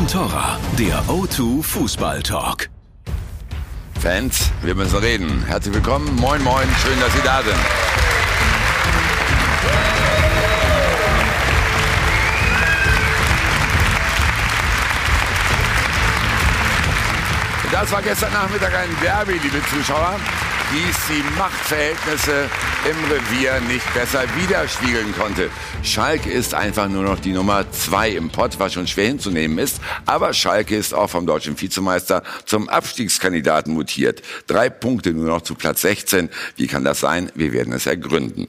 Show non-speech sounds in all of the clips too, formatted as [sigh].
und Torra, der O2 Fußball Talk. Fans, wir müssen reden. Herzlich willkommen. Moin, moin. Schön, dass Sie da sind. Das war gestern Nachmittag ein Derby, liebe Zuschauer, die die Machtverhältnisse im Revier nicht besser widerspiegeln konnte. Schalke ist einfach nur noch die Nummer zwei im Pott, was schon schwer hinzunehmen ist. Aber Schalke ist auch vom deutschen Vizemeister zum Abstiegskandidaten mutiert. Drei Punkte nur noch zu Platz 16. Wie kann das sein? Wir werden es ergründen.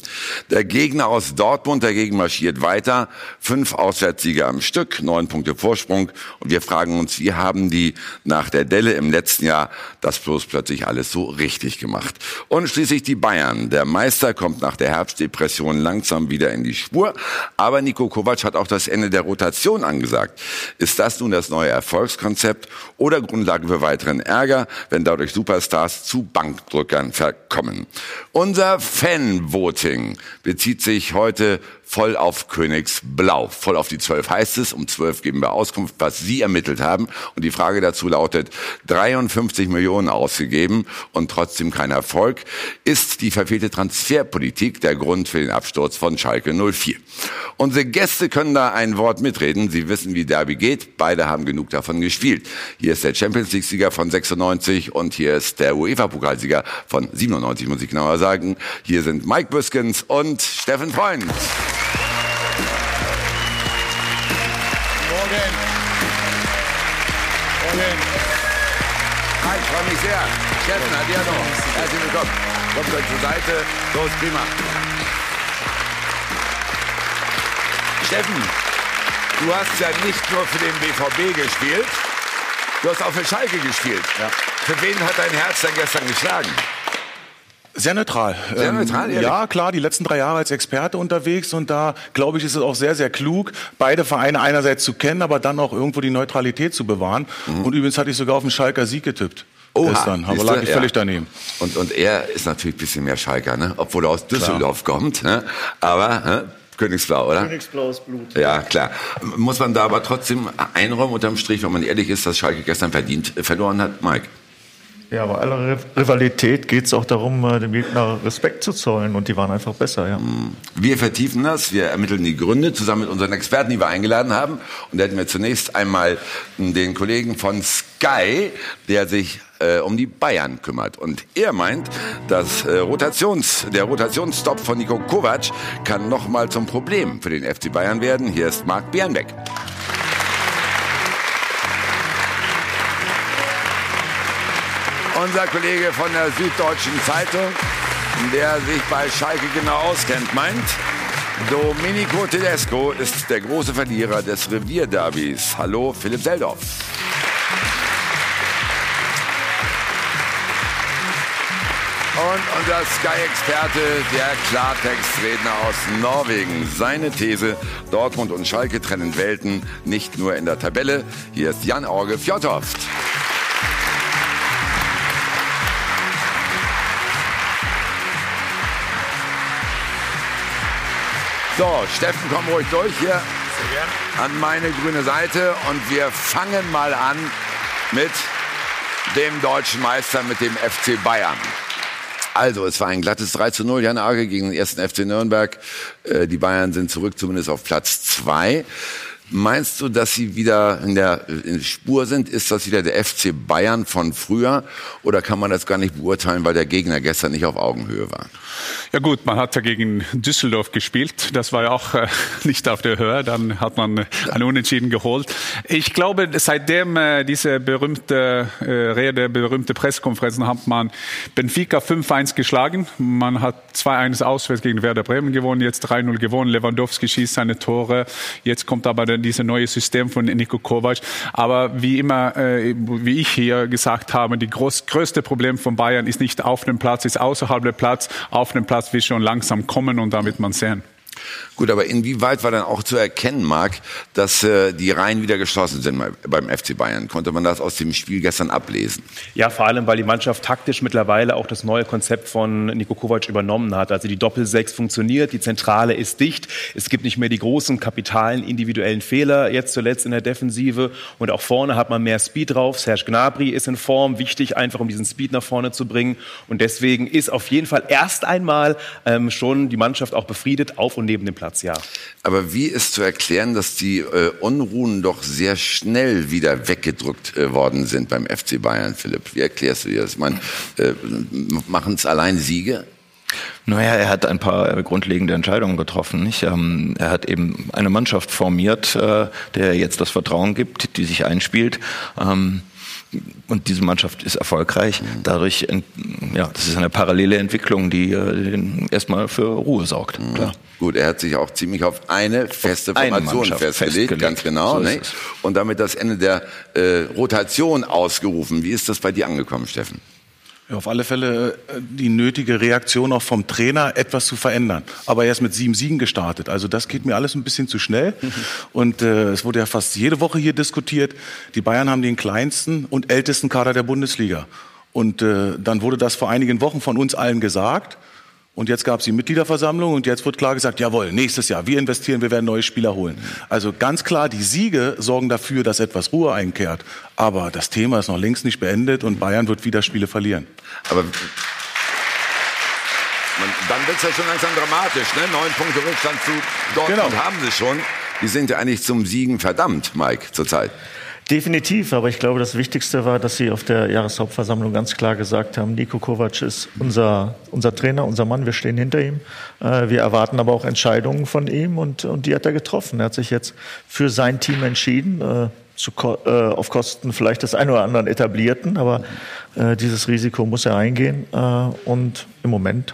Der Gegner aus Dortmund dagegen marschiert weiter. Fünf Auswärtssiege am Stück, neun Punkte Vorsprung. Und wir fragen uns, wie haben die nach der Delle im letzten Jahr das bloß plötzlich alles so richtig gemacht? Und schließlich die Bayern. Der Meister Meister kommt nach der Herbstdepression langsam wieder in die Spur. Aber Nico Kovac hat auch das Ende der Rotation angesagt. Ist das nun das neue Erfolgskonzept oder Grundlage für weiteren Ärger, wenn dadurch Superstars zu Bankdrückern verkommen? Unser Fan-Voting bezieht sich heute voll auf Königsblau. Voll auf die zwölf heißt es. Um zwölf geben wir Auskunft, was Sie ermittelt haben. Und die Frage dazu lautet, 53 Millionen ausgegeben und trotzdem kein Erfolg. Ist die verfehlte Transferpolitik der Grund für den Absturz von Schalke 04? Unsere Gäste können da ein Wort mitreden. Sie wissen, wie Derby geht. Beide haben genug davon gespielt. Hier ist der Champions League-Sieger von 96 und hier ist der UEFA-Pokalsieger von 97, muss ich genauer sagen. Hier sind Mike Büskens und Steffen Freund. Steffen, Adiano. Herzlich willkommen. Kommt euch zur Seite. Los, prima. Steffen, du hast ja nicht nur für den BVB gespielt, du hast auch für Schalke gespielt. Ja. Für wen hat dein Herz denn gestern geschlagen? Sehr neutral. Sehr ähm, neutral, ehrlich? Ja, klar, die letzten drei Jahre als Experte unterwegs und da, glaube ich, ist es auch sehr, sehr klug, beide Vereine einerseits zu kennen, aber dann auch irgendwo die Neutralität zu bewahren. Mhm. Und übrigens hatte ich sogar auf den Schalker Sieg getippt. Oh, gestern, aber lag ich ja. völlig daneben. Und, und er ist natürlich ein bisschen mehr Schalker, ne? obwohl er aus Düsseldorf klar. kommt. Ne? Aber ne? Königsblau, oder? Königsblaues Blut. Ja, klar. Muss man da aber trotzdem einräumen unterm Strich, wenn man ehrlich ist, dass Schalke gestern verdient äh, verloren hat, Mike? Ja, bei aller Rivalität geht es auch darum, äh, dem Gegner Respekt zu zollen und die waren einfach besser, ja. Hm. Wir vertiefen das, wir ermitteln die Gründe zusammen mit unseren Experten, die wir eingeladen haben. Und da hätten wir zunächst einmal den Kollegen von Sky, der sich äh, um die Bayern kümmert. Und er meint, dass äh, Rotations, der Rotationsstopp von Nico Kovac kann nochmal zum Problem für den FC Bayern werden. Hier ist Marc Bernbeck. Unser Kollege von der Süddeutschen Zeitung, der sich bei Schalke genau auskennt, meint, Domenico Tedesco ist der große Verlierer des Revierderbys. Hallo, Philipp Seldorf. Und unser Sky-Experte, der Klartextredner aus Norwegen. Seine These, Dortmund und Schalke trennen Welten, nicht nur in der Tabelle. Hier ist Jan Orge So, Steffen, komm ruhig durch hier an meine grüne Seite und wir fangen mal an mit dem deutschen Meister, mit dem FC Bayern. Also, es war ein glattes 3 zu 0, Jan Arge gegen den ersten FC Nürnberg. Äh, die Bayern sind zurück, zumindest auf Platz 2. Meinst du, dass sie wieder in der, Spur sind? Ist das wieder der FC Bayern von früher? Oder kann man das gar nicht beurteilen, weil der Gegner gestern nicht auf Augenhöhe war? Ja gut, man hat ja gegen Düsseldorf gespielt. Das war ja auch äh, [laughs] nicht auf der Höhe. Dann hat man ein Unentschieden geholt. Ich glaube, seitdem äh, diese berühmte äh, Rede, berühmte Pressekonferenzen hat man Benfica 5-1 geschlagen. Man hat 2-1 auswärts gegen Werder Bremen gewonnen, jetzt 3-0 gewonnen. Lewandowski schießt seine Tore. Jetzt kommt aber der dieses neue System von Niko Kovac. Aber wie immer, äh, wie ich hier gesagt habe, die groß, größte Problem von Bayern ist nicht auf dem Platz, ist außerhalb des Platz. Auf dem Platz will schon langsam kommen und damit man sehen. Gut, aber inwieweit war dann auch zu erkennen, Marc, dass äh, die Reihen wieder geschlossen sind beim FC Bayern? Konnte man das aus dem Spiel gestern ablesen? Ja, vor allem, weil die Mannschaft taktisch mittlerweile auch das neue Konzept von Niko Kovac übernommen hat. Also die Doppelsechs funktioniert, die Zentrale ist dicht. Es gibt nicht mehr die großen kapitalen individuellen Fehler, jetzt zuletzt in der Defensive. Und auch vorne hat man mehr Speed drauf. Serge Gnabry ist in Form, wichtig einfach, um diesen Speed nach vorne zu bringen. Und deswegen ist auf jeden Fall erst einmal ähm, schon die Mannschaft auch befriedet auf und neben dem Platz. Ja. Aber wie ist zu erklären, dass die äh, Unruhen doch sehr schnell wieder weggedrückt äh, worden sind beim FC Bayern, Philipp? Wie erklärst du dir das? Ich meine, äh, machen es allein Siege? Naja, er hat ein paar grundlegende Entscheidungen getroffen. Nicht? Ähm, er hat eben eine Mannschaft formiert, äh, der jetzt das Vertrauen gibt, die sich einspielt. Ähm, und diese Mannschaft ist erfolgreich. Dadurch, ja, das ist eine parallele Entwicklung, die äh, erstmal für Ruhe sorgt. Mhm. Klar. Gut, er hat sich auch ziemlich auf eine feste Formation eine festgelegt, festgelegt, ganz genau. So ne? Und damit das Ende der äh, Rotation ausgerufen. Wie ist das bei dir angekommen, Steffen? Ja, auf alle Fälle äh, die nötige Reaktion auch vom Trainer, etwas zu verändern. Aber er ist mit sieben Siegen gestartet. Also das geht mir alles ein bisschen zu schnell. [laughs] Und äh, es wurde ja fast jede Woche hier diskutiert. Die Bayern haben den kleinsten und ältesten Kader der Bundesliga. Und äh, dann wurde das vor einigen Wochen von uns allen gesagt. Und jetzt gab es die Mitgliederversammlung und jetzt wird klar gesagt, jawohl, nächstes Jahr, wir investieren, wir werden neue Spieler holen. Also ganz klar, die Siege sorgen dafür, dass etwas Ruhe einkehrt. Aber das Thema ist noch längst nicht beendet und Bayern wird wieder Spiele verlieren. Aber dann wird es ja schon langsam dramatisch. Ne? Neun Punkte Rückstand zu Dortmund genau. haben sie schon. Die sind ja eigentlich zum Siegen verdammt, Mike, zurzeit. Definitiv, aber ich glaube, das Wichtigste war, dass Sie auf der Jahreshauptversammlung ganz klar gesagt haben, Nico Kovac ist unser, unser Trainer, unser Mann, wir stehen hinter ihm. Äh, wir erwarten aber auch Entscheidungen von ihm und, und die hat er getroffen. Er hat sich jetzt für sein Team entschieden, äh, zu, äh, auf Kosten vielleicht des einen oder anderen Etablierten, aber dieses Risiko muss er eingehen und im Moment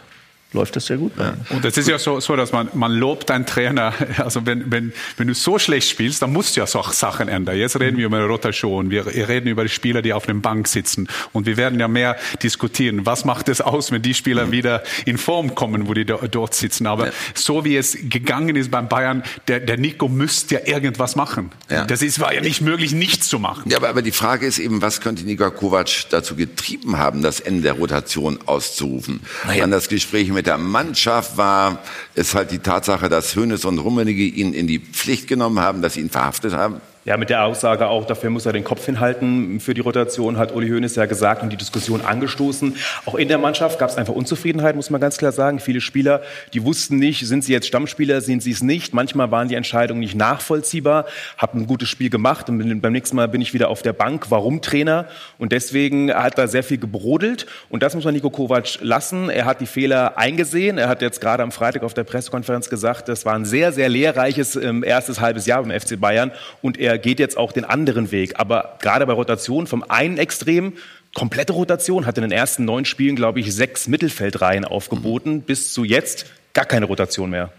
läuft das sehr gut. Ja. Und es ist ja so, so, dass man, man lobt einen Trainer. [laughs] Also wenn, wenn, wenn du so schlecht spielst, dann musst du ja so Sachen ändern. Jetzt reden wir über eine Rotation, wir reden über die Spieler, die auf der Bank sitzen. Und wir werden ja mehr diskutieren, was macht es aus, wenn die Spieler wieder in Form kommen, wo die dort sitzen. Aber ja. so wie es gegangen ist beim Bayern, der, der Nico müsste ja irgendwas machen. Ja. Das ist, war ja nicht möglich, nichts zu machen. Ja, aber, aber die Frage ist eben, was könnte Nico Kovac dazu getrieben haben, das Ende der Rotation auszurufen? Naja. An das Gespräch mit der Mannschaft war es halt die Tatsache, dass Hönes und Rummenigge ihn in die Pflicht genommen haben, dass sie ihn verhaftet haben? Ja, mit der Aussage auch, dafür muss er den Kopf hinhalten. Für die Rotation hat Uli Hoeneß ja gesagt und die Diskussion angestoßen. Auch in der Mannschaft gab es einfach Unzufriedenheit, muss man ganz klar sagen. Viele Spieler, die wussten nicht, sind sie jetzt Stammspieler, sind sie es nicht. Manchmal waren die Entscheidungen nicht nachvollziehbar. Hab ein gutes Spiel gemacht und beim nächsten Mal bin ich wieder auf der Bank. Warum Trainer? Und deswegen hat da sehr viel gebrodelt. Und das muss man Nico Kovac lassen. Er hat die Fehler eingesehen. Er hat jetzt gerade am Freitag auf der Pressekonferenz gesagt, das war ein sehr, sehr lehrreiches ähm, erstes halbes Jahr beim FC Bayern. Und er geht jetzt auch den anderen Weg. Aber gerade bei Rotation vom einen Extrem komplette Rotation, hat in den ersten neun Spielen, glaube ich, sechs Mittelfeldreihen aufgeboten, bis zu jetzt gar keine Rotation mehr.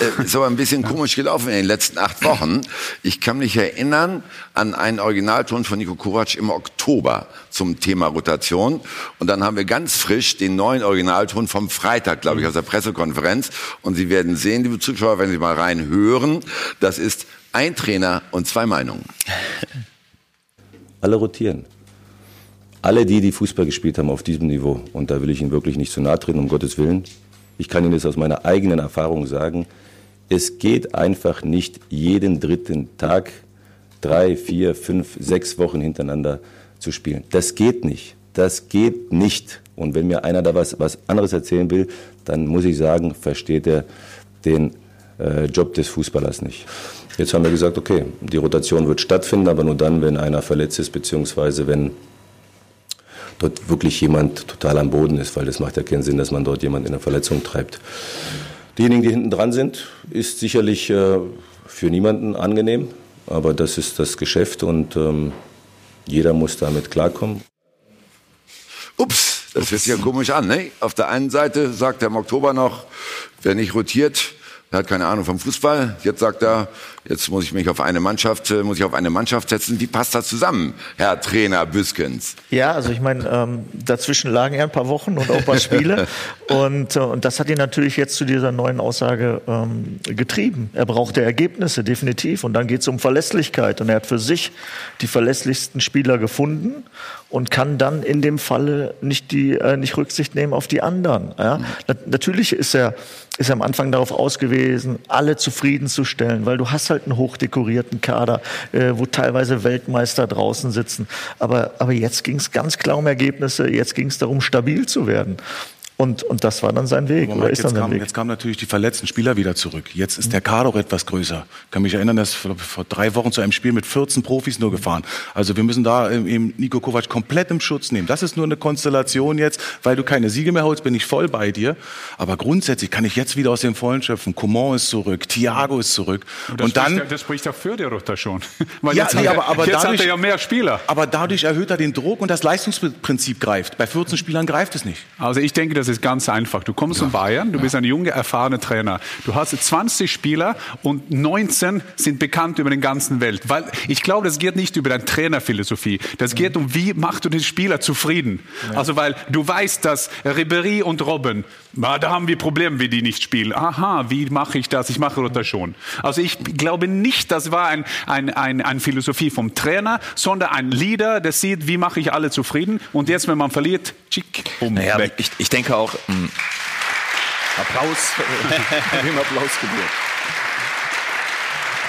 Äh, ist aber ein bisschen [laughs] komisch gelaufen in den letzten acht Wochen. Ich kann mich erinnern an einen Originalton von Nico Kovac im Oktober zum Thema Rotation. Und dann haben wir ganz frisch den neuen Originalton vom Freitag, glaube ich, aus der Pressekonferenz. Und Sie werden sehen, liebe Zuschauer, wenn Sie mal reinhören, das ist ein Trainer und zwei Meinungen. Alle rotieren. Alle die, die Fußball gespielt haben auf diesem Niveau, und da will ich Ihnen wirklich nicht zu nahe treten, um Gottes Willen. Ich kann Ihnen das aus meiner eigenen Erfahrung sagen. Es geht einfach nicht jeden dritten Tag drei, vier, fünf, sechs Wochen hintereinander zu spielen. Das geht nicht. Das geht nicht. Und wenn mir einer da was, was anderes erzählen will, dann muss ich sagen, versteht er den äh, Job des Fußballers nicht. Jetzt haben wir gesagt, okay, die Rotation wird stattfinden, aber nur dann, wenn einer verletzt ist, beziehungsweise wenn dort wirklich jemand total am Boden ist, weil das macht ja keinen Sinn, dass man dort jemand in eine Verletzung treibt. Diejenigen, die hinten dran sind, ist sicherlich äh, für niemanden angenehm, aber das ist das Geschäft und ähm, jeder muss damit klarkommen. Ups, das hört sich ja komisch an. Ne? Auf der einen Seite sagt er im Oktober noch, wer nicht rotiert, Er hat keine Ahnung vom Fußball. Jetzt sagt er, jetzt muss ich mich auf eine Mannschaft, äh, muss ich auf eine Mannschaft setzen. Wie passt das zusammen, Herr Trainer Büskens? Ja, also ich meine, ähm, dazwischen lagen ja ein paar Wochen und auch ein paar Spiele. [laughs] und, äh, und das hat ihn natürlich jetzt zu dieser neuen Aussage ähm, getrieben. Er brauchte Ergebnisse, definitiv. Und dann geht es um Verlässlichkeit. Und er hat für sich die verlässlichsten Spieler gefunden und kann dann in dem Falle nicht, die, äh, nicht Rücksicht nehmen auf die anderen. Ja? Mhm. Natürlich ist er ist am Anfang darauf ausgewiesen, alle zufriedenzustellen, weil du hast halt einen hochdekorierten Kader, äh, wo teilweise Weltmeister draußen sitzen. Aber, aber jetzt ging es ganz klar um Ergebnisse, jetzt ging es darum, stabil zu werden. Und, und das war dann sein Weg. Oder ist dann sein kam, Weg. Jetzt kamen natürlich die verletzten Spieler wieder zurück. Jetzt ist der Kader auch etwas größer. Ich kann mich erinnern, dass vor, vor drei Wochen zu einem Spiel mit 14 Profis nur gefahren. Also wir müssen da eben Nico Kovac komplett im Schutz nehmen. Das ist nur eine Konstellation jetzt, weil du keine Siege mehr holst, bin ich voll bei dir. Aber grundsätzlich kann ich jetzt wieder aus dem Vollen schöpfen. Coman ist zurück, Thiago ist zurück. Und, und dann spricht, das spricht ja für die Rotation. [laughs] Weil ja, nee, aber, aber jetzt dadurch, hat er ja mehr Spieler. Aber dadurch erhöht er den Druck und das Leistungsprinzip greift. Bei 14 Spielern greift es nicht. Also ich denke, das ist ganz einfach. Du kommst ja. von Bayern, du bist ein junger, erfahrener Trainer. Du hast 20 Spieler und 19 sind bekannt über den ganzen Welt. Weil ich glaube, das geht nicht über deine Trainerphilosophie. Das geht um, wie machst du den Spieler zufrieden. Ja. Also weil du weißt, dass Ribéry und Robben, da haben wir Probleme, wie die nicht spielen. Aha, wie mache ich das? Ich mache Rotation. Also ich glaube nicht, das war ein, ein, ein, eine Philosophie vom Trainer, sondern ein Leader, der sieht, wie mache ich alle zufrieden. Und jetzt, wenn man verliert, tschick, um, naja, weg. Ich, ich denke auch, mh, hm, Applaus, [laughs] Applaus gebührt.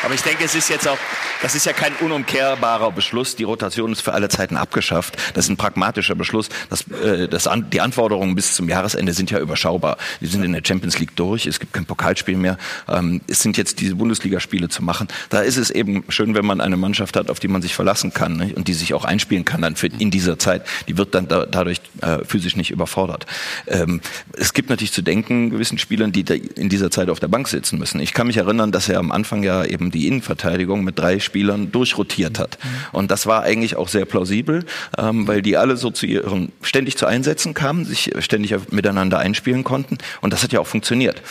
Aber ich denke, es ist jetzt auch das ist ja kein unumkehrbarer Beschluss. Die Rotation ist für alle Zeiten abgeschafft. Das ist ein pragmatischer Beschluss. Das, äh, das an, die Anforderungen bis zum Jahresende sind ja überschaubar. Die sind in der Champions League durch. Es gibt kein Pokalspiel mehr. Ähm, es sind jetzt diese Bundesligaspiele zu machen. Da ist es eben schön, wenn man eine Mannschaft hat, auf die man sich verlassen kann ne? und die sich auch einspielen kann dann für, in dieser Zeit. Die wird dann da, dadurch äh, physisch nicht überfordert. Ähm, es gibt natürlich zu denken gewissen Spielern, die in dieser Zeit auf der Bank sitzen müssen. Ich kann mich erinnern, dass er am Anfang ja eben die Innenverteidigung mit drei Spielern durchrotiert hat. Und das war eigentlich auch sehr plausibel, ähm, weil die alle so zu ihren ständig zu Einsätzen kamen, sich ständig miteinander einspielen konnten. Und das hat ja auch funktioniert.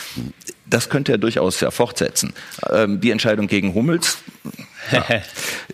Das könnte er durchaus ja fortsetzen. Ähm, die Entscheidung gegen Hummels ja.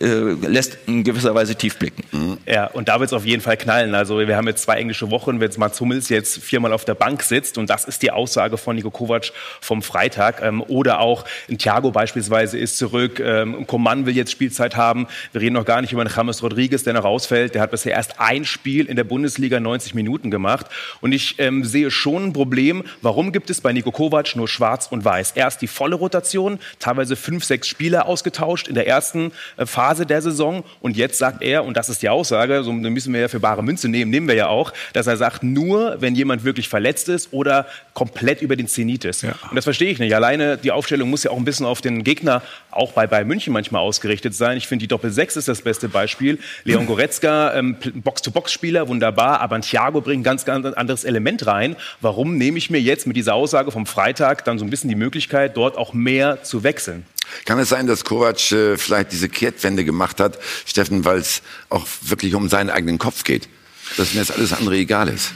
[laughs] äh, lässt in gewisser Weise tief blicken. Mhm. Ja, und da wird es auf jeden Fall knallen. Also wir haben jetzt zwei englische Wochen, wenn Mats Hummels jetzt viermal auf der Bank sitzt und das ist die Aussage von Nico Kovac vom Freitag. Ähm, oder auch ein Thiago beispielsweise ist zurück, ähm, Coman will jetzt Spielzeit haben. Wir reden noch gar nicht über einen James Rodriguez, der noch rausfällt. Der hat bisher erst ein Spiel in der Bundesliga 90 Minuten gemacht. Und ich ähm, sehe schon ein Problem, warum gibt es bei Nico Kovac nur schwarz und weiß? Erst die volle Rotation, teilweise fünf, sechs Spieler ausgetauscht in der ersten ersten äh, Phase der Saison. Und jetzt sagt er, und das ist die Aussage, so müssen wir ja für bare Münze nehmen, nehmen wir ja auch, dass er sagt, nur wenn jemand wirklich verletzt ist oder komplett über den Zenit ist. Ja. Und das verstehe ich nicht. Alleine die Aufstellung muss ja auch ein bisschen auf den Gegner, auch bei Bayern München manchmal ausgerichtet sein. Ich finde, die Doppel-6 ist das beste Beispiel. Leon [laughs] Goretzka, ähm, Box-to-Box-Spieler, wunderbar, aber ein Thiago bringt ein ganz, ganz anderes Element rein. Warum nehme ich mir jetzt mit dieser Aussage vom Freitag dann so ein bisschen die Möglichkeit, dort auch mehr zu wechseln? Kann es sein, dass Kovac äh, vielleicht diese Kehrtwende gemacht hat, Steffen, weil es auch wirklich um seinen eigenen Kopf geht? Dass ihm jetzt alles andere egal ist?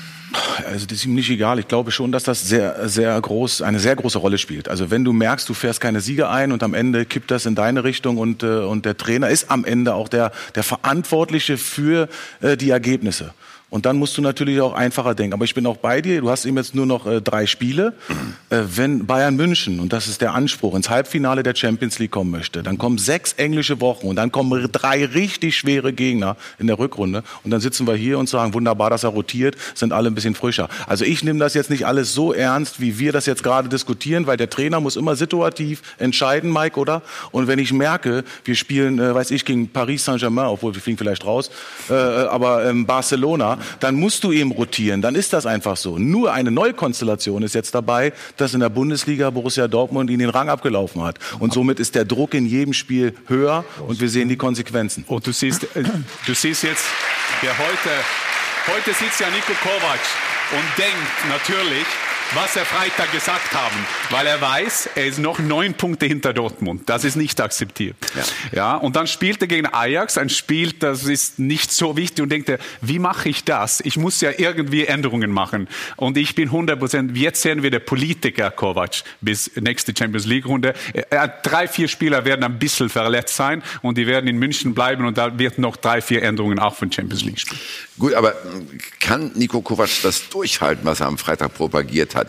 Also das ist ihm nicht egal. Ich glaube schon, dass das sehr, sehr groß, eine sehr große Rolle spielt. Also wenn du merkst, du fährst keine Siege ein und am Ende kippt das in deine Richtung und, äh, und der Trainer ist am Ende auch der, der Verantwortliche für äh, die Ergebnisse. Und dann musst du natürlich auch einfacher denken. Aber ich bin auch bei dir. Du hast eben jetzt nur noch äh, drei Spiele. Äh, wenn Bayern München, und das ist der Anspruch, ins Halbfinale der Champions League kommen möchte, dann kommen sechs englische Wochen und dann kommen drei richtig schwere Gegner in der Rückrunde. Und dann sitzen wir hier und sagen, wunderbar, dass er rotiert, sind alle ein bisschen frischer. Also ich nehme das jetzt nicht alles so ernst, wie wir das jetzt gerade diskutieren, weil der Trainer muss immer situativ entscheiden, Mike, oder? Und wenn ich merke, wir spielen, äh, weiß ich, gegen Paris Saint-Germain, obwohl wir fliegen vielleicht raus, äh, aber ähm, Barcelona, dann musst du eben rotieren. Dann ist das einfach so. Nur eine Neukonstellation ist jetzt dabei, dass in der Bundesliga Borussia Dortmund ihn den Rang abgelaufen hat. Und somit ist der Druck in jedem Spiel höher und wir sehen die Konsequenzen. Und du siehst, äh, du siehst jetzt, der heute, heute sitzt ja Nico Kovac und denkt natürlich, was er Freitag gesagt haben, weil er weiß, er ist noch neun Punkte hinter Dortmund. Das ist nicht akzeptiert. Ja. ja und dann spielt er gegen Ajax, ein Spiel, das ist nicht so wichtig und denkt er, wie mache ich das? Ich muss ja irgendwie Änderungen machen. Und ich bin 100 Prozent, jetzt sehen wir der Politiker Kovac bis nächste Champions League Runde. Drei, vier Spieler werden ein bisschen verletzt sein und die werden in München bleiben und da wird noch drei, vier Änderungen auch von Champions League spielen. Gut, aber kann Nico Kovac das durchhalten, was er am Freitag propagiert hat?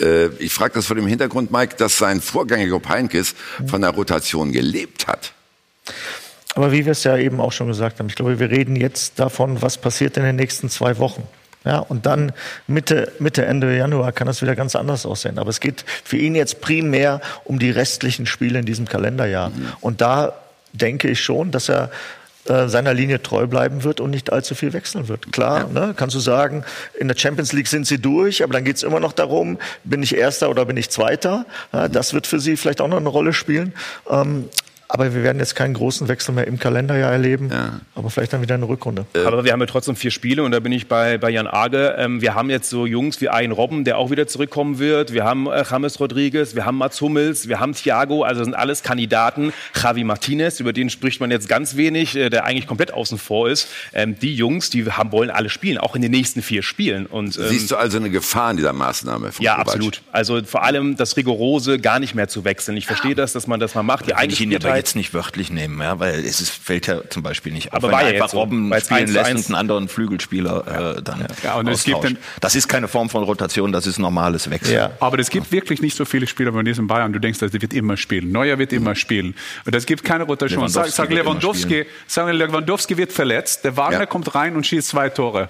Äh, ich frage das vor dem Hintergrund, Mike, dass sein Vorgänger Jupp Heynckes von der Rotation gelebt hat. Aber wie wir es ja eben auch schon gesagt haben, ich glaube, wir reden jetzt davon, was passiert in den nächsten zwei Wochen. Ja, und dann Mitte, Mitte, Ende Januar kann das wieder ganz anders aussehen. Aber es geht für ihn jetzt primär um die restlichen Spiele in diesem Kalenderjahr. Mhm. Und da denke ich schon, dass er äh, seiner Linie treu bleiben wird und nicht allzu viel wechseln wird. Klar, ja. ne, kannst du sagen, in der Champions League sind sie durch, aber dann geht es immer noch darum, bin ich Erster oder bin ich Zweiter. Ja, das wird für sie vielleicht auch noch eine Rolle spielen. Ähm, aber wir werden jetzt keinen großen Wechsel mehr im Kalenderjahr erleben, ja. aber vielleicht dann wieder eine Rückrunde. Äh. Aber wir haben ja trotzdem vier Spiele und da bin ich bei, bei Jan Arge. Ähm, wir haben jetzt so Jungs wie Ayn Robben, der auch wieder zurückkommen wird. Wir haben äh, James Rodriguez, wir haben Mats Hummels, wir haben Thiago, also sind alles Kandidaten. Javi Martinez, über den spricht man jetzt ganz wenig, äh, der eigentlich komplett außen vor ist. Ähm, die Jungs, die haben, wollen alle spielen, auch in den nächsten vier Spielen. Und, ähm, Siehst du also eine Gefahr in dieser Maßnahme? Ja, Kovac? absolut. Also vor allem das Rigorose, gar nicht mehr zu wechseln. Ich verstehe das, dass man das mal macht. Die eigentlich aber jetzt nicht wörtlich nehmen, ja, weil es ist, fällt ja zum Beispiel nicht auf, aber wenn einfach so, Robben spielen lässt und einen anderen Flügelspieler ja. äh, dann ja, und es gibt dann, Das ist keine Form von Rotation, das ist normales Wechsel. Ja. Aber es gibt wirklich nicht so viele Spieler bei diesem Bayern. Du denkst, der wird immer spielen. Neuer wird immer spielen. Und es gibt keine Rotation. Lewandowski sag, sag Lewandowski, sag, Lewandowski wird verletzt, der Wagner ja. kommt rein und schießt zwei Tore.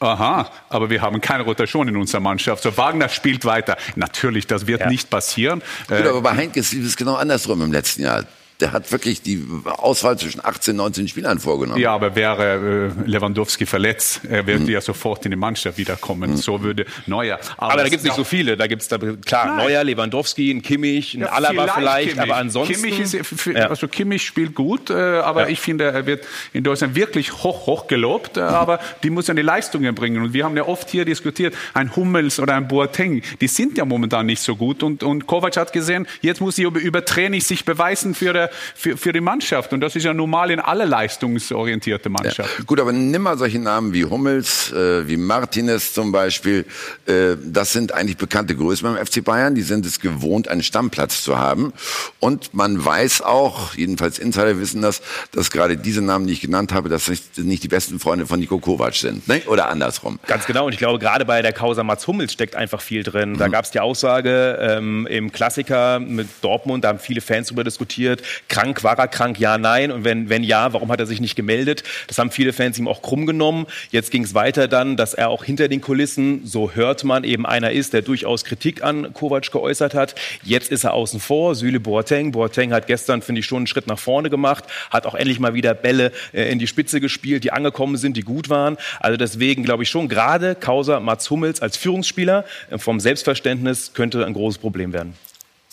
Aha, aber wir haben keine Rotation in unserer Mannschaft. So Wagner spielt weiter. Natürlich, das wird ja. nicht passieren. Gut, aber bei Heinkes lief es genau andersrum im letzten Jahr der hat wirklich die Auswahl zwischen 18, 19 Spielern vorgenommen. Ja, aber wäre äh, Lewandowski verletzt, er würde mhm. ja sofort in die Mannschaft wiederkommen. Mhm. So würde Neuer. Aber, aber da gibt es nicht so viele. Da gibt es klar Nein. Neuer, Lewandowski, ein Kimmich, ein ja, Alaba vielleicht, vielleicht aber ansonsten. Kimmich, ist, für, ja. also Kimmich spielt gut, äh, aber ja. ich finde, er wird in Deutschland wirklich hoch, hoch gelobt. Äh, mhm. Aber die muss ja die Leistungen bringen. Und wir haben ja oft hier diskutiert, ein Hummels oder ein Boateng, die sind ja momentan nicht so gut. Und, und Kovac hat gesehen, jetzt muss sie über, über Training sich beweisen für für, für die Mannschaft. Und das ist ja normal in alle leistungsorientierte Mannschaften. Ja, gut, aber nimm mal solche Namen wie Hummels, äh, wie Martinez zum Beispiel. Äh, das sind eigentlich bekannte Größen beim FC Bayern. Die sind es gewohnt, einen Stammplatz zu haben. Und man weiß auch, jedenfalls Insider wissen das, dass gerade diese Namen, die ich genannt habe, dass nicht, nicht die besten Freunde von Nico Kovac sind. Ne? Oder andersrum. Ganz genau. Und ich glaube, gerade bei der Causa Mats Hummels steckt einfach viel drin. Mhm. Da gab es die Aussage ähm, im Klassiker mit Dortmund, da haben viele Fans darüber diskutiert, krank, war er krank, ja, nein? Und wenn, wenn ja, warum hat er sich nicht gemeldet? Das haben viele Fans ihm auch krumm genommen. Jetzt ging es weiter dann, dass er auch hinter den Kulissen, so hört man, eben einer ist, der durchaus Kritik an Kovac geäußert hat. Jetzt ist er außen vor, Süle Boateng. Boateng hat gestern, finde ich, schon einen Schritt nach vorne gemacht, hat auch endlich mal wieder Bälle äh, in die Spitze gespielt, die angekommen sind, die gut waren. Also deswegen glaube ich schon, gerade Causa Mats Hummels als Führungsspieler äh, vom Selbstverständnis könnte ein großes Problem werden.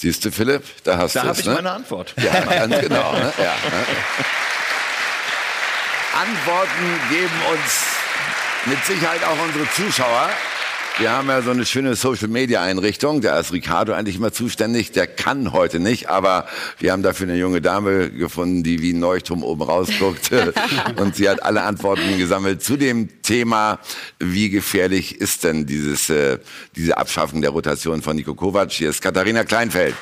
Siehst du, Philipp, da hast du Da habe ich ne? meine Antwort. Ja, [laughs] ganz genau. Ne? Ja, ne? Antworten geben uns mit Sicherheit auch unsere Zuschauer. Wir haben ja so eine schöne Social-Media-Einrichtung. Da ist Ricardo eigentlich immer zuständig. Der kann heute nicht, aber wir haben dafür eine junge Dame gefunden, die wie ein Leuchtturm oben rausguckt. [laughs] Und sie hat alle Antworten gesammelt zu dem Thema, wie gefährlich ist denn dieses, äh, diese Abschaffung der Rotation von Niko Kovac. Hier ist Katharina Kleinfeld.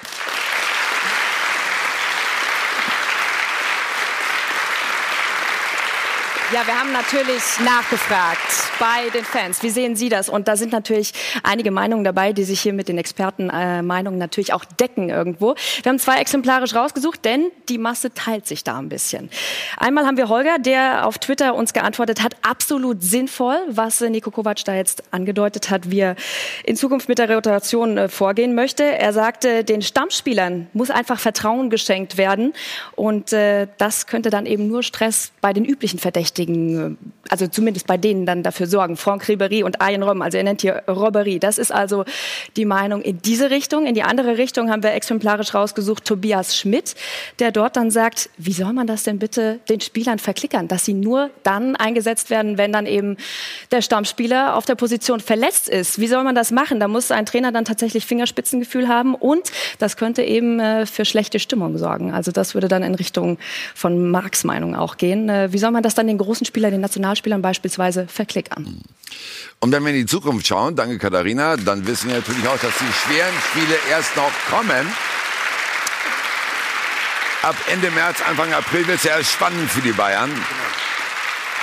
Ja, wir haben natürlich nachgefragt bei den Fans. Wie sehen Sie das? Und da sind natürlich einige Meinungen dabei, die sich hier mit den Expertenmeinungen äh, natürlich auch decken irgendwo. Wir haben zwei exemplarisch rausgesucht, denn die Masse teilt sich da ein bisschen. Einmal haben wir Holger, der auf Twitter uns geantwortet hat, absolut sinnvoll, was äh, Niko Kovac da jetzt angedeutet hat, wie er in Zukunft mit der Rotation äh, vorgehen möchte. Er sagte, den Stammspielern muss einfach Vertrauen geschenkt werden und äh, das könnte dann eben nur Stress bei den üblichen Verdächtigen richtigen, also zumindest bei denen dann dafür sorgen. Franck Ribéry und Arjen Robben, also er nennt hier Robbery. Das ist also die Meinung in diese Richtung. In die andere Richtung haben wir exemplarisch rausgesucht Tobias Schmidt, der dort dann sagt, wie soll man das denn bitte den Spielern verklickern, dass sie nur dann eingesetzt werden, wenn dann eben der Stammspieler auf der Position verletzt ist. Wie soll man das machen? Da muss ein Trainer dann tatsächlich Fingerspitzengefühl haben und das könnte eben äh, für schlechte Stimmung sorgen. Also das würde dann in Richtung von Marx Meinung auch gehen. Äh, wie soll man das dann den großen Spielern, den Nationalspielern beispielsweise verklickern? Und wenn wir in die Zukunft schauen, danke Katharina, dann wissen wir natürlich auch, dass die schweren Spiele erst noch kommen. Ab Ende März, Anfang April wird es ja spannend für die Bayern.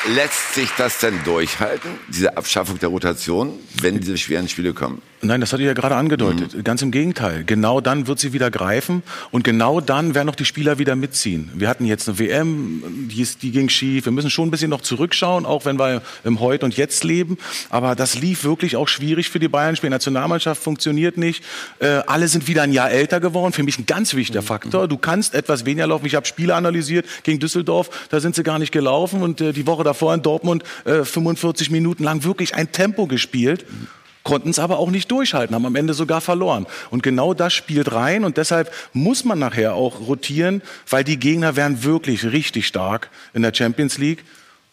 Lässt sich das denn durchhalten, diese Abschaffung der Rotation, wenn diese schweren Spiele kommen? Nein, das hatte ich ja gerade angedeutet. Mhm. Ganz im Gegenteil. Genau dann wird sie wieder greifen und genau dann werden auch die Spieler wieder mitziehen. Wir hatten jetzt eine WM, die, ist, die ging schief. Wir müssen schon ein bisschen noch zurückschauen, auch wenn wir im Heute und Jetzt leben. Aber das lief wirklich auch schwierig für die Bayern. Die Nationalmannschaft funktioniert nicht. Äh, alle sind wieder ein Jahr älter geworden. Für mich ein ganz wichtiger mhm. Faktor. Du kannst etwas weniger laufen. Ich habe Spiele analysiert gegen Düsseldorf. Da sind sie gar nicht gelaufen. Und äh, die Woche davor in Dortmund äh, 45 Minuten lang wirklich ein Tempo gespielt. Mhm konnten es aber auch nicht durchhalten, haben am Ende sogar verloren. Und genau das spielt rein und deshalb muss man nachher auch rotieren, weil die Gegner wären wirklich richtig stark in der Champions League.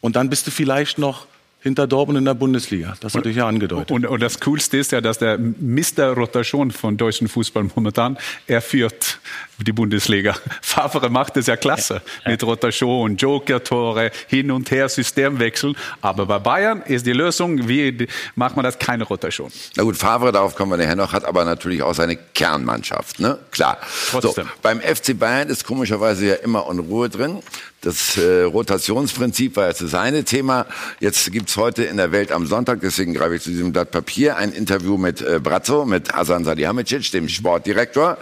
Und dann bist du vielleicht noch hinter Dortmund in der Bundesliga. Das hatte ich ja angedeutet. Und, und, das Coolste ist ja, dass der Mister Rotation von deutschen Fußball momentan, er führt die Bundesliga. [laughs] Favre macht es ja klasse mit Rotation, Joker-Tore, hin und her, Systemwechsel. Aber bei Bayern ist die Lösung, wie macht man das? Keine Rotation. Na gut, Favre, darauf kommen wir nachher noch, hat aber natürlich auch seine Kernmannschaft, ne? Klar. Trotzdem. So, beim FC Bayern ist komischerweise ja immer Unruhe drin. Das äh, Rotationsprinzip war jetzt das eine Thema. Jetzt gibt's heute in der Welt am Sonntag, deswegen greife ich zu diesem Blatt Papier, ein Interview mit äh, Brazzo, mit Hasan Salihamidzic, dem Sportdirektor,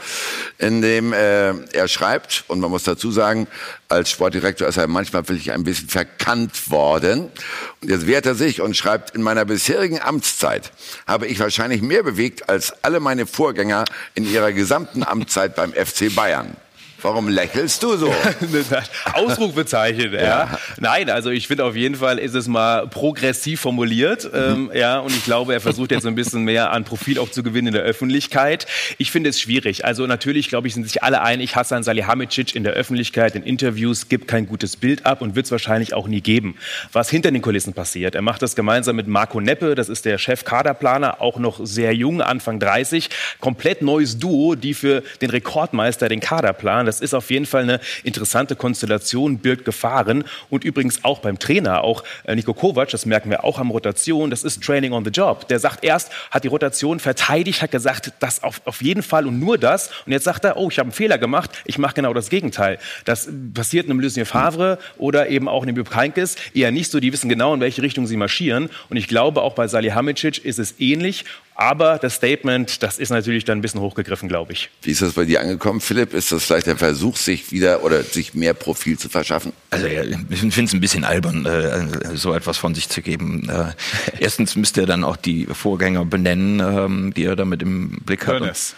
in dem äh, er schreibt, und man muss dazu sagen, als Sportdirektor ist er manchmal wirklich ein bisschen verkannt worden. Und jetzt wehrt er sich und schreibt, in meiner bisherigen Amtszeit habe ich wahrscheinlich mehr bewegt als alle meine Vorgänger in ihrer gesamten Amtszeit beim FC Bayern. Warum lächelst du so? [laughs] Ausrufezeichen, ja. ja. Nein, also ich finde auf jeden Fall ist es mal progressiv formuliert, ähm, mhm. ja, und ich glaube, er versucht jetzt ein bisschen mehr an Profil auch zu gewinnen in der Öffentlichkeit. Ich finde es schwierig. Also natürlich, glaube ich, sind sich alle einig, Hassan Salihamidzic in der Öffentlichkeit, in Interviews gibt kein gutes Bild ab und wird es wahrscheinlich auch nie geben. Was hinter den Kulissen passiert, er macht das gemeinsam mit Marco Neppe, das ist der Chef-Kaderplaner, auch noch sehr jung, Anfang 30, komplett neues Duo, die für den Rekordmeister den Kader planen. Das ist auf jeden Fall eine interessante Konstellation, birgt Gefahren. Und übrigens auch beim Trainer, auch äh, Nico Kovac, das merken wir auch am Rotation, das ist Training on the Job. Der sagt erst, hat die Rotation verteidigt, hat gesagt, das auf, auf jeden Fall und nur das. Und jetzt sagt er, oh, ich habe einen Fehler gemacht, ich mache genau das Gegenteil. Das passiert einem Lucien Favre oder eben auch einem Heynckes eher nicht so. Die wissen genau, in welche Richtung sie marschieren. Und ich glaube, auch bei Salihamidzic ist es ähnlich. Aber das Statement, das ist natürlich dann ein bisschen hochgegriffen, glaube ich. Wie ist das bei dir angekommen, Philipp? Ist das vielleicht der Versuch, sich wieder oder sich mehr Profil zu verschaffen? Also ja, ich finde es ein bisschen albern, äh, so etwas von sich zu geben. Äh, erstens müsste er dann auch die Vorgänger benennen, ähm, die er damit im Blick hat. Hönes.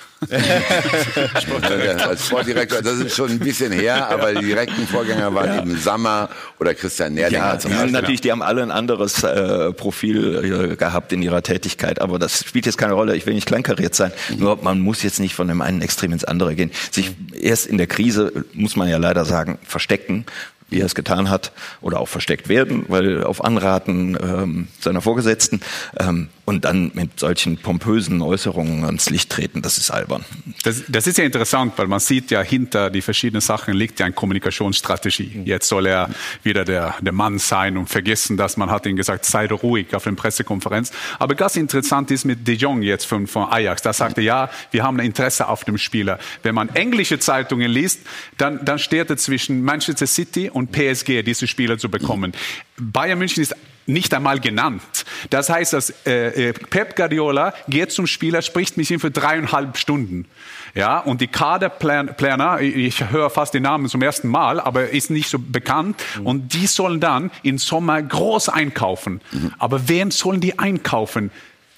Als Sportdirektor, das ist schon ein bisschen her, aber die direkten Vorgänger waren ja. eben Sammer oder Christian Nerlinger. Ja, die, natürlich, die haben alle ein anderes äh, Profil äh, gehabt in ihrer Tätigkeit, aber das spielt jetzt keine Rolle. Ich will nicht kleinkariert sein. Mhm. Nur man muss jetzt nicht von dem einen Extrem ins andere gehen. Sich erst in der Krise, muss man ja leider sagen, verstecken wie er es getan hat, oder auch versteckt werden, weil auf Anraten ähm, seiner Vorgesetzten ähm, und dann mit solchen pompösen Äußerungen ans Licht treten, das ist albern. Das, das ist ja interessant, weil man sieht ja hinter die verschiedenen Sachen liegt ja eine Kommunikationsstrategie. Jetzt soll er wieder der, der Mann sein und vergessen, dass man hat ihm gesagt, sei ruhig auf der Pressekonferenz. Aber ganz interessant ist mit De Jong jetzt von, von Ajax. Da sagte ja, wir haben ein Interesse auf dem Spieler. Wenn man englische Zeitungen liest, dann, dann steht er zwischen Manchester City und PSG, diese Spieler zu bekommen. Bayern München ist nicht einmal genannt. Das heißt, dass äh, äh, Pep Guardiola geht zum Spieler, spricht mit ihm für dreieinhalb Stunden. Ja, und die Kaderplaner, ich höre fast den Namen zum ersten Mal, aber ist nicht so bekannt. Mhm. Und die sollen dann im Sommer groß einkaufen. Mhm. Aber wen sollen die einkaufen?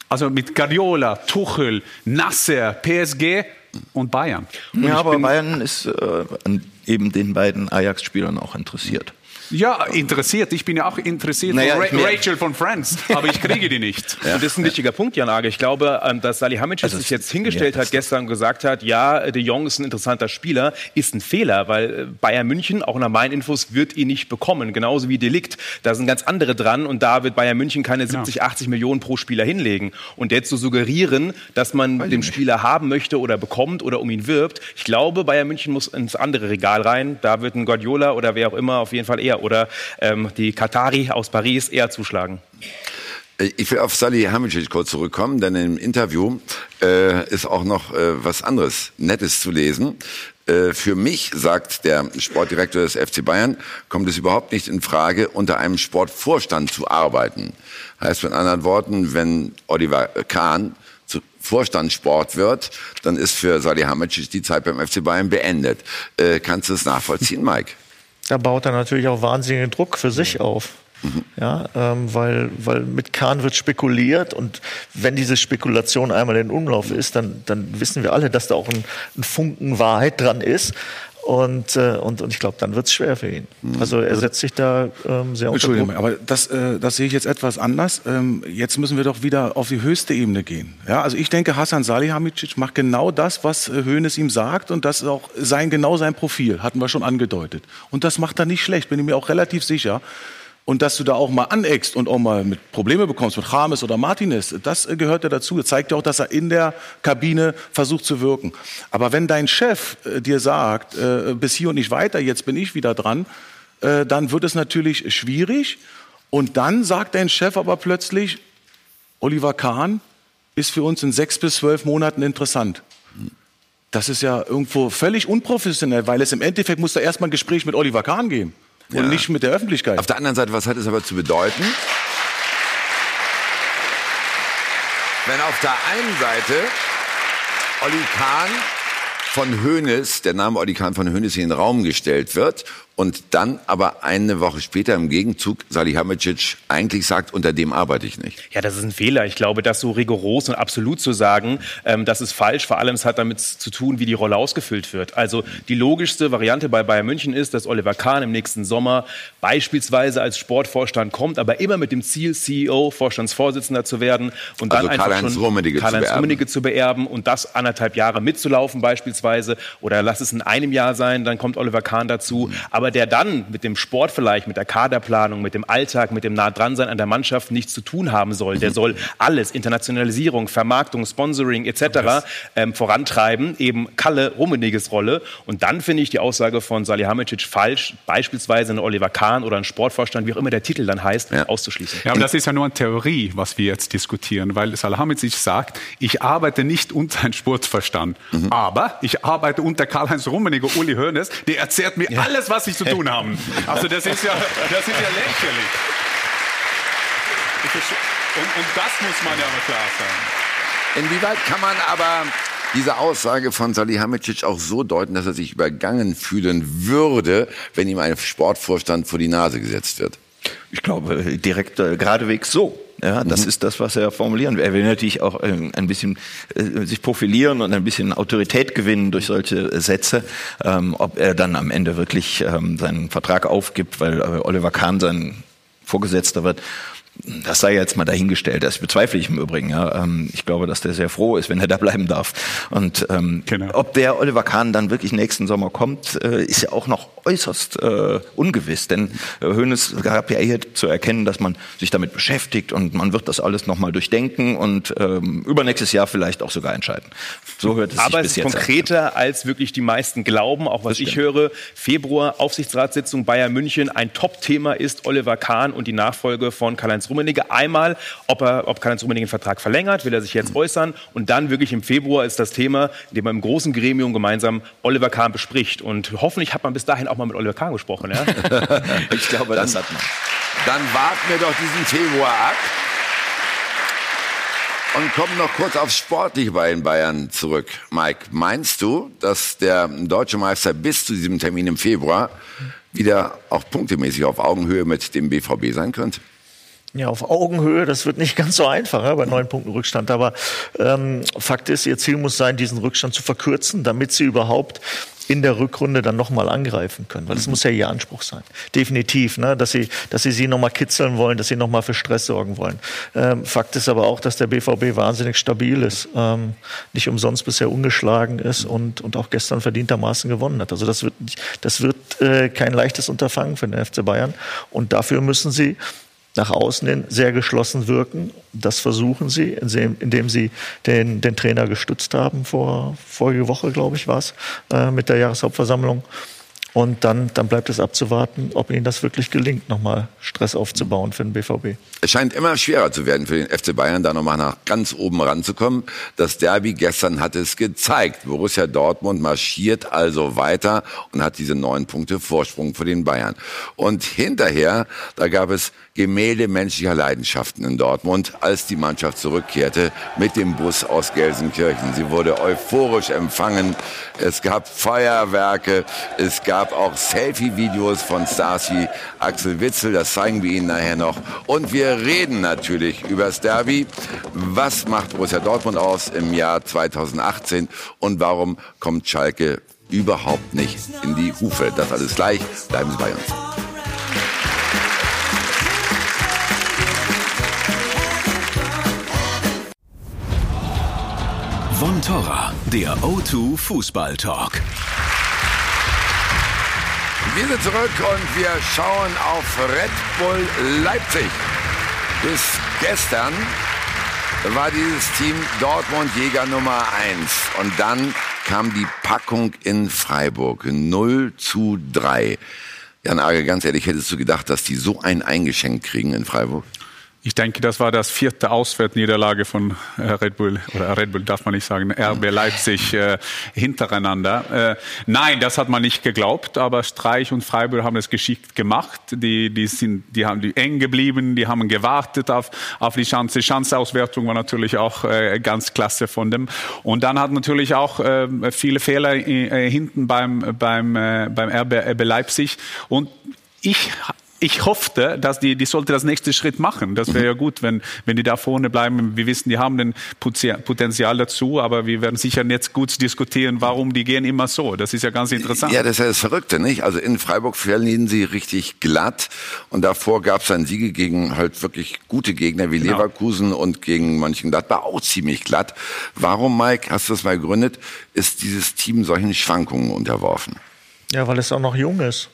Also mit Guardiola, Tuchel, Nasser, PSG und Bayern. Und ja, aber Bayern ist äh, an eben den beiden Ajax-Spielern auch interessiert. Ja, interessiert. Ich bin ja auch interessiert Naja, von Ra Rachel von Friends, aber ich kriege die nicht. Und das ist ein wichtiger Punkt, Jan Age. Ich glaube, ähm, dass Salihamidzic Also sich jetzt hingestellt ja, hat gestern und gesagt hat, ja, De Jong ist ein interessanter Spieler, ist ein Fehler, weil äh, Bayern München, auch nach meinen Infos, wird ihn nicht bekommen. Genauso wie Delikt. Da sind ganz andere dran und da wird Bayern München keine 70, 80 Millionen pro Spieler hinlegen. Und jetzt zu suggerieren, dass man den Spieler haben möchte oder bekommt oder um ihn wirbt, ich glaube, Bayern München muss ins andere Regal rein. Da wird ein Guardiola oder wer auch immer auf jeden Fall eher oder ähm, die Katari aus Paris eher zuschlagen. Äh, Ich will auf Salihamidzic kurz zurückkommen, denn im Interview äh, ist auch noch äh, was anderes Nettes zu lesen. Äh, für mich, sagt der Sportdirektor des FC Bayern, kommt es überhaupt nicht in Frage, unter einem Sportvorstand zu arbeiten. Heißt mit anderen Worten, wenn Oliver Kahn zu Vorstand Sport wird, dann ist für Salihamidzic die Zeit beim FC Bayern beendet. Äh, kannst du es nachvollziehen, [laughs] Mike? Da baut er natürlich auch wahnsinnigen Druck für sich auf. Ja, ähm, weil, weil mit Kahn wird spekuliert und wenn diese Spekulation einmal in Umlauf ist, dann, dann wissen wir alle, dass da auch ein, ein Funken Wahrheit dran ist. Und, äh, und, und ich glaube, dann wird es schwer für ihn. Also er setzt sich da ähm, sehr unter Entschuldigung, Druck. aber das, äh, das sehe ich jetzt etwas anders. Ähm, jetzt müssen wir doch wieder auf die höchste Ebene gehen. Ja, also ich denke, Hasan Salihamidzic macht genau das, was äh, Hoeneß ihm sagt und das ist auch sein, genau sein Profil, hatten wir schon angedeutet. Und das macht er nicht schlecht, bin ich mir auch relativ sicher. Und dass du da auch mal aneckst und auch mal mit Probleme bekommst mit James oder Martinez, das gehört ja dazu. Das zeigt ja auch, dass er in der Kabine versucht zu wirken. Aber wenn dein Chef äh, dir sagt, äh, bis hier und nicht weiter, jetzt bin ich wieder dran, äh, dann wird es natürlich schwierig. Und dann sagt dein Chef aber plötzlich, Oliver Kahn ist für uns in sechs bis zwölf Monaten interessant. Das ist ja irgendwo völlig unprofessionell, weil es im Endeffekt muss da erstmal ein Gespräch mit Oliver Kahn geben Ja. und nicht mit der Öffentlichkeit. Auf der anderen Seite, was hat es aber zu bedeuten? Wenn auf der einen Seite Olli Kahn von Hoeneß, der Name Olli Kahn von Hoeneß in den Raum gestellt wird und dann aber eine Woche später im Gegenzug Salihamidzic eigentlich sagt, unter dem arbeite ich nicht. Ja, das ist ein Fehler. Ich glaube, das so rigoros und absolut zu sagen, ähm, das ist falsch. Vor allem, es hat damit zu tun, wie die Rolle ausgefüllt wird. Also die logischste Variante bei Bayern München ist, dass Oliver Kahn im nächsten Sommer beispielsweise als Sportvorstand kommt, aber immer mit dem Ziel, CEO, Vorstandsvorsitzender zu werden und dann Also einfach Karl-Heinz schon Rummenigge zu Karl-Heinz beerben. Rummenigge zu beerben und das anderthalb Jahre mitzulaufen beispielsweise oder lass es in einem Jahr sein, dann kommt Oliver Kahn dazu. Aber der dann mit dem Sport vielleicht, mit der Kaderplanung, mit dem Alltag, mit dem nah dran sein an der Mannschaft nichts zu tun haben soll. Der soll alles, Internationalisierung, Vermarktung, Sponsoring etc. Ähm, vorantreiben, eben Kalle Rummeniges Rolle. Und dann finde ich die Aussage von Salihamidzic falsch, beispielsweise einen Oliver Kahn oder einen Sportvorstand, wie auch immer der Titel dann heißt, auszuschließen. Ja, aber das ist ja nur eine Theorie, was wir jetzt diskutieren, weil Salahamidzic sagt, ich arbeite nicht unter einem Sportverstand, aber ich arbeite unter Karl-Heinz Rummenigge, Uli Hoeneß, der erzählt mir alles, was ich zu tun habe. Also das ist ja, das ist ja lächerlich. Und, und das muss man ja aber klar sagen. Inwieweit kann man aber diese Aussage von Salihamidzic auch so deuten, dass er sich übergangen fühlen würde, wenn ihm ein Sportvorstand vor die Nase gesetzt wird? Ich glaube, direkt äh, geradewegs so. Ja, das ist das, was er formulieren will. Er will natürlich auch äh, ein bisschen äh, sich profilieren und ein bisschen Autorität gewinnen durch solche äh, Sätze. Ähm, ob er dann am Ende wirklich ähm, seinen Vertrag aufgibt, weil Oliver Kahn sein Vorgesetzter wird, das sei jetzt mal dahingestellt. Das bezweifle ich im Übrigen. Ja. Ähm, Ich glaube, dass der sehr froh ist, wenn er da bleiben darf. Und ähm, Genau. ob der Oliver Kahn dann wirklich nächsten Sommer kommt, äh, ist ja auch noch äußerst äh, ungewiss. Denn äh, Hoeneß gab ja hier zu erkennen, dass man sich damit beschäftigt und man wird das alles nochmal durchdenken und ähm, übernächstes Jahr vielleicht auch sogar entscheiden. So hört es Aber sich es bis ist jetzt an. konkreter, als wirklich die meisten glauben. Auch was ich höre, Februar, Aufsichtsratssitzung Bayern München. Ein Top-Thema ist Oliver Kahn und die Nachfolge von Karl-Heinz Rummenigge. Einmal, ob, er, ob Karl-Heinz Rummenigge einen Vertrag verlängert, will er sich jetzt äußern. Und dann wirklich im Februar ist das Thema, in dem man im großen Gremium gemeinsam Oliver Kahn bespricht. Und hoffentlich hat man bis dahin auch mal mit Oliver Kahn gesprochen. Ja? [laughs] Ich glaube, das hat man. Dann warten wir doch diesen Februar ab und kommen noch kurz aufs Sportliche bei den Bayern zurück. Mike, meinst du, dass der deutsche Meister bis zu diesem Termin im Februar wieder auch punktemäßig auf Augenhöhe mit dem BVB sein könnte? Ja, auf Augenhöhe, das wird nicht [laughs] ganz so einfach ja, bei neun Punkten Rückstand. Aber ähm, Fakt ist, ihr Ziel muss sein, diesen Rückstand zu verkürzen, damit sie überhaupt in der Rückrunde dann nochmal angreifen können. Weil das muss ja ihr Anspruch sein. Definitiv, ne? dass, sie, dass sie sie nochmal kitzeln wollen, dass sie nochmal für Stress sorgen wollen. Ähm, Fakt ist aber auch, dass der BVB wahnsinnig stabil ist. Ähm, nicht umsonst bisher ungeschlagen ist und, und auch gestern verdientermaßen gewonnen hat. Also das wird, das wird äh, kein leichtes Unterfangen für den FC Bayern. Und dafür müssen sie nach außen hin sehr geschlossen wirken. Das versuchen sie, indem sie den, den Trainer gestützt haben vor vorige Woche, glaube ich, war es, äh, mit der Jahreshauptversammlung. Und dann, dann bleibt es abzuwarten, ob ihnen das wirklich gelingt, nochmal Stress aufzubauen für den BVB. Es scheint immer schwerer zu werden für den FC Bayern, da nochmal nach ganz oben ranzukommen. Das Derby gestern hat es gezeigt. Borussia Dortmund marschiert also weiter und hat diese neun Punkte Vorsprung für den Bayern. Und hinterher, da gab es Gemälde menschlicher Leidenschaften in Dortmund, als die Mannschaft zurückkehrte mit dem Bus aus Gelsenkirchen. Sie wurde euphorisch empfangen. Es gab Feuerwerke. Es gab auch Selfie-Videos von Stasi Axel Witzel. Das zeigen wir Ihnen nachher noch. Und wir reden natürlich über das Derby. Was macht Borussia Dortmund aus im Jahr 2018 und warum kommt Schalke überhaupt nicht in die Hufe? Das alles gleich. Bleiben Sie bei uns. Von Torra, der O2 Fußball Talk. Wir sind zurück und wir schauen auf Red Bull Leipzig. Bis gestern war dieses Team Dortmund Jäger Nummer 1. Und dann kam die Packung in Freiburg. 0 zu 3. Jan Arge, ganz ehrlich, hättest du gedacht, dass die so ein eingeschenkt kriegen in Freiburg? Ich denke, das war das vierte Auswärtsniederlage von äh, Red Bull, oder Red Bull darf man nicht sagen, RB Leipzig äh, hintereinander. Äh, nein, das hat man nicht geglaubt, aber Streich und Freiburg haben es geschickt gemacht. Die, die, sind, die haben die eng geblieben, die haben gewartet auf, auf die Chance. Chanceauswertung war natürlich auch äh, ganz klasse von dem. Und dann hat natürlich auch äh, viele Fehler äh, hinten beim, beim, äh, beim RB, RB Leipzig. Und ich ich hoffte, dass die, die sollte das nächste Schritt machen. Das wäre ja gut, wenn, wenn die da vorne bleiben. Wir wissen, die haben den Potenzial dazu, aber wir werden sicher jetzt gut diskutieren, warum die gehen immer so. Das ist ja ganz interessant. Ja, das ist ja das Verrückte, nicht? Also in Freiburg verlieren sie richtig glatt und davor gab es dann Siege gegen halt wirklich gute Gegner wie genau. Leverkusen und gegen Mönchengladbach auch ziemlich glatt. Warum, Mike, hast du das mal gegründet, ist dieses Team solchen Schwankungen unterworfen? Ja, weil es auch noch jung ist.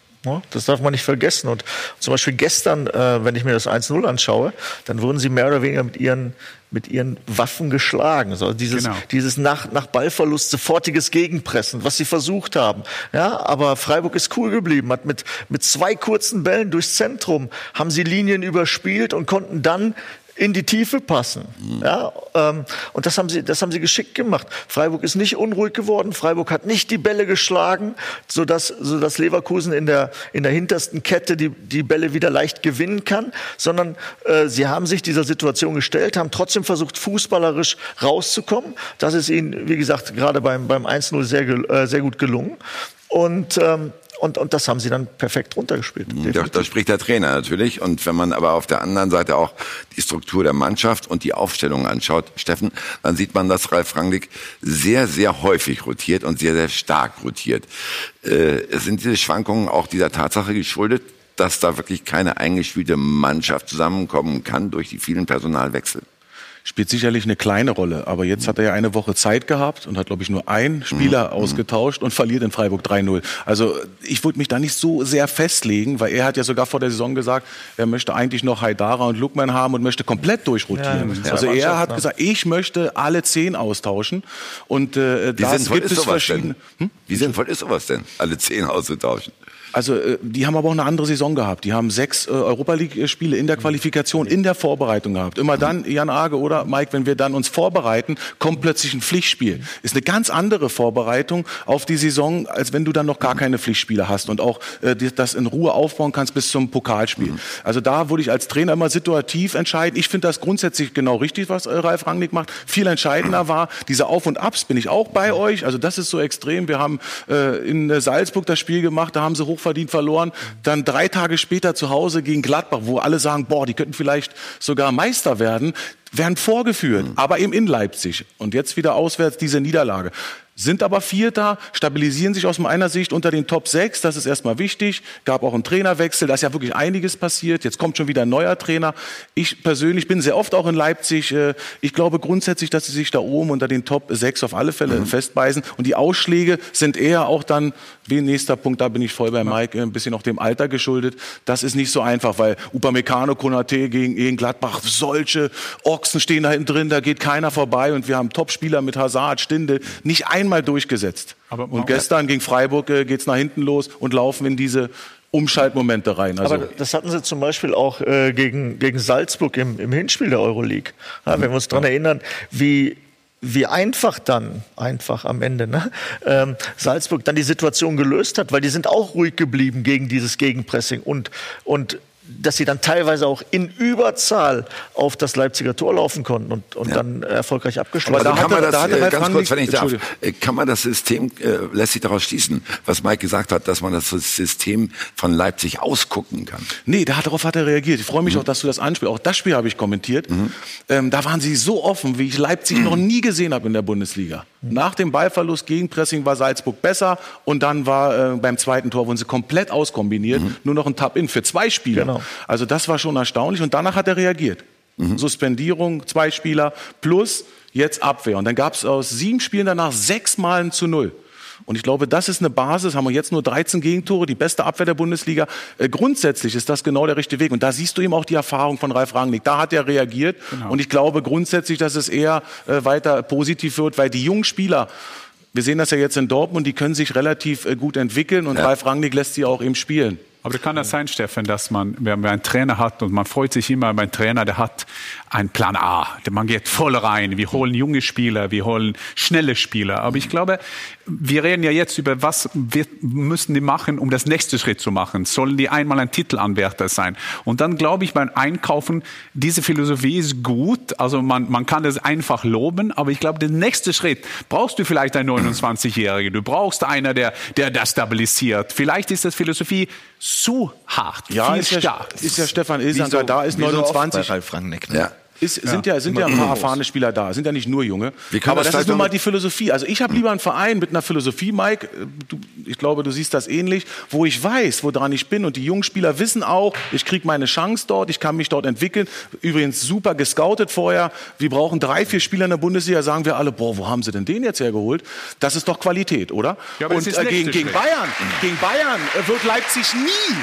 Das darf man nicht vergessen. Und zum Beispiel gestern, äh, wenn ich mir das 1-0 anschaue, dann wurden sie mehr oder weniger mit ihren, mit ihren Waffen geschlagen. Also dieses, genau. dieses nach, nach Ballverlust sofortiges Gegenpressen, was sie versucht haben. Ja, aber Freiburg ist cool geblieben, hat mit, mit zwei kurzen Bällen durchs Zentrum, haben sie Linien überspielt und konnten dann in die Tiefe passen. Mhm. Ja, ähm, und das haben sie, das haben sie geschickt gemacht. Freiburg ist nicht unruhig geworden. Freiburg hat nicht die Bälle geschlagen, so dass, so dass Leverkusen in der in der hintersten Kette die die Bälle wieder leicht gewinnen kann, sondern äh, sie haben sich dieser Situation gestellt, haben trotzdem versucht fußballerisch rauszukommen. Das ist ihnen, wie gesagt, gerade beim beim 1-0 sehr äh, sehr gut gelungen. Und ähm, und, und das haben sie dann perfekt runtergespielt. Da, da spricht der Trainer natürlich. Und wenn man aber auf der anderen Seite auch die Struktur der Mannschaft und die Aufstellung anschaut, Steffen, dann sieht man, dass Ralf Rangnick sehr, sehr häufig rotiert und sehr, sehr stark rotiert. Äh, sind diese Schwankungen auch dieser Tatsache geschuldet, dass da wirklich keine eingespielte Mannschaft zusammenkommen kann durch die vielen Personalwechsel? Spielt sicherlich eine kleine Rolle. Aber jetzt hat er ja eine Woche Zeit gehabt und hat, glaube ich, nur einen Spieler mhm. ausgetauscht und verliert in Freiburg 3-0. Also ich würde mich da nicht so sehr festlegen, weil er hat ja sogar vor der Saison gesagt, er möchte eigentlich noch Haidara und Lukman haben und möchte komplett durchrotieren. Ja, also er hat gesagt, ich möchte alle zehn austauschen. Und äh, das gibt es verschiedene. Hm? Wie sinnvoll ist sowas denn, alle zehn auszutauschen? Also äh, die haben aber auch eine andere Saison gehabt. Die haben sechs äh, Europa League-Spiele in der Qualifikation, in der Vorbereitung gehabt. Immer dann, Jan Age oder Mike, wenn wir dann uns vorbereiten, kommt plötzlich ein Pflichtspiel. Ist eine ganz andere Vorbereitung auf die Saison, als wenn du dann noch gar keine Pflichtspiele hast und auch äh, das in Ruhe aufbauen kannst bis zum Pokalspiel. Also da würde ich als Trainer immer situativ entscheiden. Ich finde das grundsätzlich genau richtig, was äh, Ralf Rangnick macht. Viel entscheidender war diese Auf und Abs. Bin ich auch bei euch? Also das ist so extrem. Wir haben äh, in äh, Salzburg das Spiel gemacht. Da haben sie hoch hochverdient verloren. Dann drei Tage später zu Hause gegen Gladbach, wo alle sagen, boah, die könnten vielleicht sogar Meister werden, werden vorgeführt, mhm. aber eben in Leipzig. Und jetzt wieder auswärts diese Niederlage. Sind aber Vierter, stabilisieren sich aus meiner Sicht unter den Top 6. Das ist erstmal wichtig. Gab auch einen Trainerwechsel. Da ist ja wirklich einiges passiert. Jetzt kommt schon wieder ein neuer Trainer. Ich persönlich bin sehr oft auch in Leipzig. Äh, ich glaube grundsätzlich, dass sie sich da oben unter den Top 6 auf alle Fälle mhm. festbeißen. Und die Ausschläge sind eher auch dann, wie nächster Punkt, da bin ich voll bei Mike, ein bisschen auch dem Alter geschuldet. Das ist nicht so einfach, weil Upamecano, Konate gegen, gegen Gladbach, solche Ochsen stehen da hinten drin, da geht keiner vorbei. Und wir haben Topspieler mit Hazard, Stinde, nicht einmal einmal durchgesetzt. Aber und gestern gegen Freiburg äh, geht es nach hinten los und laufen in diese Umschaltmomente rein. Also Aber das hatten sie zum Beispiel auch äh, gegen, gegen Salzburg im, im Hinspiel der Euroleague. Ja, wenn wir uns daran erinnern, wie wie einfach dann, einfach am Ende, ne, ähm, Salzburg dann die Situation gelöst hat, weil die sind auch ruhig geblieben gegen dieses Gegenpressing und, und dass sie dann teilweise auch in Überzahl auf das Leipziger Tor laufen konnten und, und ja. dann erfolgreich abgeschlossen. Aber da kann man das, da äh, ganz kurz, wenn ich darf, äh, kann man das System, äh, lässt sich daraus schließen, was Mike gesagt hat, dass man das System von Leipzig ausgucken kann. Nee, darauf hat er reagiert. Ich freue mich mhm. auch, dass du das anspielst. Auch das Spiel habe ich kommentiert. Mhm. Ähm, da waren sie so offen, wie ich Leipzig mhm. noch nie gesehen habe in der Bundesliga. Nach dem Ballverlust gegen Pressing war Salzburg besser und dann war äh, beim zweiten Tor wurden sie komplett auskombiniert, mhm. nur noch ein Tap-In für zwei Spieler. Genau. Also das war schon erstaunlich und danach hat er reagiert. Mhm. Suspendierung, zwei Spieler plus jetzt Abwehr. Und dann gab es aus sieben Spielen danach sechs Malen zu null. Und ich glaube, das ist eine Basis. Haben wir jetzt nur 13 Gegentore, die beste Abwehr der Bundesliga. Äh, grundsätzlich ist das genau der richtige Weg. Und da siehst du eben auch die Erfahrung von Ralf Rangnick. Da hat er reagiert. Genau. Und ich glaube grundsätzlich, dass es eher äh, weiter positiv wird, weil die jungen Spieler, wir sehen das ja jetzt in Dortmund, die können sich relativ äh, gut entwickeln und ja. Ralf Rangnick lässt sie auch eben spielen. Aber kann das sein, Steffen, dass man, wenn man einen Trainer hat und man freut sich immer über einen Trainer, der hat einen Plan A. Man geht voll rein. Wir holen junge Spieler, wir holen schnelle Spieler. Aber ich glaube, wir reden ja jetzt über, was wir müssen die machen, um das nächste Schritt zu machen. Sollen die einmal ein Titelanwärter sein? Und dann glaube ich beim Einkaufen, diese Philosophie ist gut. Also man, man kann das einfach loben. Aber ich glaube, den nächsten Schritt brauchst du vielleicht einen 29-Jährigen. Du brauchst einer, der, der das stabilisiert. Vielleicht ist das Philosophie zu hart, ja, viel ist stark. Ja, ist ja Stefan Ilsanker da, ist 29. So Ralf Rangnick, ne? Ja. Ist, sind ja, sind ja ein paar erfahrene Spieler da, sind ja nicht nur junge. Aber das ist nun mal die Philosophie. Also ich habe lieber einen Verein mit einer Philosophie, Mike, du, ich glaube, du siehst das ähnlich, wo ich weiß, woran ich bin. Und die jungen Spieler wissen auch, ich kriege meine Chance dort, ich kann mich dort entwickeln. Übrigens super gescoutet vorher. Wir brauchen drei, vier Spieler in der Bundesliga, sagen wir alle, boah, wo haben sie denn den jetzt hergeholt? Das ist doch Qualität, oder? Ja, Und äh, gegen, gegen Bayern, gegen Bayern wird Leipzig nie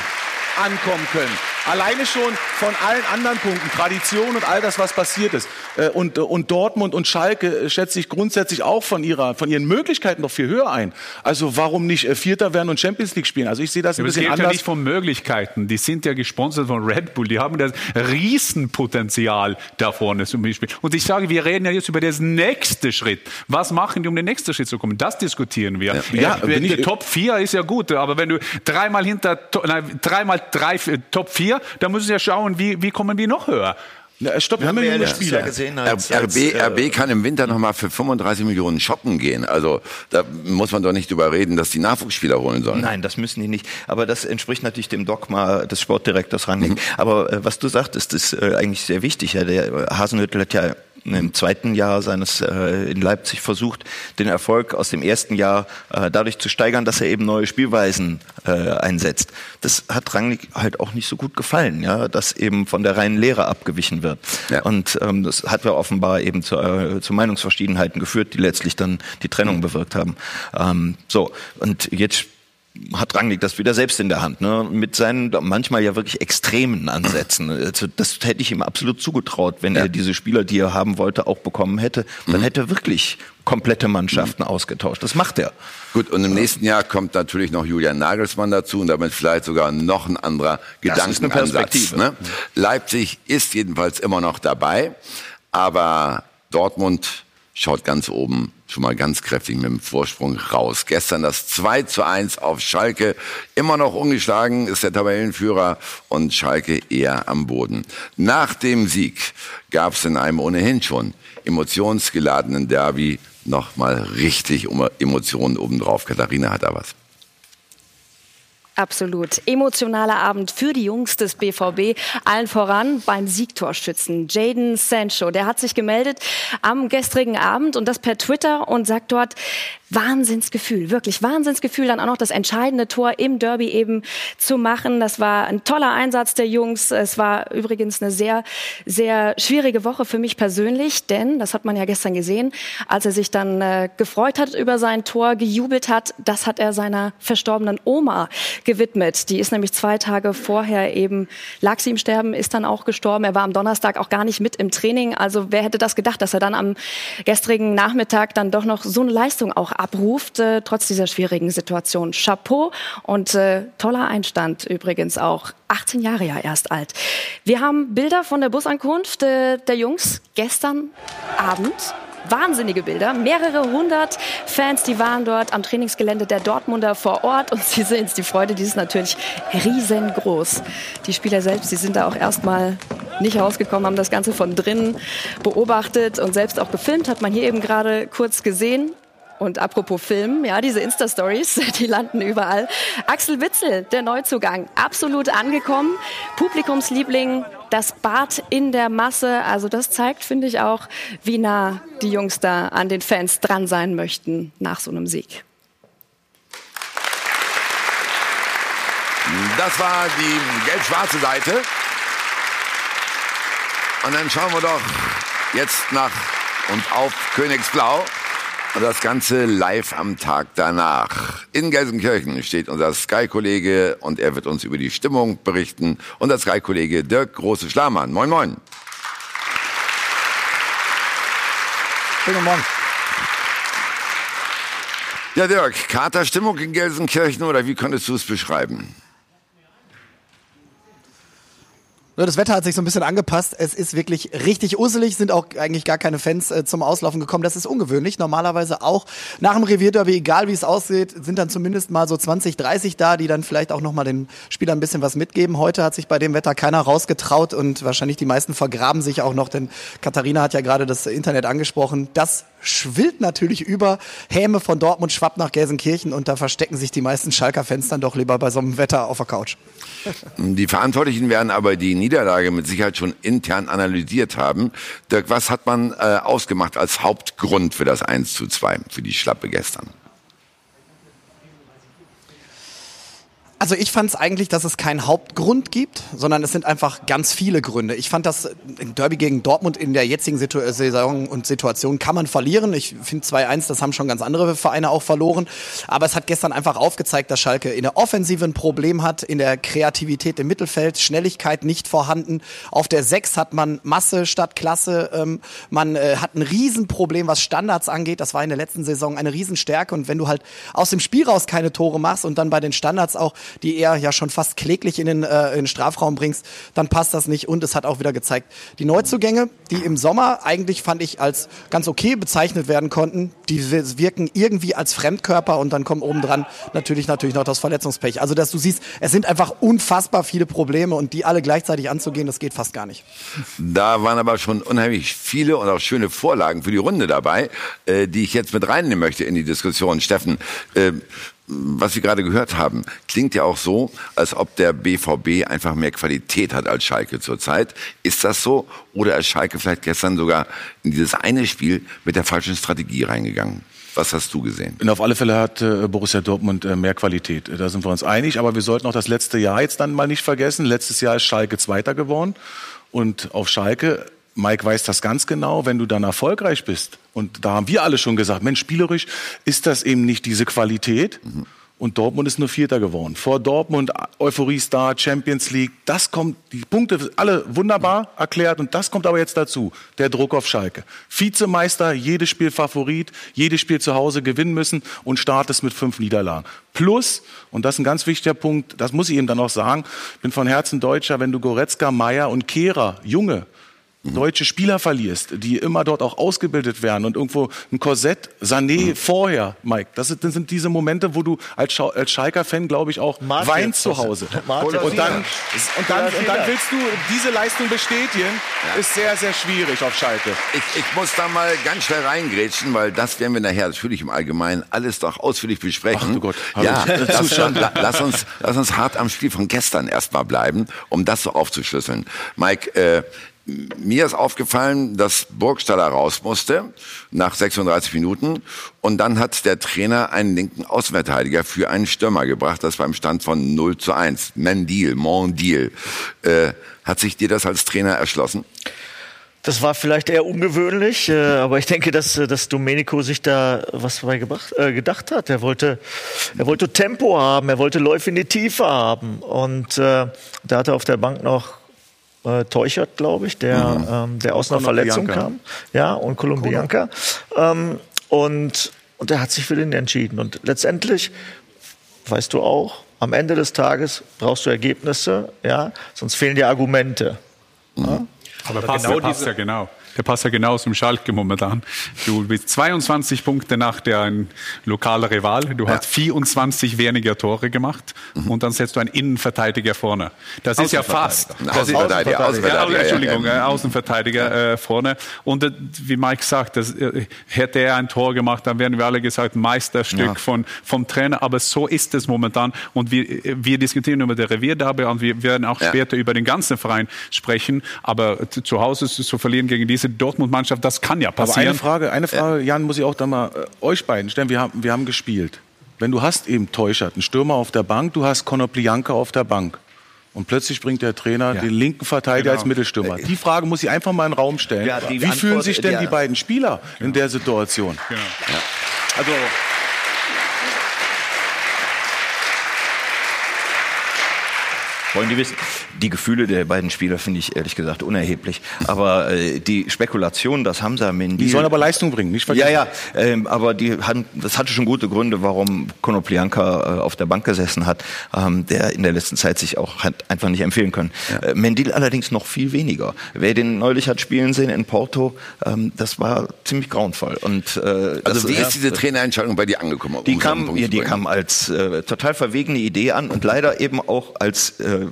ankommen können. Alleine schon von allen anderen Punkten, Tradition und all das, was passiert ist. Äh, und, äh, und Dortmund und Schalke äh, schätze ich grundsätzlich auch von, ihrer, von ihren Möglichkeiten noch viel höher ein. Also warum nicht Vierter werden und Champions League spielen? Also ich sehe das ein ja, bisschen es geht anders. ja nicht von Möglichkeiten. Die sind ja gesponsert von Red Bull. Die haben das Riesenpotenzial da vorne zum Beispiel. Und ich sage, wir reden ja jetzt über den nächsten Schritt. Was machen die, um den nächsten Schritt zu kommen? Das diskutieren wir. Ja, ja wenn die Top 4 ist ja gut, aber wenn du dreimal hinter, nein, dreimal drei, Top 4, da müssen Sie ja schauen, wie, wie kommen wir noch höher. Stopp, wir haben ja junge Spieler. Gesehen als, RB, als, äh, RB kann im Winter noch mal für 35 Millionen shoppen gehen. Also da muss man doch nicht drüber reden, dass die Nachwuchsspieler holen sollen. Nein, das müssen die nicht. Aber das entspricht natürlich dem Dogma des Sportdirektors Rangnick. Mhm. Aber äh, was du sagtest, ist äh, eigentlich sehr wichtig. Ja, der Hasenhüttl hat ja im zweiten Jahr seines äh, in Leipzig versucht, den Erfolg aus dem ersten Jahr äh, dadurch zu steigern, dass er eben neue Spielweisen äh, einsetzt. Das hat Rangnick halt auch nicht so gut gefallen, ja, dass eben von der reinen Lehre abgewichen wird. Ja. Und ähm, das hat ja offenbar eben zu, äh, zu Meinungsverschiedenheiten geführt, die letztlich dann die Trennung bewirkt haben. Ähm, so und jetzt hat Rangnick das wieder selbst in der Hand, ne? mit seinen manchmal ja wirklich extremen Ansätzen. [clears throat] Also das hätte ich ihm absolut zugetraut, wenn ja. er diese Spieler, die er haben wollte, auch bekommen hätte. Dann mhm. hätte er wirklich komplette Mannschaften mhm. ausgetauscht. Das macht er. Gut, und im nächsten Jahr kommt natürlich noch Julian Nagelsmann dazu und damit vielleicht sogar noch ein anderer Gedankenansatz. Ne? Leipzig ist jedenfalls immer noch dabei, aber Dortmund schaut ganz oben schon mal ganz kräftig mit dem Vorsprung raus. Gestern das 2 zu 1 auf Schalke. Immer noch ungeschlagen ist der Tabellenführer und Schalke eher am Boden. Nach dem Sieg gab es in einem ohnehin schon emotionsgeladenen Derby noch mal richtig Emotionen obendrauf. Katharina hat da was. Absolut. Emotionaler Abend für die Jungs des BVB. Allen voran beim Siegtorschützen Jaden Sancho. Der hat sich gemeldet am gestrigen Abend und das per Twitter und sagt dort, Wahnsinnsgefühl, wirklich Wahnsinnsgefühl, dann auch noch das entscheidende Tor im Derby eben zu machen. Das war ein toller Einsatz der Jungs. Es war übrigens eine sehr, sehr schwierige Woche für mich persönlich, denn, das hat man ja gestern gesehen, als er sich dann äh, gefreut hat über sein Tor, gejubelt hat, das hat er seiner verstorbenen Oma gewidmet. Die ist nämlich zwei Tage vorher eben, lag sie im Sterben, ist dann auch gestorben. Er war am Donnerstag auch gar nicht mit im Training. Also wer hätte das gedacht, dass er dann am gestrigen Nachmittag dann doch noch so eine Leistung auch abruft, äh, trotz dieser schwierigen Situation. Chapeau und äh, toller Einstand übrigens auch. 18 Jahre ja erst alt. Wir haben Bilder von der Busankunft äh, der Jungs gestern Abend wahnsinnige Bilder. Mehrere hundert Fans, die waren dort am Trainingsgelände der Dortmunder vor Ort und Sie sehen es, die Freude, die ist natürlich riesengroß. Die Spieler selbst, die sind da auch erstmal nicht rausgekommen, haben das Ganze von drinnen beobachtet und selbst auch gefilmt, hat man hier eben gerade kurz gesehen. Und apropos Film, ja, diese Insta-Stories, [laughs] die landen überall. Axel Witzel, der Neuzugang, absolut angekommen. Publikumsliebling, das Bad in der Masse. Also das zeigt, finde ich auch, wie nah die Jungs da an den Fans dran sein möchten nach so einem Sieg. Das war die gelb-schwarze Seite. Und dann schauen wir doch jetzt nach und auf Königsblau. Und das Ganze live am Tag danach. In Gelsenkirchen steht unser Sky-Kollege und er wird uns über die Stimmung berichten. Unser Sky-Kollege Dirk Große-Schlamann. Moin, moin. Guten Morgen. Ja, Dirk, Katerstimmung in Gelsenkirchen oder wie könntest du es beschreiben? Das Wetter hat sich so ein bisschen angepasst. Es ist wirklich richtig usselig, sind auch eigentlich gar keine Fans äh, zum Auslaufen gekommen. Das ist ungewöhnlich. Normalerweise auch nach dem Revierderby, egal wie es aussieht, sind dann zumindest mal so 20, 30 da, die dann vielleicht auch nochmal den Spielern ein bisschen was mitgeben. Heute hat sich bei dem Wetter keiner rausgetraut und wahrscheinlich die meisten vergraben sich auch noch, denn Katharina hat ja gerade das Internet angesprochen. Das schwillt natürlich über. Häme von Dortmund schwappt nach Gelsenkirchen und da verstecken sich die meisten Schalker-Fans dann doch lieber bei so einem Wetter auf der Couch. Die Verantwortlichen werden aber die Niederlage mit Sicherheit schon intern analysiert haben. Dirk, was hat man äh, ausgemacht als Hauptgrund für das 1 zu 2, für die Schlappe gestern? Also ich fand es eigentlich, dass es keinen Hauptgrund gibt, sondern es sind einfach ganz viele Gründe. Ich fand das Derby gegen Dortmund in der jetzigen Situ Saison und Situation kann man verlieren. Ich finde 2-1, das haben schon ganz andere Vereine auch verloren. Aber es hat gestern einfach aufgezeigt, dass Schalke in der Offensive ein Problem hat, in der Kreativität im Mittelfeld, Schnelligkeit nicht vorhanden. Auf der 6 hat man Masse statt Klasse. Ähm, man äh, hat ein Riesenproblem, was Standards angeht. Das war in der letzten Saison eine Riesenstärke. Und wenn du halt aus dem Spiel raus keine Tore machst und dann bei den Standards auch die eher ja schon fast kläglich in den, äh, in den Strafraum bringst, dann passt das nicht. Und es hat auch wieder gezeigt, die Neuzugänge, die im Sommer eigentlich fand ich als ganz okay bezeichnet werden konnten, die wirken irgendwie als Fremdkörper und dann kommen obendran natürlich natürlich noch das Verletzungspech. Also dass du siehst, es sind einfach unfassbar viele Probleme und die alle gleichzeitig anzugehen, das geht fast gar nicht. Da waren aber schon unheimlich viele und auch schöne Vorlagen für die Runde dabei, äh, die ich jetzt mit reinnehmen möchte in die Diskussion. Steffen, äh, was Sie gerade gehört haben, klingt ja auch so, als ob der BVB einfach mehr Qualität hat als Schalke zurzeit. Ist das so? Oder ist Schalke vielleicht gestern sogar in dieses eine Spiel mit der falschen Strategie reingegangen? Was hast du gesehen? Und auf alle Fälle hat äh, Borussia Dortmund äh, mehr Qualität. Da sind wir uns einig. Aber wir sollten auch das letzte Jahr jetzt dann mal nicht vergessen. Letztes Jahr ist Schalke Zweiter geworden. Und auf Schalke Mike weiß das ganz genau, wenn du dann erfolgreich bist. Und da haben wir alle schon gesagt, Mensch, spielerisch ist das eben nicht diese Qualität. Mhm. Und Dortmund ist nur Vierter geworden. Vor Dortmund, Euphorie Star, Champions League, das kommt, die Punkte alle wunderbar erklärt und das kommt aber jetzt dazu. Der Druck auf Schalke. Vizemeister, jedes Spiel Favorit, jedes Spiel zu Hause gewinnen müssen und startest mit fünf Niederlagen. Plus, und das ist ein ganz wichtiger Punkt, das muss ich eben dann auch sagen, bin von Herzen Deutscher, wenn du Goretzka, Meier und Kehrer, Junge, deutsche Spieler verlierst, die immer dort auch ausgebildet werden und irgendwo ein Korsett, Sané vorher, Mike, das sind, das sind diese Momente, wo du als, Schau als Schalker-Fan, glaube ich, auch Martin, weinst zu Hause. [laughs] Martin. Und dann, und, dann, und dann willst du diese Leistung bestätigen, ist sehr, sehr schwierig auf Schalke. Ich, ich muss da mal ganz schnell reingrätschen, weil das werden wir nachher natürlich im Allgemeinen alles doch ausführlich besprechen. Ach du Gott, ja, lass, [laughs] schon, la, lass, uns, lass uns hart am Spiel von gestern erstmal bleiben, um das so aufzuschlüsseln. Mike, äh, mir ist aufgefallen, dass Burgstaller raus musste nach 36 Minuten und dann hat der Trainer einen linken Außenverteidiger für einen Stürmer gebracht, das beim Stand von 0 zu 1. Mendil, Mondil. Äh, hat sich dir das als Trainer erschlossen? Das war vielleicht eher ungewöhnlich, äh, aber ich denke, dass, äh, dass Domenico sich da was bei gebracht, äh, gedacht hat. Er wollte, er wollte Tempo haben, er wollte Läufe in die Tiefe haben. Und äh, da hatte auf der Bank noch äh, Teuchert, glaube ich, der, ähm, der aus einer Verletzung kam. Ja, und Kolumbianka. Ähm, und, und er hat sich für den entschieden. Und letztendlich, weißt du auch, am Ende des Tages brauchst du Ergebnisse, ja, sonst fehlen dir Argumente. Ja? Aber passt, genau der passt diese- ja genau. Der passt ja genau zum Schalke momentan. Du bist 22 Punkte nach der ein lokaler Rival. Du hast 24 weniger Tore gemacht und dann setzt du einen Innenverteidiger vorne. Das ist ja fast. Außenverteidiger, ja, Außenverteidiger, ja, Entschuldigung, ja. äh, Außenverteidiger äh, vorne. Und äh, wie Mike sagt, das, äh, hätte er ein Tor gemacht, dann wären wir alle gesagt Meisterstück von, vom Trainer. Aber so ist es momentan. Und wir, äh, wir diskutieren über der Revierderby und wir werden auch Ja. später über den ganzen Verein sprechen. Aber zu- zu Hause zu verlieren gegen diese Dortmund-Mannschaft, das kann ja Aber eine passieren. Frage, eine Frage, Jan, muss ich auch da mal äh, euch beiden stellen. Wir haben, wir haben gespielt. Wenn du hast eben Teuchert, einen Stürmer auf der Bank, du hast Konoplianka auf der Bank. Und plötzlich bringt der Trainer den linken Verteidiger Genau. als Mittelstürmer. Die Frage muss ich einfach mal in den Raum stellen. Ja, Wie fühlen Antwort- sich denn ja. die beiden Spieler in der Situation? Genau. Also, Wollen die wissen? Die Gefühle der beiden Spieler finde ich ehrlich gesagt unerheblich. Aber äh, die Spekulation, dass Hamza Mendy... die sollen aber Leistung bringen, nicht Ja, vergessen. ja, ähm, aber die hatten, das hatte schon gute Gründe, warum Konoplianka äh, auf der Bank gesessen hat, ähm, der in der letzten Zeit sich auch hat einfach nicht empfehlen können. Äh, Mendil allerdings noch viel weniger. Wer den neulich hat spielen sehen in Porto, ähm, das war ziemlich grauenvoll. Und, äh, das, Also wie ja, ist diese Trainerentscheidung bei dir angekommen? um die kam, ja, die kam als äh, total verwegene Idee an und leider eben auch als äh,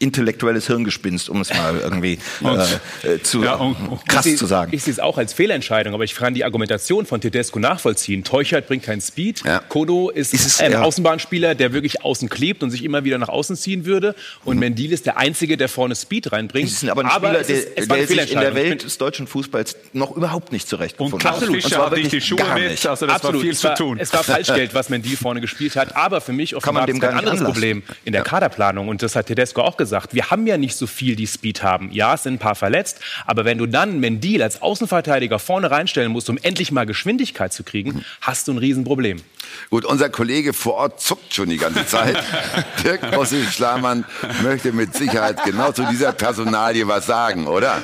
intellektuelles Hirngespinst, um es mal irgendwie [laughs] äh, zu Ja, und- und- krass Ich zu sehe- sagen. Ich sehe es auch als Fehlentscheidung, aber ich kann die Argumentation von Tedesco nachvollziehen. Teuchert bringt keinen Speed. Ja. Kodo ist, Ist es, ein ja. Außenbahnspieler, der wirklich außen klebt und sich immer wieder nach außen ziehen würde. Und Mendil ist der Einzige, der vorne Speed reinbringt. Es ist aber ein Spieler, es ist, der, es war eine der sich in der Welt des deutschen Fußballs noch überhaupt nicht zurechtgefunden Und Klaus hat. Und Fischer hatte ich die wirklich Schuhe gar mit, nicht. also das Absolut. war viel es zu war, tun. Es war Falschgeld, was Mendil vorne gespielt hat. Aber für mich Kann man offenbar ein nicht anderes anlassen. Problem in der Kaderplanung. Und das hat Tedesco auch gesagt. Wir haben ja nicht so viel, die Speed haben. Ja, es sind ein paar verletzt. Aber wenn du dann Mendil als Außenverteidiger vorne reinstellen musst, um endlich mal Geschwindigkeit zu kriegen, hast du ein Riesenproblem. Gut, unser Kollege vor Ort zuckt schon die ganze Zeit. [laughs] Dirk Rossi-Schlamann möchte mit Sicherheit genau zu dieser Personalie was sagen, oder?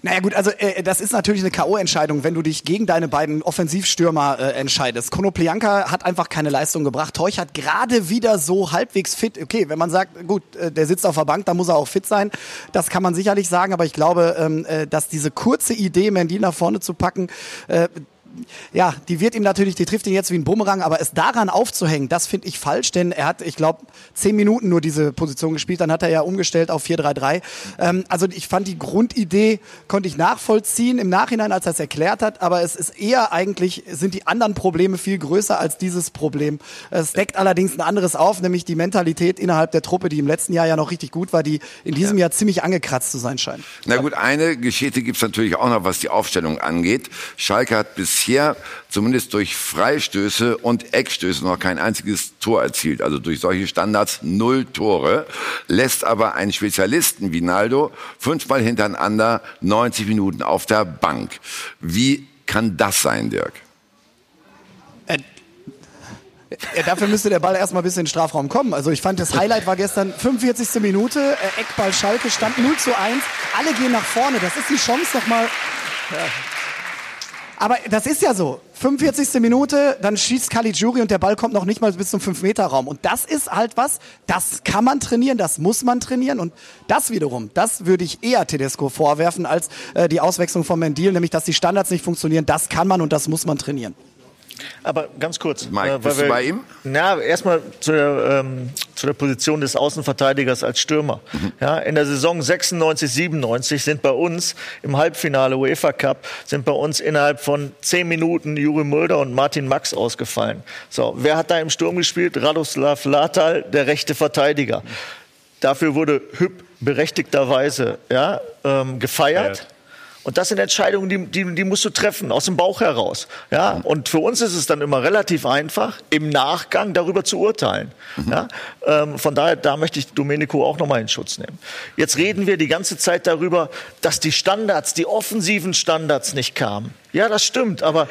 Naja gut, also äh, das ist natürlich eine K.O.-Entscheidung, wenn du dich gegen deine beiden Offensivstürmer äh, entscheidest. Konoplianka hat einfach keine Leistung gebracht. Teuch hat gerade wieder so halbwegs fit. Okay, wenn man sagt, gut, äh, der sitzt auf der Bank, dann muss er auch fit sein. Das kann man sicherlich sagen, aber ich glaube, ähm, äh, dass diese kurze Idee, Mendy nach vorne zu packen, äh, ja, die wird ihm natürlich, die trifft ihn jetzt wie ein Bumerang, aber es daran aufzuhängen, das finde ich falsch, denn er hat, ich glaube, zehn Minuten nur diese Position gespielt, dann hat er ja umgestellt auf 4-3-3. Ähm, also ich fand die Grundidee, konnte ich nachvollziehen im Nachhinein, als er es erklärt hat, aber es ist eher eigentlich, sind die anderen Probleme viel größer als dieses Problem. Es deckt allerdings ein anderes auf, nämlich die Mentalität innerhalb der Truppe, die im letzten Jahr ja noch richtig gut war, die in diesem Jahr ziemlich angekratzt zu sein scheint. Na gut, eine Geschichte gibt's natürlich auch noch, was die Aufstellung angeht. Schalke hat bisher zumindest durch Freistöße und Eckstöße noch kein einziges Tor erzielt. Also durch solche Standards null Tore, lässt aber einen Spezialisten wie Naldo fünfmal hintereinander 90 Minuten auf der Bank. Wie kann das sein, Dirk? Ja, dafür müsste der Ball erstmal bis in den Strafraum kommen. Also ich fand, das Highlight war gestern 45. Minute, äh, Eckball Schalke, stand 0 zu 1. Alle gehen nach vorne. Das ist die Chance nochmal. Ja. Aber das ist ja so. 45. Minute, dann schießt Caligiuri und der Ball kommt noch nicht mal bis zum 5-Meter-Raum. Und das ist halt was, das kann man trainieren, das muss man trainieren. Und das wiederum, das würde ich eher Tedesco vorwerfen als äh, die Auswechslung von Mendil, nämlich dass die Standards nicht funktionieren. Das kann man und das muss man trainieren. Aber ganz kurz. Mike, äh, bist du bei ihm? Na, erstmal zu der, ähm, zu der Position des Außenverteidigers als Stürmer. Mhm. Ja, in der Saison 96, 97 sind bei uns im Halbfinale UEFA Cup sind bei uns innerhalb von zehn Minuten Juri Mulder und Martin Max ausgefallen. So, wer hat da im Sturm gespielt? Radoslav Latal, der rechte Verteidiger. Dafür wurde Hüb berechtigterweise ja, ähm, gefeiert. Und das sind Entscheidungen, die, die, die musst du treffen, aus dem Bauch heraus. Ja? Und für uns ist es dann immer relativ einfach, im Nachgang darüber zu urteilen. Ja? Ähm, von daher, da möchte ich Domenico auch nochmal in Schutz nehmen. Jetzt reden wir die ganze Zeit darüber, dass die Standards, die offensiven Standards nicht kamen. Ja, das stimmt, aber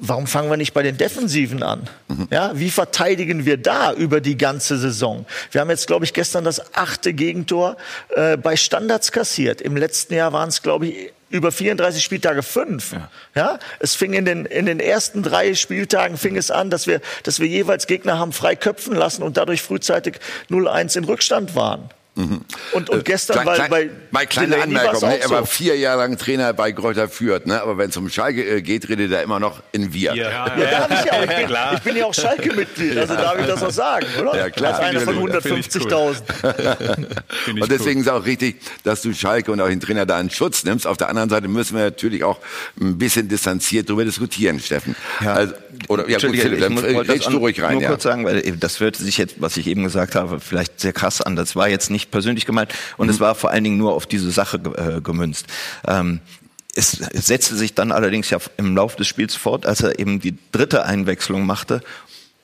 Warum fangen wir nicht bei den Defensiven an? Ja, wie verteidigen wir da über die ganze Saison? Wir haben jetzt, glaube ich, gestern das achte Gegentor äh, bei Standards kassiert. Im letzten Jahr waren es, glaube ich, über 34 Spieltage fünf. Ja. ja. es fing in den, in den ersten drei Spieltagen fing es an, dass wir, dass wir jeweils Gegner haben frei köpfen lassen und dadurch frühzeitig 0-1 in Rückstand waren. Und, und gestern, Klein, weil bei kleine Delaney Anmerkung. Ne? Er war so. vier Jahre lang Trainer bei Kräuter Fürth. Ne? Aber wenn es um Schalke äh, geht, redet er immer noch in Wir. Ja, darf ich ja auch. [laughs] Ich bin, ich bin ja auch Schalke-Mitglied, also darf ich das auch sagen, oder? Ja, klar. Als einer von Finde ich gut. 150.000. [laughs] Und deswegen ist auch richtig, dass du Schalke und auch den Trainer da in Schutz nimmst. Auf der anderen Seite müssen wir natürlich auch ein bisschen distanziert darüber diskutieren, Steffen. Also, oder, ja, gut, Philipp, ich dann das du ruhig rein. Nur Ja. kurz sagen, weil eben das hört sich jetzt, was ich eben gesagt habe, vielleicht sehr krass an. Das war jetzt nicht persönlich gemeint und es war vor allen Dingen nur auf diese Sache äh, gemünzt. Ähm, es, es setzte sich dann allerdings ja im Laufe des Spiels fort, als er eben die dritte Einwechslung machte.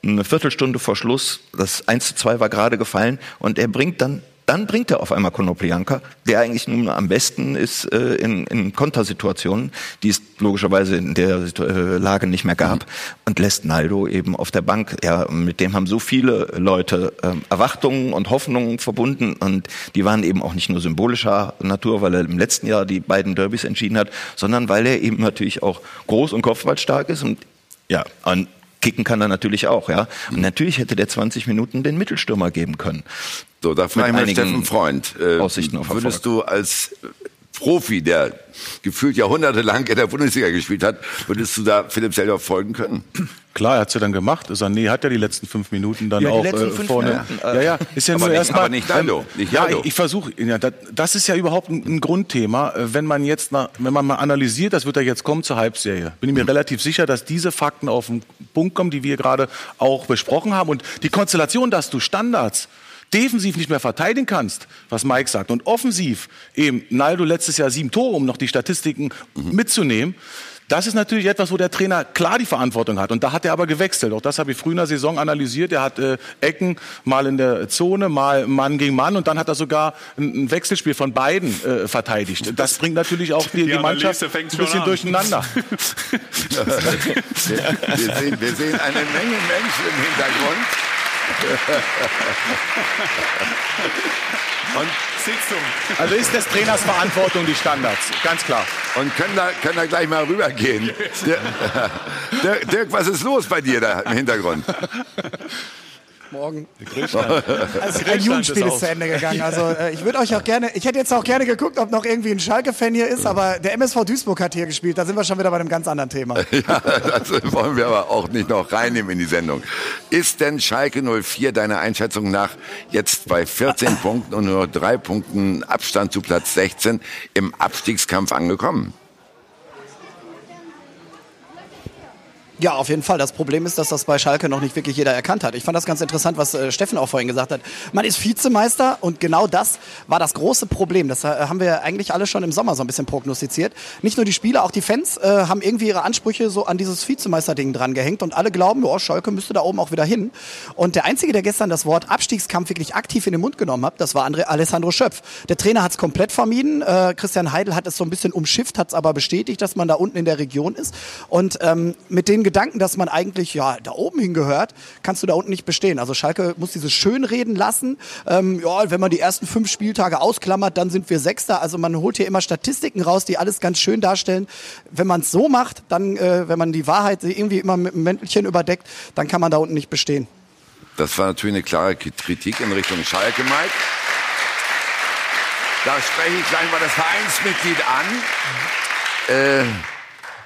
Eine Viertelstunde vor Schluss, das 1 zu 2 war gerade gefallen und er bringt dann dann bringt er auf einmal Konoplyanka, der eigentlich nun am besten ist äh, in, in Kontersituationen, die es logischerweise in der äh, Lage nicht mehr gab, und lässt Naldo eben auf der Bank. Ja, mit dem haben so viele Leute ähm, Erwartungen und Hoffnungen verbunden und die waren eben auch nicht nur symbolischer Natur, weil er im letzten Jahr die beiden Derbys entschieden hat, sondern weil er eben natürlich auch groß und kopfballstark ist und ja, und kicken kann er natürlich auch, ja. Und natürlich hätte der 20 Minuten den Mittelstürmer geben können. So, da frage ich mal Steffen Freund. Äh, Aussichten auf Erfolg. würdest du als Profi, der gefühlt jahrhundertelang in der Bundesliga gespielt hat, würdest du da Philipp Seldorf folgen können? Klar, er hat's ja dann gemacht. Sané hat ja die letzten fünf Minuten dann Ja, die auch letzten äh, fünf vorne. Minuten, ja, ja, ist ja Aber nur nicht- erstmal. aber nicht Naldo, nicht ja, Naldo. ich, ich versuche. Ja, das, das ist ja überhaupt ein, ein Grundthema. Äh, Wenn man jetzt, nach, wenn man mal analysiert, das wird ja jetzt kommen zur Halbserie, bin ich mir relativ sicher, dass diese Fakten auf den Punkt kommen, die wir gerade auch besprochen haben. Und die Konstellation, dass du Standards defensiv nicht mehr verteidigen kannst, was Mike sagt, und offensiv eben Naldo letztes Jahr sieben Tore, um noch die Statistiken mitzunehmen. Das ist natürlich etwas, wo der Trainer klar die Verantwortung hat. Und da hat er aber gewechselt. Auch das habe ich früher in der Saison analysiert. Er hat äh, Ecken mal in der Zone, mal Mann gegen Mann. Und dann hat er sogar ein, ein Wechselspiel von beiden äh, verteidigt. Das bringt natürlich auch die, die, Mannschaft Analyse ein bisschen an. durcheinander. [laughs] Wir, wir, sehen, wir sehen eine Menge Menschen im Hintergrund. [laughs] Und, Sitzung. Also ist des Trainers Verantwortung die Standards. Ganz klar. und können, da, können da gleich mal rübergehen. [laughs] Dirk, Dirk, was ist los bei dir da im Hintergrund? [laughs] Morgen. [laughs] Also ein Jugendspiel ist zu Ende gegangen. Also äh, ich würde euch auch gerne, ich hätte jetzt auch gerne geguckt, ob noch irgendwie ein Schalke-Fan hier ist, aber der MSV Duisburg hat hier gespielt. Da sind wir schon wieder bei einem ganz anderen Thema. [laughs] Ja, das wollen wir aber auch nicht noch reinnehmen in die Sendung. Ist denn Schalke 04 deiner Einschätzung nach jetzt bei 14 [laughs] Punkten und nur drei Punkten Abstand zu Platz 16 im Abstiegskampf angekommen? Ja, auf jeden Fall. Das Problem ist, dass das bei Schalke noch nicht wirklich jeder erkannt hat. Ich fand das ganz interessant, was äh, Steffen auch vorhin gesagt hat. Man ist Vizemeister und genau das war das große Problem. Das äh, haben wir eigentlich alle schon im Sommer so ein bisschen prognostiziert. Nicht nur die Spieler, auch die Fans äh, haben irgendwie ihre Ansprüche so an dieses Vizemeister-Ding dran gehängt und alle glauben, oh, Schalke müsste da oben auch wieder hin. Und der Einzige, der gestern das Wort Abstiegskampf wirklich aktiv in den Mund genommen hat, das war André Alessandro Schöpf. Der Trainer hat es komplett vermieden. Äh, Christian Heidel hat es so ein bisschen umschifft, hat es aber bestätigt, dass man da unten in der Region ist. Und ähm, mit den Gedanken, dass man eigentlich ja da oben hingehört, kannst du da unten nicht bestehen. Also Schalke muss dieses Schönreden lassen. Ähm, ja, wenn man die ersten fünf Spieltage ausklammert, dann sind wir Sechster. Also man holt hier immer Statistiken raus, die alles ganz schön darstellen. Wenn man es so macht, dann, äh, wenn man die Wahrheit irgendwie immer mit einem Mäntelchen überdeckt, dann kann man da unten nicht bestehen. Das war natürlich eine klare Kritik in Richtung Schalke, Mike. Da spreche ich gleich mal das Vereinsmitglied an. Äh,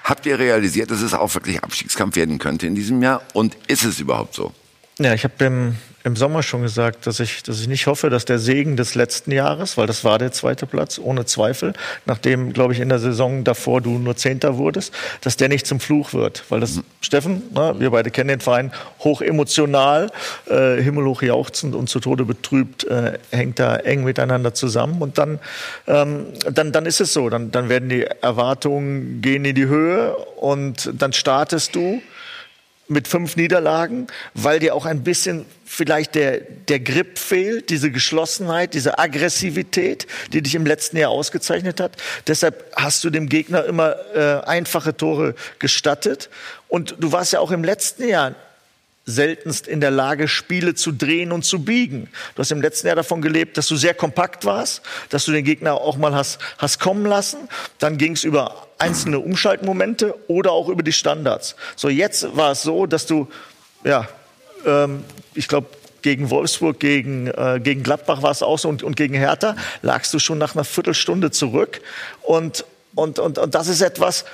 habt ihr realisiert, dass es auch wirklich Abstiegskampf werden könnte in diesem Jahr? Und ist es überhaupt so? Ja, ich habe im, im Sommer schon gesagt, dass ich, dass ich nicht hoffe, dass der Segen des letzten Jahres, weil das war der zweite Platz, ohne Zweifel, nachdem, glaube ich, in der Saison davor du nur Zehnter wurdest, dass der nicht zum Fluch wird. Weil das, mhm. Steffen, na, wir beide kennen den Verein, hoch emotional, äh, himmelhoch jauchzend und zu Tode betrübt, äh, hängt da eng miteinander zusammen. Und dann, ähm, dann, dann ist es so, dann, dann werden die Erwartungen gehen in die Höhe und dann startest du mit fünf Niederlagen, weil dir auch ein bisschen vielleicht der, der Grip fehlt, diese Geschlossenheit, diese Aggressivität, die dich im letzten Jahr ausgezeichnet hat. Deshalb hast du dem Gegner immer äh, einfache Tore gestattet. Und du warst ja auch im letzten Jahr seltenst in der Lage, Spiele zu drehen und zu biegen. Du hast im letzten Jahr davon gelebt, dass du sehr kompakt warst, dass du den Gegner auch mal hast, hast kommen lassen. Dann ging es über einzelne Umschaltmomente oder auch über die Standards. So, jetzt war es so, dass du, ja, ähm, ich glaube, gegen Wolfsburg, gegen, äh, gegen Gladbach war es auch so und, und gegen Hertha lagst du schon nach einer Viertelstunde zurück. Und, und, und, und das ist etwas,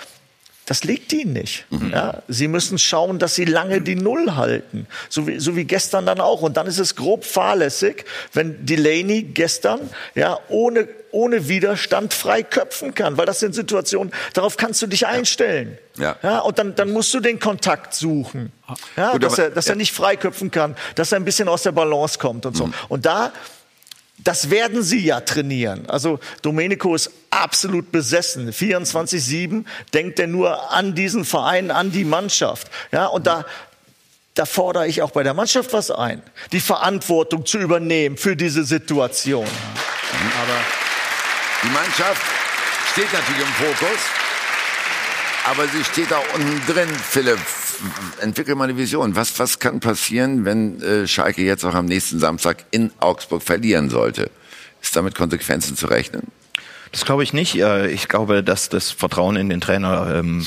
das liegt ihnen nicht. Mhm. Ja, sie müssen schauen, dass sie lange die Null halten. So wie, so wie gestern dann auch. Und dann ist es grob fahrlässig, wenn Delaney gestern ja, ohne, ohne Widerstand frei köpfen kann. Weil das sind Situationen, darauf kannst du dich einstellen. Ja. Ja, und dann, dann musst du den Kontakt suchen. Ja, Gut, dass, aber, er, dass ja. er nicht frei köpfen kann, dass er ein bisschen aus der Balance kommt und so. Mhm. Und da das werden sie ja trainieren. Also Domenico ist absolut besessen. 24-7 denkt er nur an diesen Verein, an die Mannschaft. Ja, und da, da fordere ich auch bei der Mannschaft was ein, die Verantwortung zu übernehmen für diese Situation. Aber die Mannschaft steht natürlich im Fokus, aber sie steht auch unten drin, Philipp entwickel mal eine Vision. Was, was kann passieren, wenn äh, Schalke jetzt auch am nächsten Samstag in Augsburg verlieren sollte? Ist damit Konsequenzen zu rechnen? Das glaube ich nicht. Ich glaube, dass das Vertrauen in den Trainer ähm,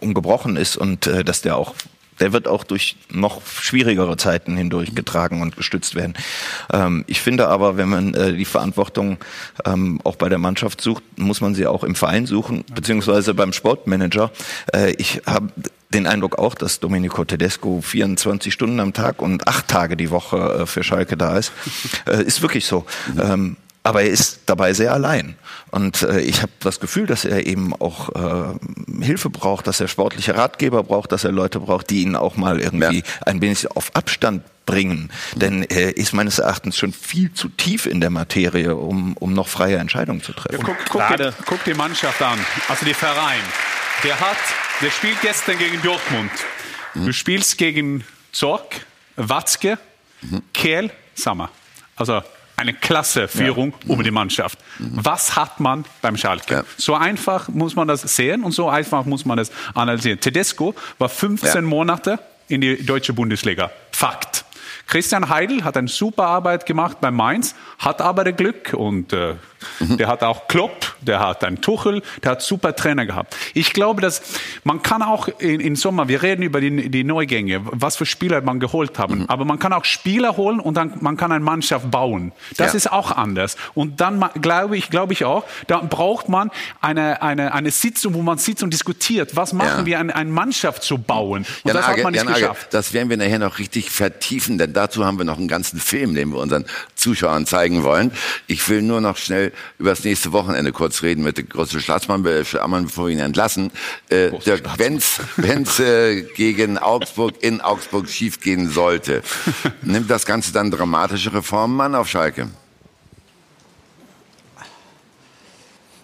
ungebrochen ist und äh, dass der auch der wird auch durch noch schwierigere Zeiten hindurch getragen und gestützt werden. Ähm, ich finde aber, wenn man äh, die Verantwortung ähm, auch bei der Mannschaft sucht, muss man sie auch im Verein suchen, beziehungsweise beim Sportmanager. Äh, ich habe den Eindruck auch, dass Domenico Tedesco 24 Stunden am Tag und acht Tage die Woche äh, für Schalke da ist. [laughs] Äh, ist wirklich so. Ähm, aber er ist dabei sehr allein. Und äh, ich habe das Gefühl, dass er eben auch äh, Hilfe braucht, dass er sportliche Ratgeber braucht, dass er Leute braucht, die ihn auch mal irgendwie ja. ein wenig auf Abstand bringen. Denn er ist meines Erachtens schon viel zu tief in der Materie, um, um noch freie Entscheidungen zu treffen. Ja, guck, guck, die, guck die Mannschaft an, also die Verein. Der hat der spielt gestern gegen Dortmund. Mhm. Du spielst gegen Zorg, Watzke, mhm. Kehl, Sammer. Also eine klasse Führung ja. um die Mannschaft. Mhm. Was hat man beim Schalke? Ja. So einfach muss man das sehen und so einfach muss man das analysieren. Tedesco war 15 ja. Monate in die deutsche Bundesliga. Fakt. Christian Heidel hat eine super Arbeit gemacht bei Mainz, hat aber das Glück und äh, mhm. der hat auch Klopp, der hat einen Tuchel, der hat super Trainer gehabt. Ich glaube, dass man kann auch in, in Sommer, wir reden über die, die Neugänge, was für Spieler man geholt haben, mhm. aber man kann auch Spieler holen und dann man kann eine Mannschaft bauen. Das ja. ist auch anders. Und dann glaube ich, glaube ich auch, da braucht man eine, eine, eine Sitzung, wo man sitzt und diskutiert, was machen ja. wir, eine, eine Mannschaft zu bauen. Und Jan das Age, hat man nicht Jan geschafft. Age, das werden wir nachher noch richtig vertiefen, denn dazu haben wir noch einen ganzen Film, den wir unseren Zuschauern zeigen wollen. Ich will nur noch schnell über das nächste Wochenende kurz reden mit dem großen Staatsmann, bevor wir ihn entlassen. Äh, Wenn es äh, gegen Augsburg in Augsburg schiefgehen sollte, [laughs] nimmt das Ganze dann dramatische Reformen an auf Schalke?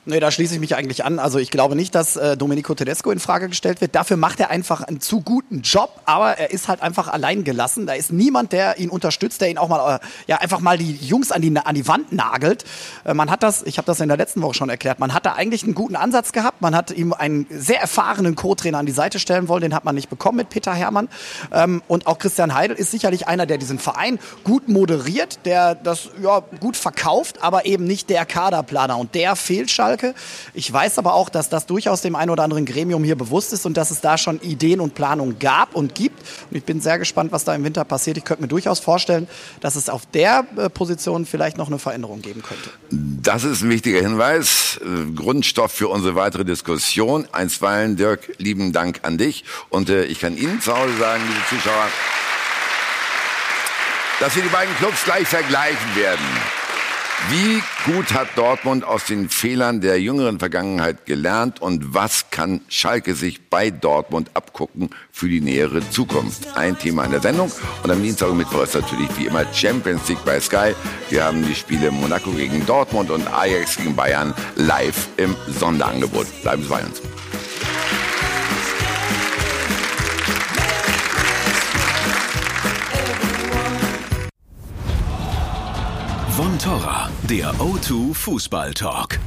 Nee, da schließe ich mich eigentlich an. Also ich glaube nicht, dass äh, Domenico Tedesco in Frage gestellt wird. Dafür macht er einfach einen zu guten Job, aber er ist halt einfach allein gelassen. Da ist niemand, der ihn unterstützt, der ihn auch mal, äh, ja, einfach mal die Jungs an die, an die Wand nagelt. Äh, man hat das, ich habe das in der letzten Woche schon erklärt, man hat da eigentlich einen guten Ansatz gehabt. Man hat ihm einen sehr erfahrenen Co-Trainer an die Seite stellen wollen. Den hat man nicht bekommen mit Peter Hermann. Ähm, und auch Christian Heidel ist sicherlich einer, der diesen Verein gut moderiert, der das ja, gut verkauft, aber eben nicht der Kaderplaner. Und der fehlt Schalke. Ich weiß aber auch, dass das durchaus dem einen oder anderen Gremium hier bewusst ist und dass es da schon Ideen und Planungen gab und gibt. Und ich bin sehr gespannt, was da im Winter passiert. Ich könnte mir durchaus vorstellen, dass es auf der äh, Position vielleicht noch eine Veränderung geben könnte. Das ist ein wichtiger Hinweis, äh, Grundstoff für unsere weitere Diskussion. Einstweilen, Dirk, lieben Dank an dich. Und äh, ich kann Ihnen zu Hause sagen, liebe Zuschauer, dass wir die beiden Clubs gleich vergleichen werden. Wie gut hat Dortmund aus den Fehlern der jüngeren Vergangenheit gelernt und was kann Schalke sich bei Dortmund abgucken für die nähere Zukunft? Ein Thema in der Sendung und am Dienstag und Mittwoch ist natürlich wie immer Champions League bei Sky. Wir haben die Spiele Monaco gegen Dortmund und Ajax gegen Bayern live im Sonderangebot. Bleiben Sie bei uns. Von Torra, der O2 Fußball Talk.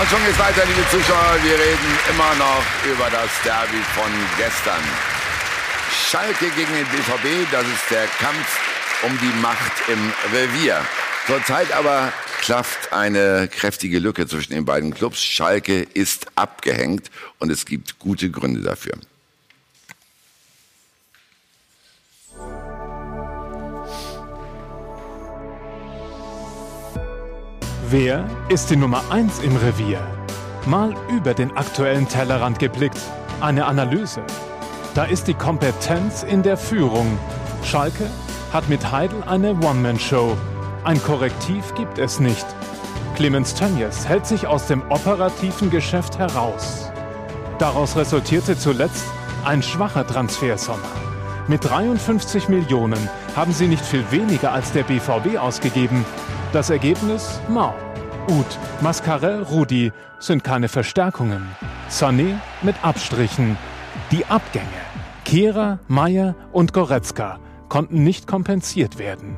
Und schon geht's weiter, liebe Zuschauer. Wir reden immer noch über das Derby von gestern. Schalke gegen den BVB, das ist der Kampf um die Macht im Revier. Zurzeit aber klafft eine kräftige Lücke zwischen den beiden Clubs. Schalke ist abgehängt und es gibt gute Gründe dafür. Wer ist die Nummer 1 im Revier? Mal über den aktuellen Tellerrand geblickt. Eine Analyse. Da ist die Kompetenz in der Führung. Schalke hat mit Heidel eine One-Man-Show. Ein Korrektiv gibt es nicht. Clemens Tönjes hält sich aus dem operativen Geschäft heraus. Daraus resultierte zuletzt ein schwacher Transfersommer. Mit 53 Millionen haben sie nicht viel weniger als der BVB ausgegeben. Das Ergebnis mau. Uth, Mascarell, Rudi sind keine Verstärkungen. Sané mit Abstrichen. Die Abgänge. Kehrer, Meier und Goretzka konnten nicht kompensiert werden.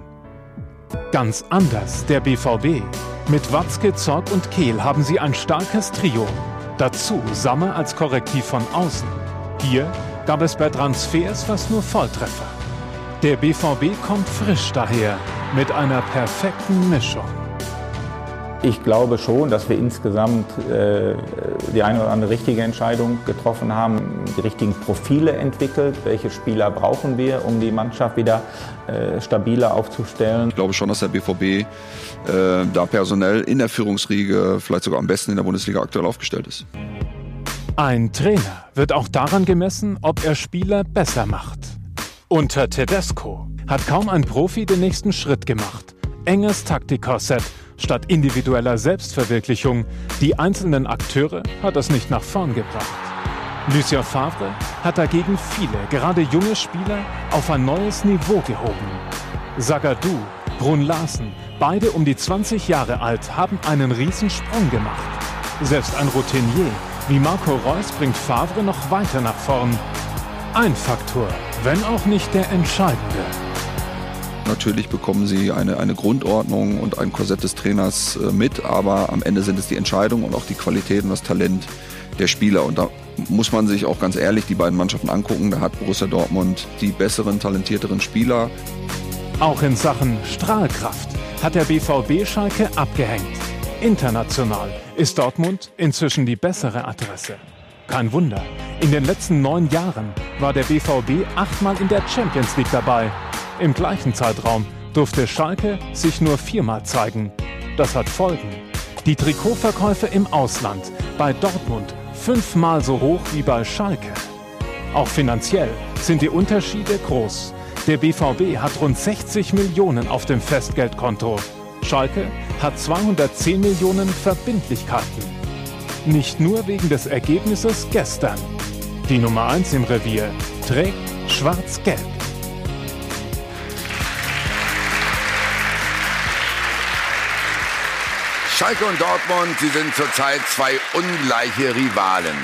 Ganz anders der BVB. Mit Watzke, Zorg und Kehl haben sie ein starkes Trio. Dazu Sammer als Korrektiv von außen. Hier gab es bei Transfers fast nur Volltreffer. Der BVB kommt frisch daher mit einer perfekten Mischung. Ich glaube schon, dass wir insgesamt äh, die eine oder andere richtige Entscheidung getroffen haben, die richtigen Profile entwickelt. Welche Spieler brauchen wir, um die Mannschaft wieder äh, stabiler aufzustellen? Ich glaube schon, dass der BVB äh, da personell in der Führungsriege vielleicht sogar am besten in der Bundesliga aktuell aufgestellt ist. Ein Trainer wird auch daran gemessen, ob er Spieler besser macht. Unter Tedesco hat kaum ein Profi den nächsten Schritt gemacht. Enges Taktikkorsett statt individueller Selbstverwirklichung. Die einzelnen Akteure hat es nicht nach vorn gebracht. Lucien Favre hat dagegen viele, gerade junge Spieler, auf ein neues Niveau gehoben. Zagadou, Brun Larsen, beide um die 20 Jahre alt, haben einen Riesensprung gemacht. Selbst ein Routinier wie Marco Reus bringt Favre noch weiter nach vorn. Ein Faktor, wenn auch nicht der entscheidende. Natürlich bekommen sie eine, eine Grundordnung und ein Korsett des Trainers äh, mit, aber am Ende sind es die Entscheidungen und auch die Qualität und das Talent der Spieler. Und da muss man sich auch ganz ehrlich die beiden Mannschaften angucken. Da hat Borussia Dortmund die besseren, talentierteren Spieler. Auch in Sachen Strahlkraft hat der BVB Schalke abgehängt. International ist Dortmund inzwischen die bessere Adresse. Kein Wunder, in den letzten neun Jahren war der BVB achtmal in der Champions League dabei. Im gleichen Zeitraum durfte Schalke sich nur viermal zeigen. Das hat Folgen. Die Trikotverkäufe im Ausland bei Dortmund fünfmal so hoch wie bei Schalke. Auch finanziell sind die Unterschiede groß. Der BVB hat rund 60 Millionen auf dem Festgeldkonto. Schalke hat 210 Millionen Verbindlichkeiten. Nicht nur wegen des Ergebnisses gestern. Die Nummer 1 im Revier trägt schwarz-gelb. Schalke und Dortmund, sie sind zurzeit zwei ungleiche Rivalen.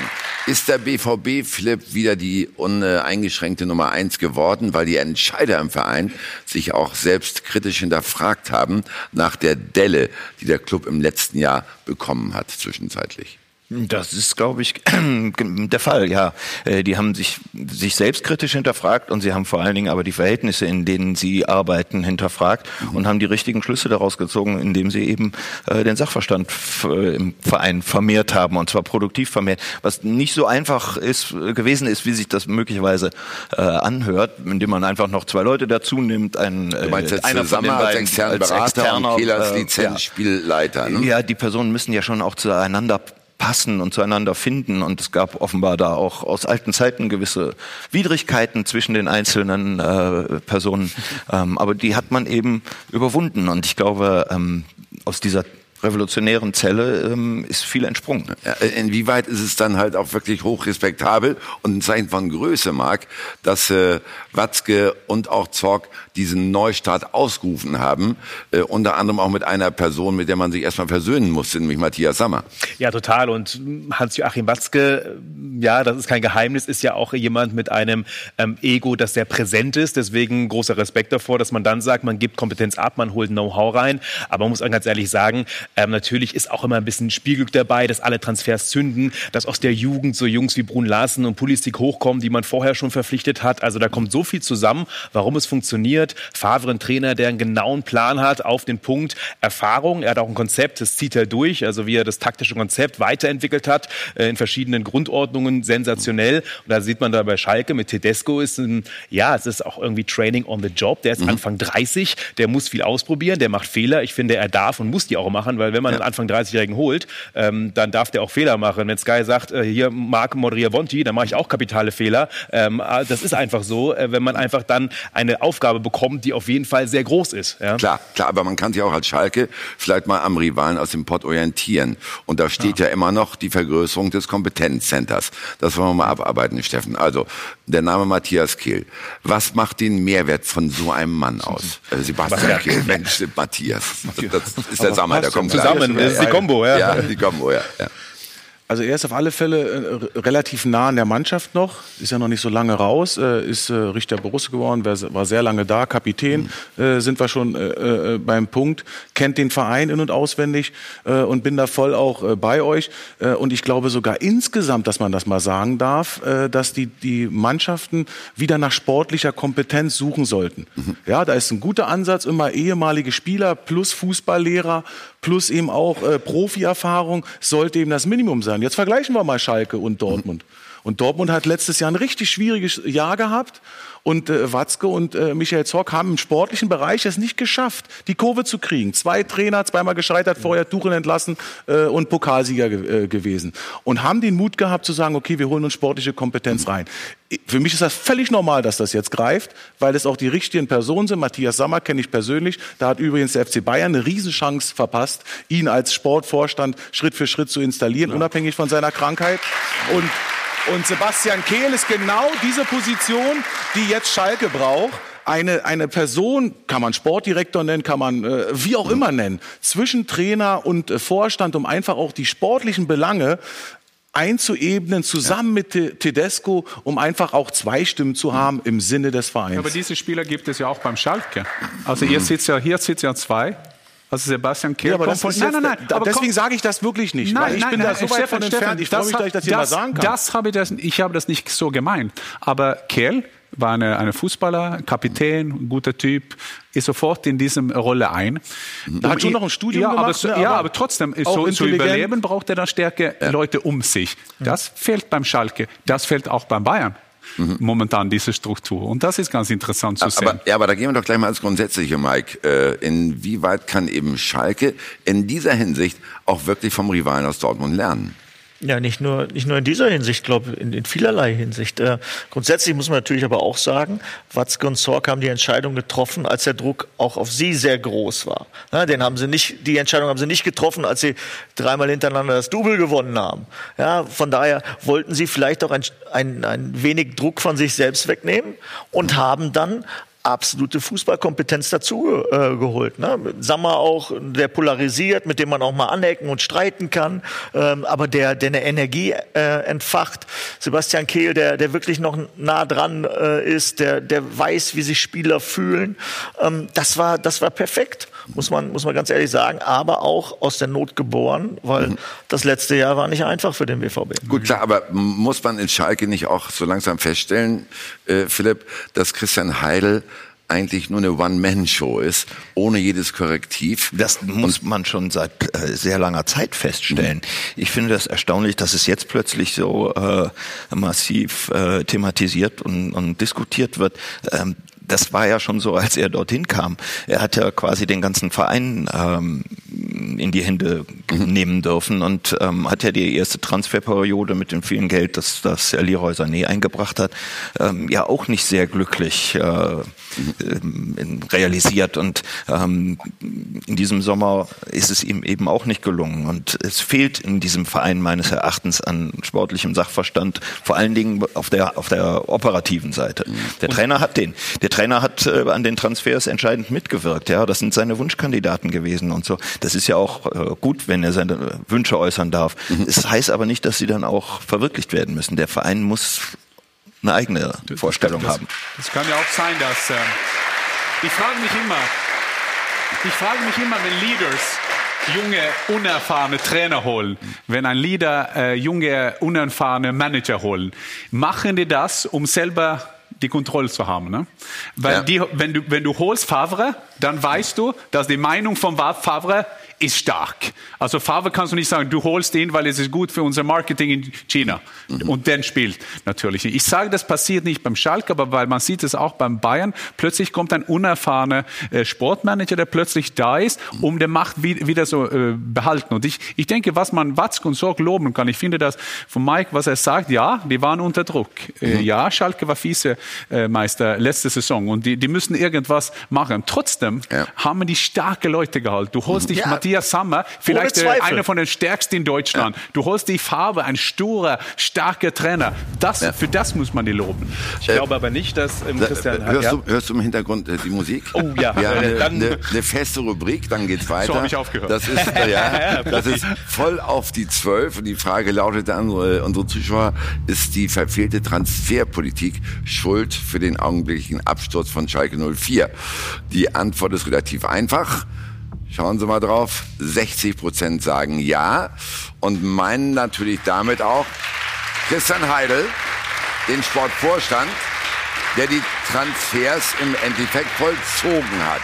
Ist der BVB-Flip wieder die uneingeschränkte Nummer eins geworden, weil die Entscheider im Verein sich auch selbst kritisch hinterfragt haben nach der Delle, die der Club im letzten Jahr bekommen hat zwischenzeitlich? Das ist, glaube ich, [clears throat] der Fall, ja. Äh, die haben sich, sich selbstkritisch hinterfragt und sie haben vor allen Dingen aber die Verhältnisse, in denen sie arbeiten, hinterfragt und haben die richtigen Schlüsse daraus gezogen, indem sie eben äh, den Sachverstand im Verein vermehrt haben und zwar produktiv vermehrt, was nicht so einfach ist, gewesen ist, wie sich das möglicherweise äh, anhört, indem man einfach noch zwei Leute dazu nimmt, einen, du meinst jetzt einer von den beiden, als externen Berater externer, und Kehlers Lizenzspielleiter. Ne? Ja, die Personen müssen ja schon auch zueinander passen und zueinander finden. Und es gab offenbar da auch aus alten Zeiten gewisse Widrigkeiten zwischen den einzelnen äh, Personen. [laughs] Ähm, aber die hat man eben überwunden. Und ich glaube, ähm, aus dieser revolutionären Zelle ähm, ist viel entsprungen. Inwieweit ist es dann halt auch wirklich hochrespektabel und ein Zeichen von Größe, Marc, dass äh, Watzke und auch Zorg diesen Neustart ausgerufen haben, äh, unter anderem auch mit einer Person, mit der man sich erstmal versöhnen musste, nämlich Matthias Sammer. Ja, total. Und Hans-Joachim Watzke, ja, das ist kein Geheimnis, ist ja auch jemand mit einem ähm, Ego, das sehr präsent ist. Deswegen großer Respekt davor, dass man dann sagt, man gibt Kompetenz ab, man holt Know-how rein. Aber man muss auch ganz ehrlich sagen, ähm, natürlich ist auch immer ein bisschen Spielglück dabei, dass alle Transfers zünden, dass aus der Jugend so Jungs wie Brun Larsen und Pulisic hochkommen, die man vorher schon verpflichtet hat. Also da kommt so viel zusammen, warum es funktioniert. Favre ein Trainer, der einen genauen Plan hat auf den Punkt Erfahrung. Er hat auch ein Konzept, das zieht er durch, also wie er das taktische Konzept weiterentwickelt hat äh, in verschiedenen Grundordnungen, sensationell. Und da sieht man da bei Schalke mit Tedesco ist ein, ja, es ist auch irgendwie Training on the Job. Der ist mhm. Anfang 30, der muss viel ausprobieren, der macht Fehler. Ich finde, er darf und muss die auch machen, weil wenn man ja. einen Anfang 30-Jährigen holt, ähm, dann darf der auch Fehler machen. Wenn Sky sagt, äh, hier Marc moderier Vonti, dann mache ich auch kapitale Fehler. Ähm, äh, das ist einfach so, äh, wenn man einfach dann eine Aufgabe bekommt, die auf jeden Fall sehr groß ist. Ja? Klar, klar, aber man kann sich auch als Schalke vielleicht mal am Rivalen aus dem Pott orientieren. Und da steht ja, ja immer noch die Vergrößerung des Kompetenzcenters. Das wollen wir mal abarbeiten, Steffen. Also, der Name Matthias Kehl. Was macht den Mehrwert von so einem Mann [laughs] aus? Äh, Sebastian Kehl, Mensch, [laughs] Matthias. Das ist der Sammer, der kommt zusammen. Das ist die Kombo, ja. Ja, die Kombo, ja. ja. Also er ist auf alle Fälle äh, relativ nah an der Mannschaft noch, ist ja noch nicht so lange raus, äh, ist äh, Richter Borusse geworden, war sehr lange da, Kapitän, mhm. sind wir schon beim Punkt, kennt den Verein in- und auswendig und bin da voll auch bei euch. Und ich glaube sogar insgesamt, dass man das mal sagen darf, dass die, die Mannschaften wieder nach sportlicher Kompetenz suchen sollten. Mhm. Ja, da ist ein guter Ansatz, immer ehemalige Spieler plus Fußballlehrer plus eben auch Profi-Erfahrung sollte eben das Minimum sein. Jetzt vergleichen wir mal Schalke und Dortmund. Und Dortmund hat letztes Jahr ein richtig schwieriges Jahr gehabt. Und äh, Watzke und äh, Michael Zorc haben im sportlichen Bereich es nicht geschafft, die Kurve zu kriegen. Zwei Trainer, zweimal gescheitert, vorher Tuchel entlassen äh, und Pokalsieger ge äh, gewesen. Und haben den Mut gehabt zu sagen, okay, wir holen uns sportliche Kompetenz rein. Für mich ist das völlig normal, dass das jetzt greift, weil es auch die richtigen Personen sind. Matthias Sammer kenne ich persönlich. Da hat übrigens der FC Bayern eine Riesenchance verpasst, ihn als Sportvorstand Schritt für Schritt zu installieren, ja. unabhängig von seiner Krankheit. Und und Sebastian Kehl ist genau diese Position, die jetzt Schalke braucht eine, eine Person, kann man Sportdirektor nennen, kann man äh, wie auch immer nennen, zwischen Trainer und äh, Vorstand, um einfach auch die sportlichen Belange einzuebnen, zusammen ja. mit Tedesco, um einfach auch zwei Stimmen zu haben im Sinne des Vereins. Aber diese Spieler gibt es ja auch beim Schalke. Also ihr sitzt ja, hier sitzt ja zwei. Also Sebastian Kehl ja, aber von, nein, nein, nein, aber deswegen sage ich das wirklich nicht, nein, ich nein, bin nein, da so weit von entfernt. Ich freue mich, dass ich das hier das, mal sagen kann. Das habe ich, das, ich habe das nicht so gemeint. Aber Kehl war eine, eine Fußballer, Kapitän, guter Typ, ist sofort in diese Rolle ein. Da hat schon noch ein Studium ja, gemacht. Aber, ne, ja, aber trotzdem, so, zu überleben braucht er dann Stärke ja. Leute um sich. Das fehlt beim Schalke, das fehlt auch beim Bayern mhm. momentan diese Struktur. Und das ist ganz interessant zu sehen. Aber, ja, aber da gehen wir doch gleich mal als Grundsätzliche, Mike. Äh, inwieweit kann eben Schalke in dieser Hinsicht auch wirklich vom Rivalen aus Dortmund lernen? Ja, nicht nur, nicht nur in dieser Hinsicht, glaube in, in vielerlei Hinsicht. Äh, grundsätzlich muss man natürlich aber auch sagen, Watzke und Zorc haben die Entscheidung getroffen, als der Druck auch auf sie sehr groß war. Ja, den haben sie nicht, die Entscheidung haben sie nicht getroffen, als sie dreimal hintereinander das Double gewonnen haben. Ja, von daher wollten sie vielleicht auch ein, ein, ein wenig Druck von sich selbst wegnehmen und haben dann absolute Fußballkompetenz dazu äh, geholt. Ne? Sammer auch, der polarisiert, mit dem man auch mal anecken und streiten kann, ähm, aber der, der eine Energie äh, entfacht. Sebastian Kehl, der, der wirklich noch nah dran äh, ist, der, der weiß, wie sich Spieler fühlen. Ähm, das war, das war perfekt muss man, muss man ganz ehrlich sagen, aber auch aus der Not geboren, weil mhm. das letzte Jahr war nicht einfach für den BVB. Gut, klar, aber muss man in Schalke nicht auch so langsam feststellen, äh, Philipp, dass Christian Heidel eigentlich nur eine One-Man-Show ist, ohne jedes Korrektiv. Das muss man schon seit äh, sehr langer Zeit feststellen. Mhm. Ich finde das erstaunlich, dass es jetzt plötzlich so äh, massiv äh, thematisiert und, und diskutiert wird. Ähm, das war ja schon so, als er dorthin kam. Er hat ja quasi den ganzen Verein ähm, in die Hände mhm. nehmen dürfen und ähm, hat ja die erste Transferperiode mit dem vielen Geld, das, das Leroy Sané eingebracht hat, ähm, ja auch nicht sehr glücklich äh, mhm. realisiert. Und ähm, in diesem Sommer ist es ihm eben auch nicht gelungen. Und es fehlt in diesem Verein meines Erachtens an sportlichem Sachverstand, vor allen Dingen auf der, auf der operativen Seite. Mhm. Der Trainer hat den. Der Trainer hat äh, an den Transfers entscheidend mitgewirkt. Ja, das sind seine Wunschkandidaten gewesen und so. Das ist ja auch äh, gut, wenn er seine Wünsche äußern darf. Mhm. Es das heißt aber nicht, dass sie dann auch verwirklicht werden müssen. Der Verein muss eine eigene Vorstellung das, haben. Es kann ja auch sein, dass äh, ich frage mich immer, ich frage mich immer, wenn Leaders junge, unerfahrene Trainer holen, wenn ein Leader äh, junge, unerfahrene Manager holen, machen die das, um selber die Kontrolle zu haben. Ne? Weil ja. die, wenn, du, wenn du holst Favre, dann weißt du, dass die Meinung von Favre ist stark. Also Favre kannst du nicht sagen, du holst ihn, weil es ist gut für unser Marketing in China. Mhm. Und dann spielt natürlich nicht. Ich sage, das passiert nicht beim Schalke, aber weil man sieht es auch beim Bayern. Plötzlich kommt ein unerfahrener äh, Sportmanager, der plötzlich da ist, um der Macht wie, wieder so äh, behalten. Und ich, ich denke, was man Watzk und Sorg loben kann, ich finde das von Mike, was er sagt, ja, die waren unter Druck. Äh, mhm. ja, Schalke war Vize-Meister letzte Saison und die, die müssen irgendwas machen. Trotzdem ja. haben die starke Leute gehalten. Du holst dich ja. Matthias Sammer, vielleicht einer von den stärksten in Deutschland. Ja. Du holst die Farbe, ein sturer, starker Trainer. Das, ja. Für das muss man die loben. Ich äh, glaube aber nicht, dass ähm, Christian... Hörst, ja? du, hörst du im Hintergrund äh, die Musik? Oh ja. Wir haben eine, eine, eine, feste Rubrik, dann geht's weiter. So habe ich aufgehört. Das ist, äh, ja, [laughs] das ist voll auf die Zwölf. Und die Frage lautet an unsere, unsere Zuschauer, ist die verfehlte Transferpolitik schuld für den augenblicklichen Absturz von Schalke 04? Die Antwort ist relativ einfach. Schauen Sie mal drauf. 60 Prozent sagen ja und meinen natürlich damit auch Christian Heidel, den Sportvorstand, der die Transfers im Endeffekt vollzogen hat.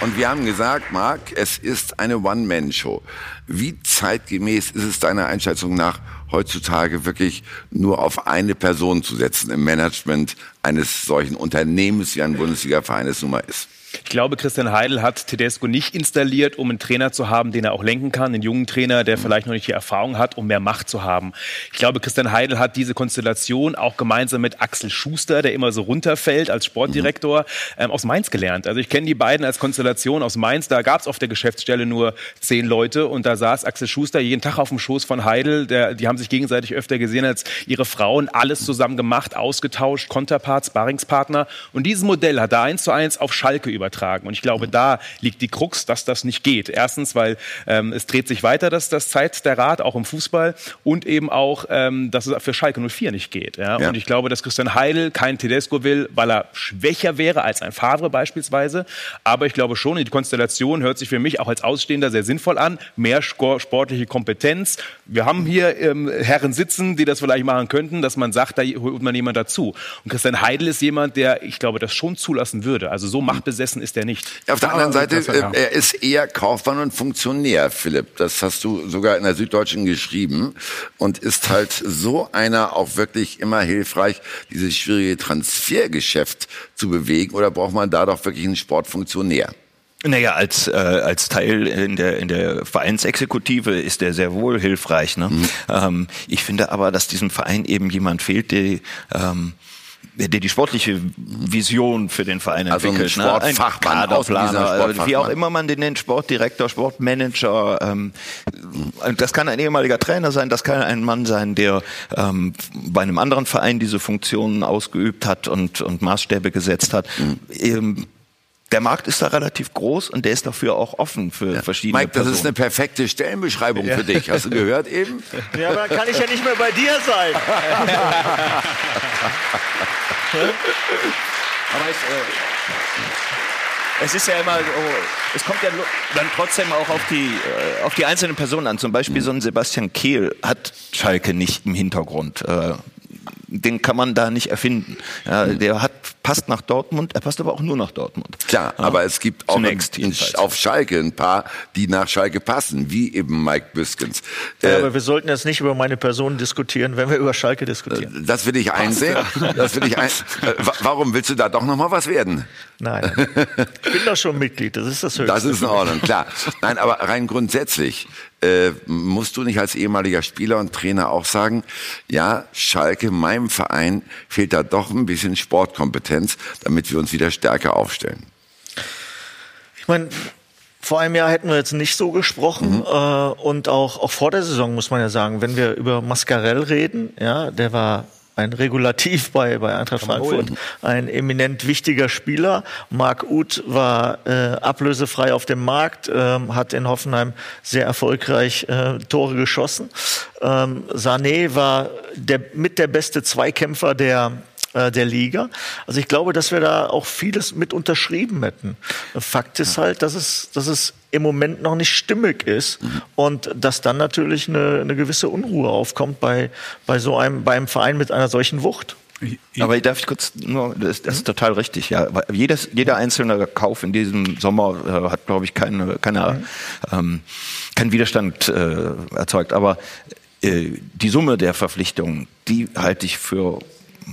Und wir haben gesagt, Marc, es ist eine One-Man-Show. Wie zeitgemäß ist es deiner Einschätzung nach heutzutage wirklich nur auf eine Person zu setzen im Management eines solchen Unternehmens, wie ein Bundesliga-Verein es nun mal ist? Ich glaube, Christian Heidel hat Tedesco nicht installiert, um einen Trainer zu haben, den er auch lenken kann, einen jungen Trainer, der vielleicht noch nicht die Erfahrung hat, um mehr Macht zu haben. Ich glaube, Christian Heidel hat diese Konstellation auch gemeinsam mit Axel Schuster, der immer so runterfällt als Sportdirektor, ähm, aus Mainz gelernt. Also ich kenne die beiden als Konstellation aus Mainz. Da gab es auf der Geschäftsstelle nur zehn Leute und da saß Axel Schuster jeden Tag auf dem Schoß von Heidel. Der, die haben sich gegenseitig öfter gesehen als ihre Frauen. Alles zusammen gemacht, ausgetauscht, Konterparts, Barringspartner. Und dieses Modell hat er eins zu eins auf Schalke übertragen. Und ich glaube, da liegt die Krux, dass das nicht geht. Erstens, weil ähm, es dreht sich weiter, dass das Zeit der Rat, auch im Fußball, und eben auch, ähm, dass es für Schalke 04 nicht geht. Ja? ja? Und ich glaube, dass Christian Heidel keinen Tedesco will, weil er schwächer wäre als ein Favre beispielsweise. Aber ich glaube schon, die Konstellation hört sich für mich auch als Ausstehender sehr sinnvoll an. Mehr sportliche Kompetenz. Wir haben hier ähm, Herren sitzen, die das vielleicht machen könnten, dass man sagt, da holt man jemand dazu. Und Christian Heidel ist jemand, der, ich glaube, das schon zulassen würde. Also so machtbesessen dessen ist er nicht. Auf der anderen Seite, äh, er ist eher Kaufmann und Funktionär, Philipp. Das hast du sogar in der Süddeutschen geschrieben. Und ist halt so einer auch wirklich immer hilfreich, dieses schwierige Transfergeschäft zu bewegen? Oder braucht man da doch wirklich einen Sportfunktionär? Naja, als, äh, als Teil in der, in der Vereinsexekutive ist er sehr wohl hilfreich. Ne? Mhm. Ähm, ich finde aber, dass diesem Verein eben jemand fehlt, der ähm, der die sportliche Vision für den Verein Also ein entwickelt. ne? Sportfachmann, Kaderplaner, ausgewiesener äh, wie Sportfachmann. auch immer man den nennt, Sportdirektor, Sportmanager. Ähm, das kann ein ehemaliger Trainer sein, das kann ein Mann sein, der ähm, bei einem anderen Verein diese Funktionen ausgeübt hat und, und Maßstäbe gesetzt hat. Mhm. Ähm, der Markt ist da relativ groß und der ist dafür auch offen für verschiedene Mike, das Personen. ist eine perfekte Stellenbeschreibung für dich. Hast du gehört eben? Ja, aber dann kann ich ja nicht mehr bei dir sein. [laughs] Aber es, äh, es ist ja immer, oh, es kommt ja dann trotzdem auch auf die, äh, auf die einzelnen Personen an. Zum Beispiel so ein Sebastian Kehl hat Schalke nicht im Hintergrund. Äh, den kann man da nicht erfinden. Ja, der hat, passt nach Dortmund, er passt aber auch nur nach Dortmund. Klar, Ja. aber es gibt auch Zunächst in, jedenfalls. auf Schalke ein paar, die nach Schalke passen, wie eben Mike Büskens. Ja, Äh, aber wir sollten jetzt nicht über meine Person diskutieren, wenn wir über Schalke diskutieren. das will ich einsehen. Das will ich ein, äh, wa- warum willst du da doch noch mal was werden? Nein. Ich bin doch schon Mitglied, das ist das Höchste. Das ist in Ordnung, klar. Nein, aber rein grundsätzlich äh, musst du nicht als ehemaliger Spieler und Trainer auch sagen, ja, Schalke, meinem Verein fehlt da doch ein bisschen Sportkompetenz, damit wir uns wieder stärker aufstellen. Ich meine, vor einem Jahr hätten wir jetzt nicht so gesprochen äh, und auch, auch vor der Saison muss man ja sagen, wenn wir über Mascarell reden, ja, der war ein Regulativ [laughs] bei, bei Eintracht Frankfurt, ein eminent wichtiger Spieler. Marc Uth war äh, ablösefrei auf dem Markt, ähm, hat in Hoffenheim sehr erfolgreich äh, Tore geschossen. Ähm, Sané war der, mit der beste Zweikämpfer der äh, der Liga. Also ich glaube, dass wir da auch vieles mit unterschrieben hätten. Fakt ist halt, dass es, dass es im Moment noch nicht stimmig ist und dass dann natürlich eine, eine gewisse Unruhe aufkommt bei, bei so einem, bei einem Verein mit einer solchen Wucht. Aber darf ich kurz nur, das, das ist total richtig, ja. Jedes, jeder einzelne Kauf in diesem Sommer äh, hat, glaube ich, keine, keine, ähm, keinen Widerstand äh, erzeugt. Aber äh, die Summe der Verpflichtungen, die halte ich für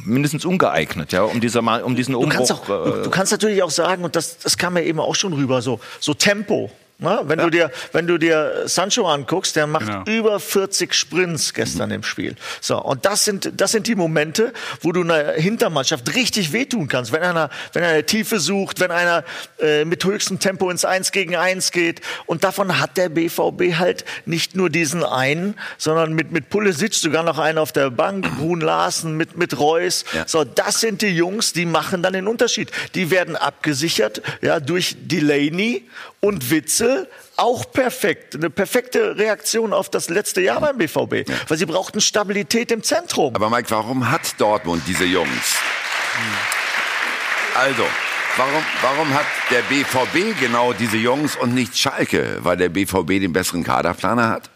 mindestens ungeeignet, ja, um dieser mal, um diesen Du Umbruch. kannst, auch, du, du kannst natürlich auch sagen, und das, das kam ja eben auch schon rüber, so, so Tempo. Ne? Wenn, du dir, wenn du dir Sancho anguckst, der macht Genau. über 40 Sprints gestern im Spiel. So, und das sind, das sind die Momente, wo du einer Hintermannschaft richtig wehtun kannst. Wenn einer, wenn einer Tiefe sucht, wenn einer äh, mit höchstem Tempo ins Eins gegen Eins geht. Und davon hat der BVB halt nicht nur diesen einen, sondern mit, mit Pulisic sogar noch einen auf der Bank, [clears throat] Brun Larsen mit, mit Reus. Ja. So, das sind die Jungs, die machen dann den Unterschied. Die werden abgesichert ja, durch Delaney und Witzel. Auch perfekt. Eine perfekte Reaktion auf das letzte Jahr beim BVB. Weil sie brauchten Stabilität im Zentrum. Aber Mike, warum hat Dortmund diese Jungs? Also, warum, warum hat der BVB genau diese Jungs und nicht Schalke? Weil der BVB den besseren Kaderplaner hat?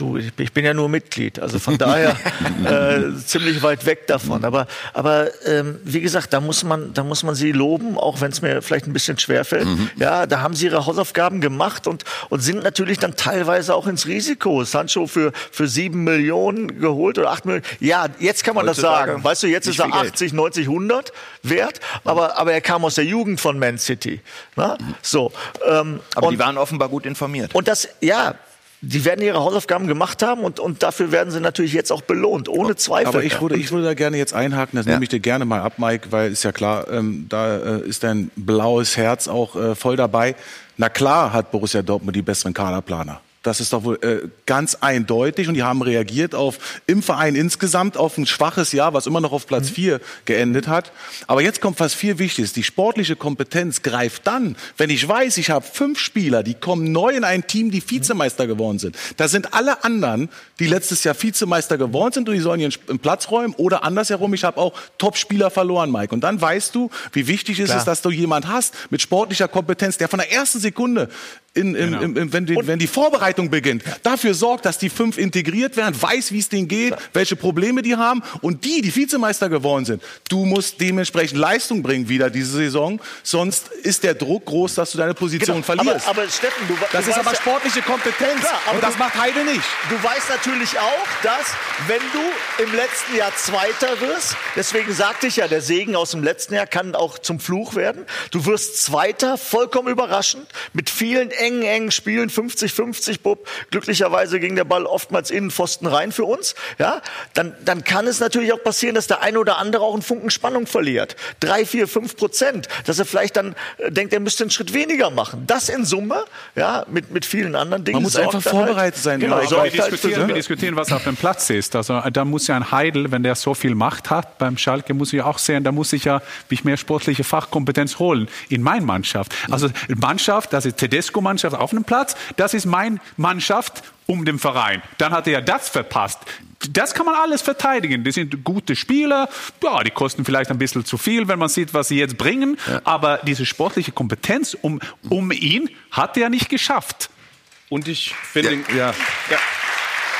Du, ich bin ja nur Mitglied, also von daher [laughs] äh, ziemlich weit weg davon. Aber, aber ähm, wie gesagt, da muss man, da muss man sie loben, auch wenn es mir vielleicht ein bisschen schwerfällt. Ja, da haben sie ihre Hausaufgaben gemacht und, und sind natürlich dann teilweise auch ins Risiko. Sancho für, für sieben Millionen geholt oder acht Millionen. Ja, jetzt kann man das Heutzutage sagen. Weißt du, jetzt ist er viel Geld. 80, 90, 100 wert, aber, aber er kam aus der Jugend von Man City. Na? So, ähm, aber und- die waren offenbar gut informiert. und das, ja, die werden ihre Hausaufgaben gemacht haben und, und dafür werden sie natürlich jetzt auch belohnt, ohne Zweifel. Aber ich würde, ich würde da gerne jetzt einhaken, das Ja. nehme ich dir gerne mal ab, Mike, weil ist ja klar, ähm, da äh, ist dein blaues Herz auch äh, voll dabei. Na klar hat Borussia Dortmund die besseren Kaderplaner. Das ist doch wohl äh, ganz eindeutig und die haben reagiert auf im Verein insgesamt auf ein schwaches Jahr, was immer noch auf Platz vier geendet hat. Aber jetzt kommt was viel Wichtiges. Die sportliche Kompetenz greift dann, wenn ich weiß, ich habe fünf Spieler, die kommen neu in ein Team, die Vizemeister geworden sind. Da sind alle anderen, die letztes Jahr Vizemeister geworden sind und die sollen ihren Platz räumen oder andersherum, ich habe auch Top-Spieler verloren, Mike. Und dann weißt du, wie wichtig ist es, dass du jemand hast mit sportlicher Kompetenz, der von der ersten Sekunde in, in, Genau. in, in, wenn, die, wenn die Vorbereitung beginnt, dafür sorgt, dass die fünf integriert werden, weiß, wie es denen geht, welche Probleme die haben und die, die Vizemeister geworden sind, du musst dementsprechend Leistung bringen wieder diese Saison, sonst ist der Druck groß, dass du deine Position Genau. verlierst. Aber, aber Steffen, du, das du ist aber sportliche Kompetenz Klar, aber und das du- macht Heide nicht. Du weißt natürlich auch, dass wenn du im letzten Jahr Zweiter wirst, deswegen sagte ich ja, der Segen aus dem letzten Jahr kann auch zum Fluch werden. Du wirst Zweiter, vollkommen überraschend, mit vielen eng, eng spielen, 50-50, Bub. Glücklicherweise ging der Ball oftmals in den Pfosten rein für uns. Ja, dann, dann kann es natürlich auch passieren, dass der eine oder andere auch einen Funken Spannung verliert. Drei, vier, fünf Prozent. Dass er vielleicht dann äh, denkt, er müsste einen Schritt weniger machen. Das in Summe, ja, mit, mit vielen anderen Dingen. Man muss einfach dann vorbereitet sein. Genau, wir, halt diskutieren, wir diskutieren, was auf dem Platz ist. Also da muss ja ein Heidel, wenn der so viel Macht hat beim Schalke, muss ich ja auch sehen, da muss ich ja mich mehr sportliche Fachkompetenz holen in meine Mannschaft. Also Mannschaft, das ist Tedesco-Mannschaft auf dem Platz, das ist mein Mannschaft um den Verein. Dann hat er ja das verpasst. Das kann man alles verteidigen. Die sind gute Spieler. Ja, die kosten vielleicht ein bisschen zu viel, wenn man sieht, was sie jetzt bringen. Aber diese sportliche Kompetenz um, um ihn hat er nicht geschafft. Und ich finde, ja. ja,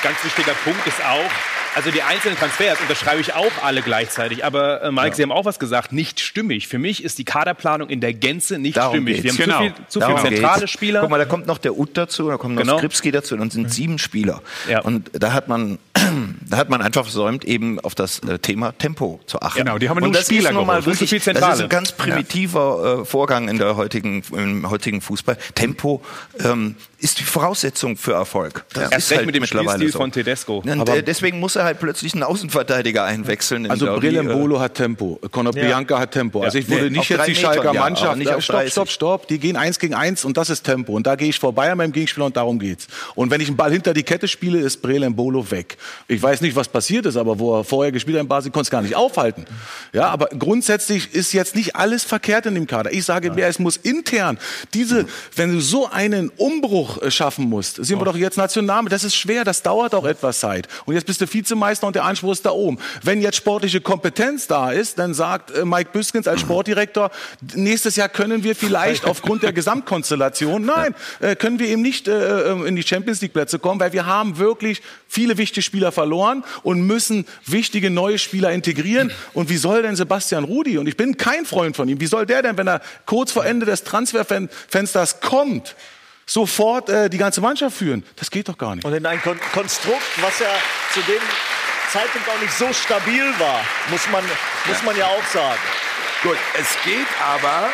ganz wichtiger Punkt ist auch, also die einzelnen Transfers unterschreibe ich auch alle gleichzeitig. Aber äh, Mike, Sie haben auch was gesagt, nicht stimmig. Für mich ist die Kaderplanung in der Gänze nicht Darum stimmig. Wir geht's. haben zu viel, zu viel Darum zentrale geht's. Spieler. Guck mal, da kommt noch der Ut dazu, da kommt noch Genau. Skripski dazu und sind sieben Spieler. Und da hat man, [clears throat] da hat man einfach versäumt, eben auf das äh, Thema Tempo zu achten. Genau, die haben und nur das Spieler mal geholt, nicht so wirklich, viel das ist Zentrale. ein ganz primitiver äh, Vorgang in der heutigen, im heutigen Fußball. Tempo ähm, ist die Voraussetzung für Erfolg. Das Erst ist recht halt mit dem mittlerweile Spielstil so. von Tedesco. Und, Aber- äh, deswegen muss er halt plötzlich einen Außenverteidiger einwechseln. in Also der- Brille die, äh, hat Tempo, Conor Ja. Bianca hat Tempo. Also ich würde Nee, nicht jetzt die Metern, Schalker ja, Mannschaft, nicht auf stopp, 30. stopp, stopp, die gehen eins gegen eins und das ist Tempo. Und da gehe ich vorbei an meinem Gegenspieler und darum geht's. Und wenn ich einen Ball hinter die Kette spiele, ist Brele Mbolo weg. Ich weiß nicht, was passiert ist, aber wo er vorher gespielt hat in Basel, konnte es gar nicht aufhalten. Ja, aber grundsätzlich ist jetzt nicht alles verkehrt in dem Kader. Ich sage, wer es muss intern diese, wenn du so einen Umbruch äh, schaffen musst, sehen wir doch jetzt National, das ist schwer, das dauert auch etwas Zeit. Und jetzt bist du Vizemeister und der Anspruch ist da oben. Wenn jetzt sportliche Kompetenz da ist, dann sagt äh, Mike Büskens als Sportdirektor, nächstes Jahr können wir vielleicht [laughs] aufgrund der Gesamtkonstellation, nein, äh, können wir eben nicht in die Champions League Plätze kommen, weil wir haben wirklich viele wichtige Spieler verloren und müssen wichtige neue Spieler integrieren. Und wie soll denn Sebastian Rudi, und ich bin kein Freund von ihm, wie soll der denn, wenn er kurz vor Ende des Transferfensters kommt, sofort äh, die ganze Mannschaft führen? Das geht doch gar nicht. Und in ein Kon Konstrukt, was ja zu dem Zeitpunkt auch nicht so stabil war, muss man, muss man ja auch sagen. Gut, es geht aber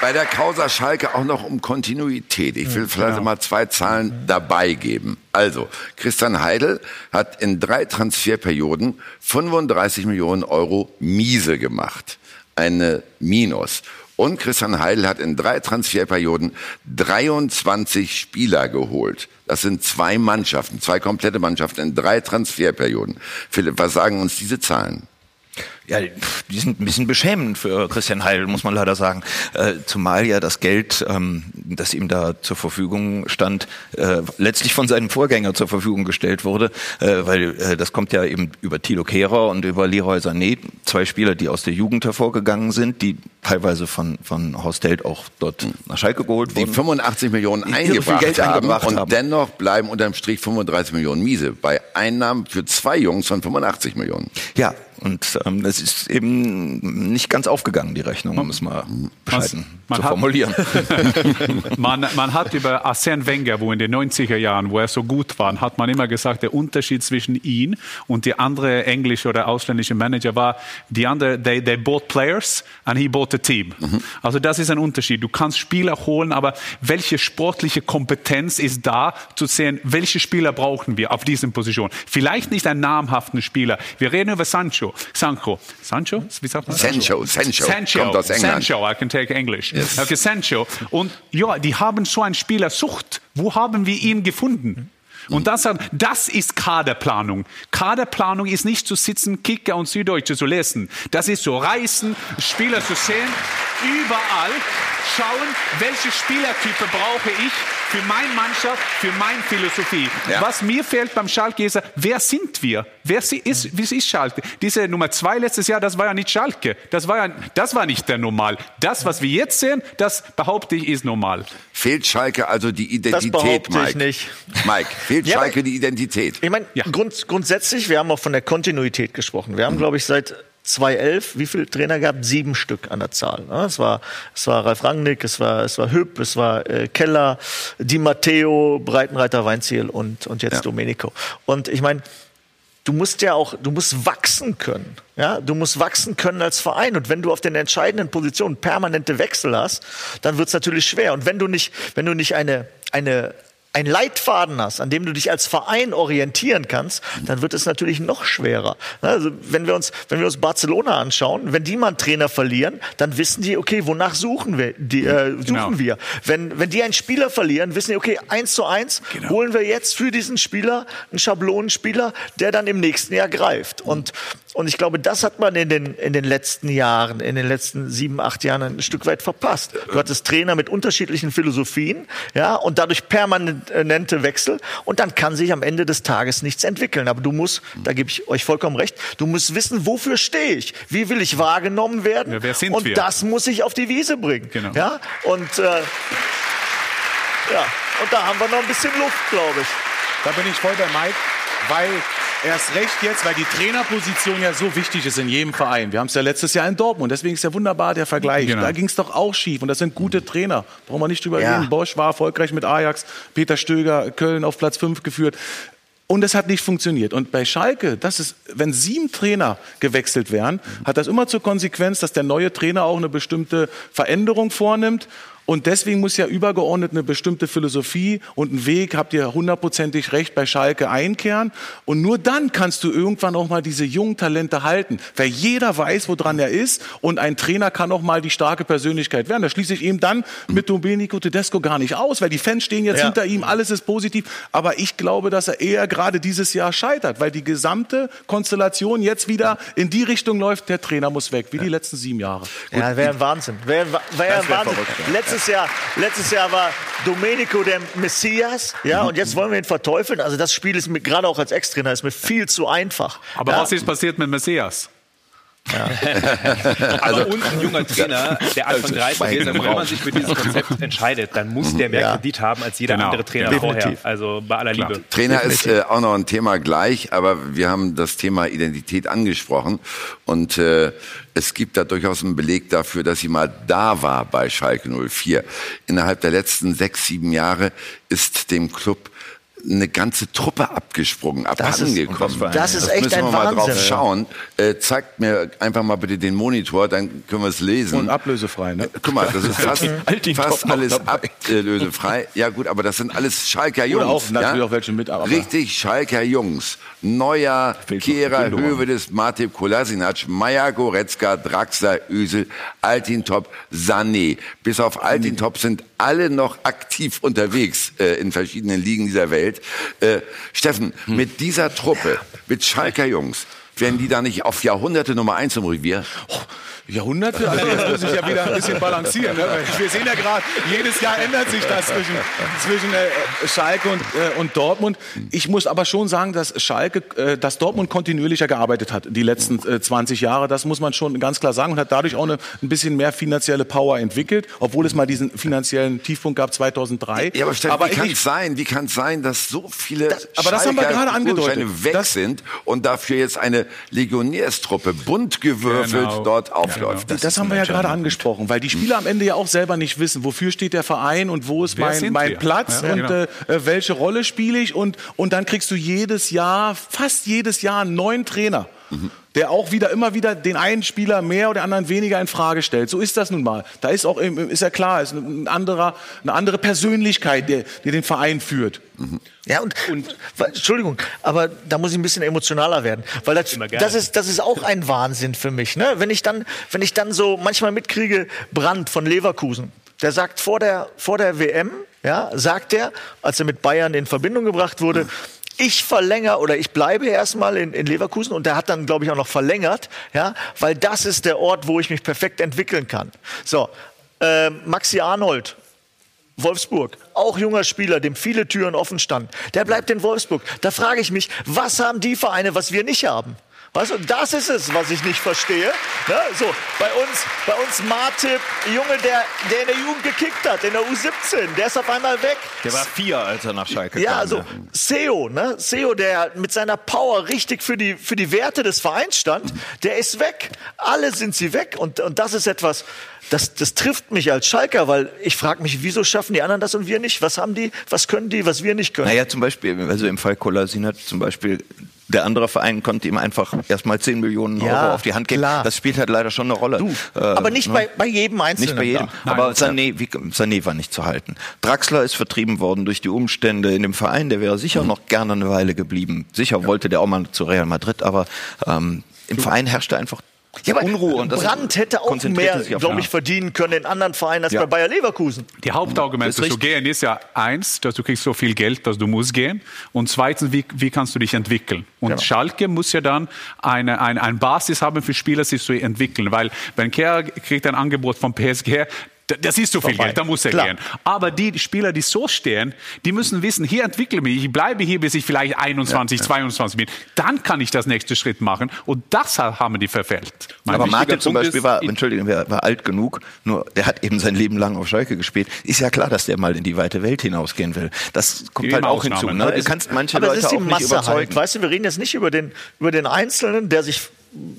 bei der Causa Schalke auch noch um Kontinuität. Ich will vielleicht mal zwei Zahlen dabei geben. Also, Christian Heidel hat in drei Transferperioden 35 Millionen Euro miese gemacht. Eine Minus. Und Christian Heidel hat in drei Transferperioden 23 Spieler geholt. Das sind zwei Mannschaften, zwei komplette Mannschaften in drei Transferperioden. Philipp, was sagen uns diese Zahlen? Ja, die sind ein bisschen beschämend für Christian Heidel, muss man leider sagen. Äh, zumal ja das Geld, ähm, das ihm da zur Verfügung stand, äh, letztlich von seinem Vorgänger zur Verfügung gestellt wurde, äh, weil äh, das kommt ja eben über Thilo Kehrer und über Leroy Sané, zwei Spieler, die aus der Jugend hervorgegangen sind, die teilweise von, von Horst Held auch dort nach Schalke geholt die wurden. 85 Millionen Die eingebracht, Geld haben eingebracht und haben. dennoch bleiben unterm Strich 35 Millionen miese bei Einnahmen für zwei Jungs von 85 Millionen. Ja, und ähm, das ist eben nicht ganz aufgegangen, die Rechnung, um es mal bescheiden zu hat- formulieren. [laughs] man, man hat über Arsène Wenger, wo in den 90er Jahren, wo er so gut war, hat man immer gesagt, der Unterschied zwischen ihn und die andere englische oder ausländische Manager war, die andere, they, they bought players and he bought a team. Also das ist ein Unterschied. Du kannst Spieler holen, aber welche sportliche Kompetenz ist da, zu sehen, welche Spieler brauchen wir auf diesen Positionen? Vielleicht nicht einen namhaften Spieler. Wir reden über Sancho. Sancho. Sancho? Wie sagt man? Sancho, Sancho. Sancho. Kommt aus England. Sancho, I can take English. Yes. Okay, Sancho. Und ja, die haben so einen Spielersucht. Wo haben wir ihn gefunden? Und das, das ist Kaderplanung. Kaderplanung ist nicht zu sitzen, Kicker und Süddeutsche zu lesen. Das ist so reisen, Spieler zu sehen, überall schauen, welche Spielertype brauche ich für meine Mannschaft, für meine Philosophie. Ja. Was mir fehlt beim Schalke ist, wer sind wir? Wer si- ist, wie ist Schalke? Diese Nummer zwei letztes Jahr, das war ja nicht Schalke. Das war, ja, das war nicht der Normal. Das, was wir jetzt sehen, das behaupte ich, ist normal. Fehlt Schalke also die Identität, behaupte ich Mike? nicht. Mike, fehlt Ja, Schalke die Identität? Ich meine, Grund, grundsätzlich, wir haben auch von der Kontinuität gesprochen. Wir haben, glaube ich, seit 2011, wie viele Trainer gab? Sieben Stück an der Zahl. ne? Es war, es war Ralf Rangnick, es war, es war Hüpp, es war äh, Keller, Di Matteo, Breitenreiter, Weinziel und, und jetzt Domenico. Und ich meine, du musst ja auch, du musst wachsen können. Ja, du musst wachsen können als Verein. Und wenn du auf den entscheidenden Positionen permanente Wechsel hast, dann wird es natürlich schwer. Und wenn du nicht, wenn du nicht eine, eine einen Leitfaden hast, an dem du dich als Verein orientieren kannst, dann wird es natürlich noch schwerer. Also wenn wir uns, wenn wir uns Barcelona anschauen, wenn die mal einen Trainer verlieren, dann wissen die, okay, wonach suchen wir? Die, äh, suchen Genau. wir. Wenn, wenn die einen Spieler verlieren, wissen die, okay, eins zu eins holen wir jetzt für diesen Spieler einen Schablonenspieler, der dann im nächsten Jahr greift. Und und ich glaube, das hat man in den, in den letzten Jahren, in den letzten sieben, acht Jahren ein Stück weit verpasst. Du hattest Trainer mit unterschiedlichen Philosophien, ja, und dadurch permanente Wechsel. Und dann kann sich am Ende des Tages nichts entwickeln. Aber du musst, da gebe ich euch vollkommen recht, du musst wissen, wofür stehe ich? Wie will ich wahrgenommen werden? Ja, wer sind und wir? das muss ich auf die Wiese bringen. Genau. Ja, und, äh, ja, und da haben wir noch ein bisschen Luft, glaube ich. Da bin ich voll bei Mike, weil erst recht jetzt, weil die Trainerposition ja so wichtig ist in jedem Verein. Wir haben es ja letztes Jahr in Dortmund, deswegen ist ja wunderbar der Vergleich. Genau. Da ging es doch auch schief und das sind gute Trainer. Brauchen wir nicht drüber Ja. reden. Bosch war erfolgreich mit Ajax, Peter Stöger, Köln auf Platz 5 geführt. Und es hat nicht funktioniert. Und bei Schalke, das ist, wenn sieben Trainer gewechselt werden, hat das immer zur Konsequenz, dass der neue Trainer auch eine bestimmte Veränderung vornimmt. Und deswegen muss ja übergeordnet eine bestimmte Philosophie und ein Weg, habt ihr hundertprozentig recht, bei Schalke einkehren. Und nur dann kannst du irgendwann auch mal diese jungen Talente halten. Weil jeder weiß, woran er ist. Und ein Trainer kann auch mal die starke Persönlichkeit werden. Das schließe ich eben dann mit Domenico Tedesco gar nicht aus, weil die Fans stehen jetzt Ja. hinter ihm, alles ist positiv. Aber ich glaube, dass er eher gerade dieses Jahr scheitert, weil die gesamte Konstellation jetzt wieder in die Richtung läuft, der Trainer muss weg, wie die letzten sieben Jahre. Ja, wäre ein Wahnsinn. Wäre wär Das ein wär Wahnsinn. verrückt, ja. Letztes, Jahr, letztes Jahr war Domenico der Messias, ja, und jetzt wollen wir ihn verteufeln. Also das Spiel ist mir, gerade auch als Ex-Trainer, ist mir viel zu einfach. Aber ja. was ist passiert mit Messias? [laughs] Aber und ein junger Trainer, der Anfang 30 ist, wenn man sich für dieses Konzept [laughs] entscheidet, dann muss der mehr Ja. Kredit haben als jeder Genau. andere Trainer Ja. vorher. Definitiv. Also bei aller Liebe. Trainer ist äh, auch noch ein Thema gleich, aber wir haben das Thema Identität angesprochen und äh, es gibt da durchaus einen Beleg dafür, dass sie mal da war bei Schalke 04. Innerhalb der letzten sechs, sieben Jahre ist dem Club eine ganze Truppe abgesprungen, Das ist- abhandengekommen. das ist das echt müssen wir ein mal drauf Wahnsinn. schauen. Äh, zeigt mir einfach mal bitte den Monitor, dann können wir es lesen. Und ablösefrei, ne? Guck mal, das ist [laughs] fast, Altintop fast alles ablösefrei. Ja gut, aber das sind alles Schalker Jungs. Oder auch natürlich ja? auch welche mit, aber- Richtig Schalker Jungs. Neuer, Kehrer. Hövedes, Matip Kolasinac, Meier, Goretzka, Draxler, Ösel, Altintop, Sané. Bis auf Altintop sind alle noch aktiv unterwegs äh, in verschiedenen Ligen dieser Welt. Äh, Steffen, Hm. mit dieser Truppe, mit Schalker Jungs, werden die da nicht auf Jahrhunderte Nummer eins im Revier? Jahrhunderte? [laughs] Also jetzt muss ich ja wieder ein bisschen [laughs] balancieren. Ne? Wir sehen ja gerade, jedes Jahr ändert sich das zwischen, zwischen äh, Schalke und, äh, und Dortmund. Ich muss aber schon sagen, dass Schalke, äh, dass Dortmund kontinuierlicher gearbeitet hat die letzten äh, 20 Jahre. Das muss man schon ganz klar sagen und hat dadurch auch eine, ein bisschen mehr finanzielle Power entwickelt, obwohl es mal diesen finanziellen Tiefpunkt gab 2003. Ja, aber, Steffen, wie kann es sein, wie kann es sein, dass so viele aber das haben wir gerade angedeutet. Weg sind und dafür jetzt eine Legionärstruppe bunt gewürfelt Genau. dort aufläuft? Das, haben wir ja gerade angesprochen, weil die Spieler am Ende ja auch selber nicht wissen, wofür steht der Verein und wo ist Wer mein, mein wir? Platz Ja, und genau. äh, äh, welche Rolle spiele ich und, und dann kriegst du jedes Jahr, fast jedes Jahr einen neuen Trainer. Der auch wieder immer wieder den einen Spieler mehr oder den anderen weniger in Frage stellt. So ist das nun mal. Da ist auch ist ja klar, ist ein anderer, eine andere Persönlichkeit, der, die den Verein führt. Ja, und, weil- Entschuldigung, aber da muss ich ein bisschen emotionaler werden, weil das, das ist das ist auch ein Wahnsinn für mich, ne? Wenn ich dann wenn ich dann so manchmal mitkriege Brandt von Leverkusen, der sagt vor der vor der WM, ja, sagt er, als er mit Bayern in Verbindung gebracht wurde, ich verlängere oder ich bleibe erstmal in, in Leverkusen und der hat dann, glaube ich, auch noch verlängert, ja, weil das ist der Ort, wo ich mich perfekt entwickeln kann. So, ähm, Maxi Arnold, Wolfsburg, auch junger Spieler, dem viele Türen offen standen. Der bleibt in Wolfsburg. Da frage ich mich, was haben die Vereine, was wir nicht haben? Weißt du, das ist es, was ich nicht verstehe. Ne? So, bei uns, bei uns Martip, Junge, der, der in der Jugend gekickt hat, in der U17, der ist auf einmal weg. Der war vier, als er nach Schalke Ja, kam. also ne? Seo, ne? Seo, der mit seiner Power richtig für die, für die Werte des Vereins stand, der ist weg. Alle sind sie weg. Und, und das ist etwas, das, das trifft mich als Schalker, weil ich frage mich, wieso schaffen die anderen das und wir nicht? Was haben die, was können die, was wir nicht können? Naja, zum Beispiel, also im Fall Kolasinac zum Beispiel, der andere Verein konnte ihm einfach erstmal 10 Millionen Ja, Euro auf die Hand geben. klar. Das spielt halt leider schon eine Rolle. Äh, aber nicht ne? bei, bei jedem Einzelnen. Nicht bei jedem. da. aber Sané, wie, Sané war nicht zu halten. Draxler ist vertrieben worden durch die Umstände in dem Verein. Der wäre sicher noch gerne eine Weile geblieben. Sicher wollte der auch mal zu Real Madrid, aber ähm, im Verein herrschte einfach Ja, aber Unruhe. Und das Brandt hätte auch mehr, glaube ich, verdienen können in anderen Vereinen als Ja. bei Bayer Leverkusen. Die Hauptargument, richtig. gehen, ist ja eins, dass du kriegst so viel Geld, dass du musst gehen. Und zweitens, wie, wie kannst du dich entwickeln? Und Genau. Schalke muss ja dann eine, eine, eine Basis haben für Spieler, sich zu entwickeln. Weil wenn Kerr kriegt ein Angebot vom PSG, das ist so viel Vorbei. Geld, da muss er Klar. gehen. Aber die Spieler, die so stehen, die müssen wissen, hier entwickle ich mich, ich bleibe hier, bis ich vielleicht 21, 22 bin. Dann kann ich das nächste Schritt machen. Und das haben die verfehlt. Mein Aber Martin zum Punkt Beispiel war, Entschuldigung, war, alt genug, nur der hat eben sein Leben lang auf Schalke gespielt. Ist ja klar, dass der mal in die weite Welt hinausgehen will. Das kommt halt auch Ausnahme, hinzu. ne? Ne? Du Es- kannst manche Aber es Leute ist die auch nicht Masse überzeugen. halt. Weißt du, wir reden jetzt nicht über den, über den Einzelnen, der sich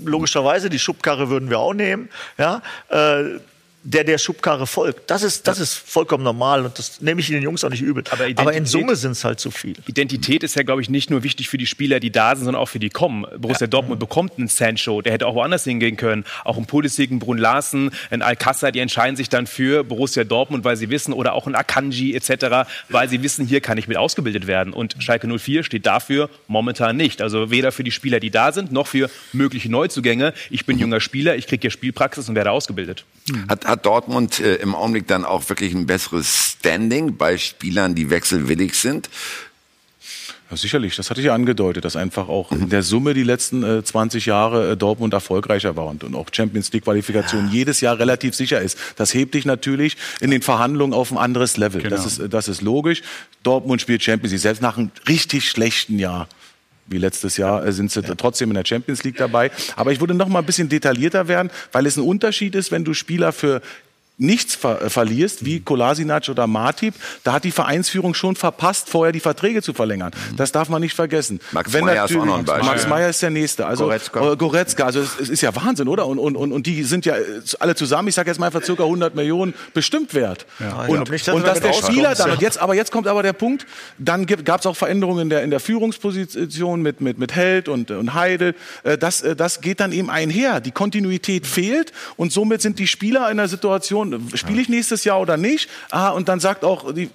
logischerweise, die Schubkarre würden wir auch nehmen, ja, äh, der der Schubkarre folgt. Das ist, das ist vollkommen normal und das nehme ich den Jungs auch nicht übel. Aber Aber, in Summe sind es halt zu viel. Identität ist ja, glaube ich, nicht nur wichtig für die Spieler, die da sind, sondern auch für die kommen. Borussia Dortmund bekommt einen Sancho, der hätte auch woanders hingehen können. Auch ein Pulisic, ein Brun Larsen, ein Alcázar, die entscheiden sich dann für Borussia Dortmund, weil sie wissen, oder auch ein Akanji etc., weil sie wissen, hier kann ich mit ausgebildet werden. Und Schalke 04 steht dafür momentan nicht. Also weder für die Spieler, die da sind, noch für mögliche Neuzugänge. Ich bin junger Spieler, ich kriege hier Spielpraxis und werde ausgebildet. Hat, hat Dortmund äh, im Augenblick dann auch wirklich ein besseres Standing bei Spielern, die wechselwillig sind? Ja, sicherlich, das hatte ich ja angedeutet, dass einfach auch in der Summe die letzten äh, 20 Jahre äh, Dortmund erfolgreicher war und, und auch Champions League Qualifikation jedes Jahr relativ sicher ist. Das hebt dich natürlich in den Verhandlungen auf ein anderes Level. Das, ist, äh, das ist logisch. Dortmund spielt Champions League, selbst nach einem richtig schlechten Jahr. Wie letztes Jahr äh, sind sie trotzdem in der Champions League dabei. Aber ich würde noch mal ein bisschen detaillierter werden, weil es ein Unterschied ist, wenn du Spieler für nichts ver äh, verlierst, wie Kolasinac oder Matip, da hat die Vereinsführung schon verpasst, vorher die Verträge zu verlängern. Das darf man nicht vergessen. Max Meyer ist auch noch ein Beispiel. Max Meyer ist der Nächste. Also Goretzka. äh, Goretzka. Also es, es ist ja Wahnsinn, oder? Und, und, und, und die sind ja äh, alle zusammen, ich sage jetzt mal einfach circa 100 Millionen bestimmt wert. ich und glaub nicht, dass und dass der Spieler dann, und jetzt, aber jetzt kommt aber der Punkt, dann gab es auch Veränderungen in der, in der Führungsposition mit, mit, mit Held und, und Heidel. Das, das geht dann eben einher. Die Kontinuität fehlt und somit sind die Spieler in der Situation, spiele ich nächstes Jahr oder nicht? Ah, und dann sagt auch die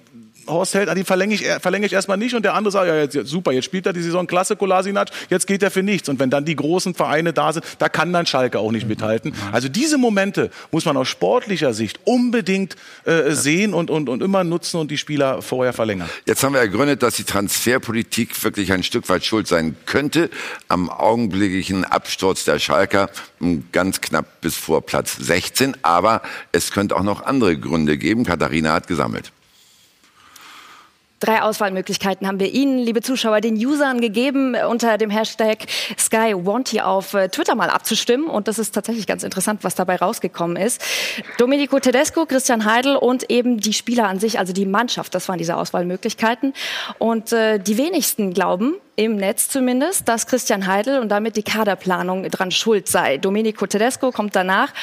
Horst Held, ah, die verlängere ich, er- verlängere ich erstmal nicht und der andere sagt, ja, jetzt, super, jetzt spielt er die Saison klasse, Kolasinac, jetzt geht er für nichts. Und wenn dann die großen Vereine da sind, da kann dann Schalke auch nicht mithalten. Also diese Momente muss man aus sportlicher Sicht unbedingt äh, sehen und, und, und immer nutzen und die Spieler vorher verlängern. Jetzt haben wir ergründet, dass die Transferpolitik wirklich ein Stück weit schuld sein könnte am augenblicklichen Absturz der Schalker, ganz knapp bis vor Platz 16. Aber es könnte auch noch andere Gründe geben. Katharina hat gesammelt. Drei Auswahlmöglichkeiten haben wir Ihnen, liebe Zuschauer, den Usern gegeben, äh, unter dem Hashtag SkyWanty auf äh, Twitter mal abzustimmen. Und das ist tatsächlich ganz interessant, was dabei rausgekommen ist. Domenico Tedesco, Christian Heidel und eben die Spieler an sich, also die Mannschaft, das waren diese Auswahlmöglichkeiten. Und äh, die wenigsten glauben, im Netz zumindest, dass Christian Heidel und damit die Kaderplanung dran schuld sei. Domenico Tedesco kommt danach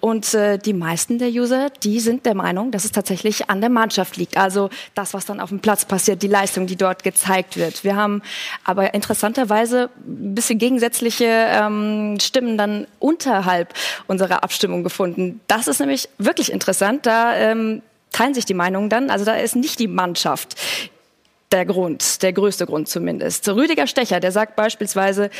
und äh, die meisten der User, die sind der Meinung, dass es tatsächlich an der Mannschaft liegt. Also das, was dann auf dem Platz passiert, die Leistung, die dort gezeigt wird. Wir haben aber interessanterweise ein bisschen gegensätzliche ähm, Stimmen dann unterhalb unserer Abstimmung gefunden. Das ist nämlich wirklich interessant. Da ähm, teilen sich die Meinungen dann. Also da ist nicht die Mannschaft der Grund, der größte Grund zumindest. Rüdiger Stecher, der sagt beispielsweise,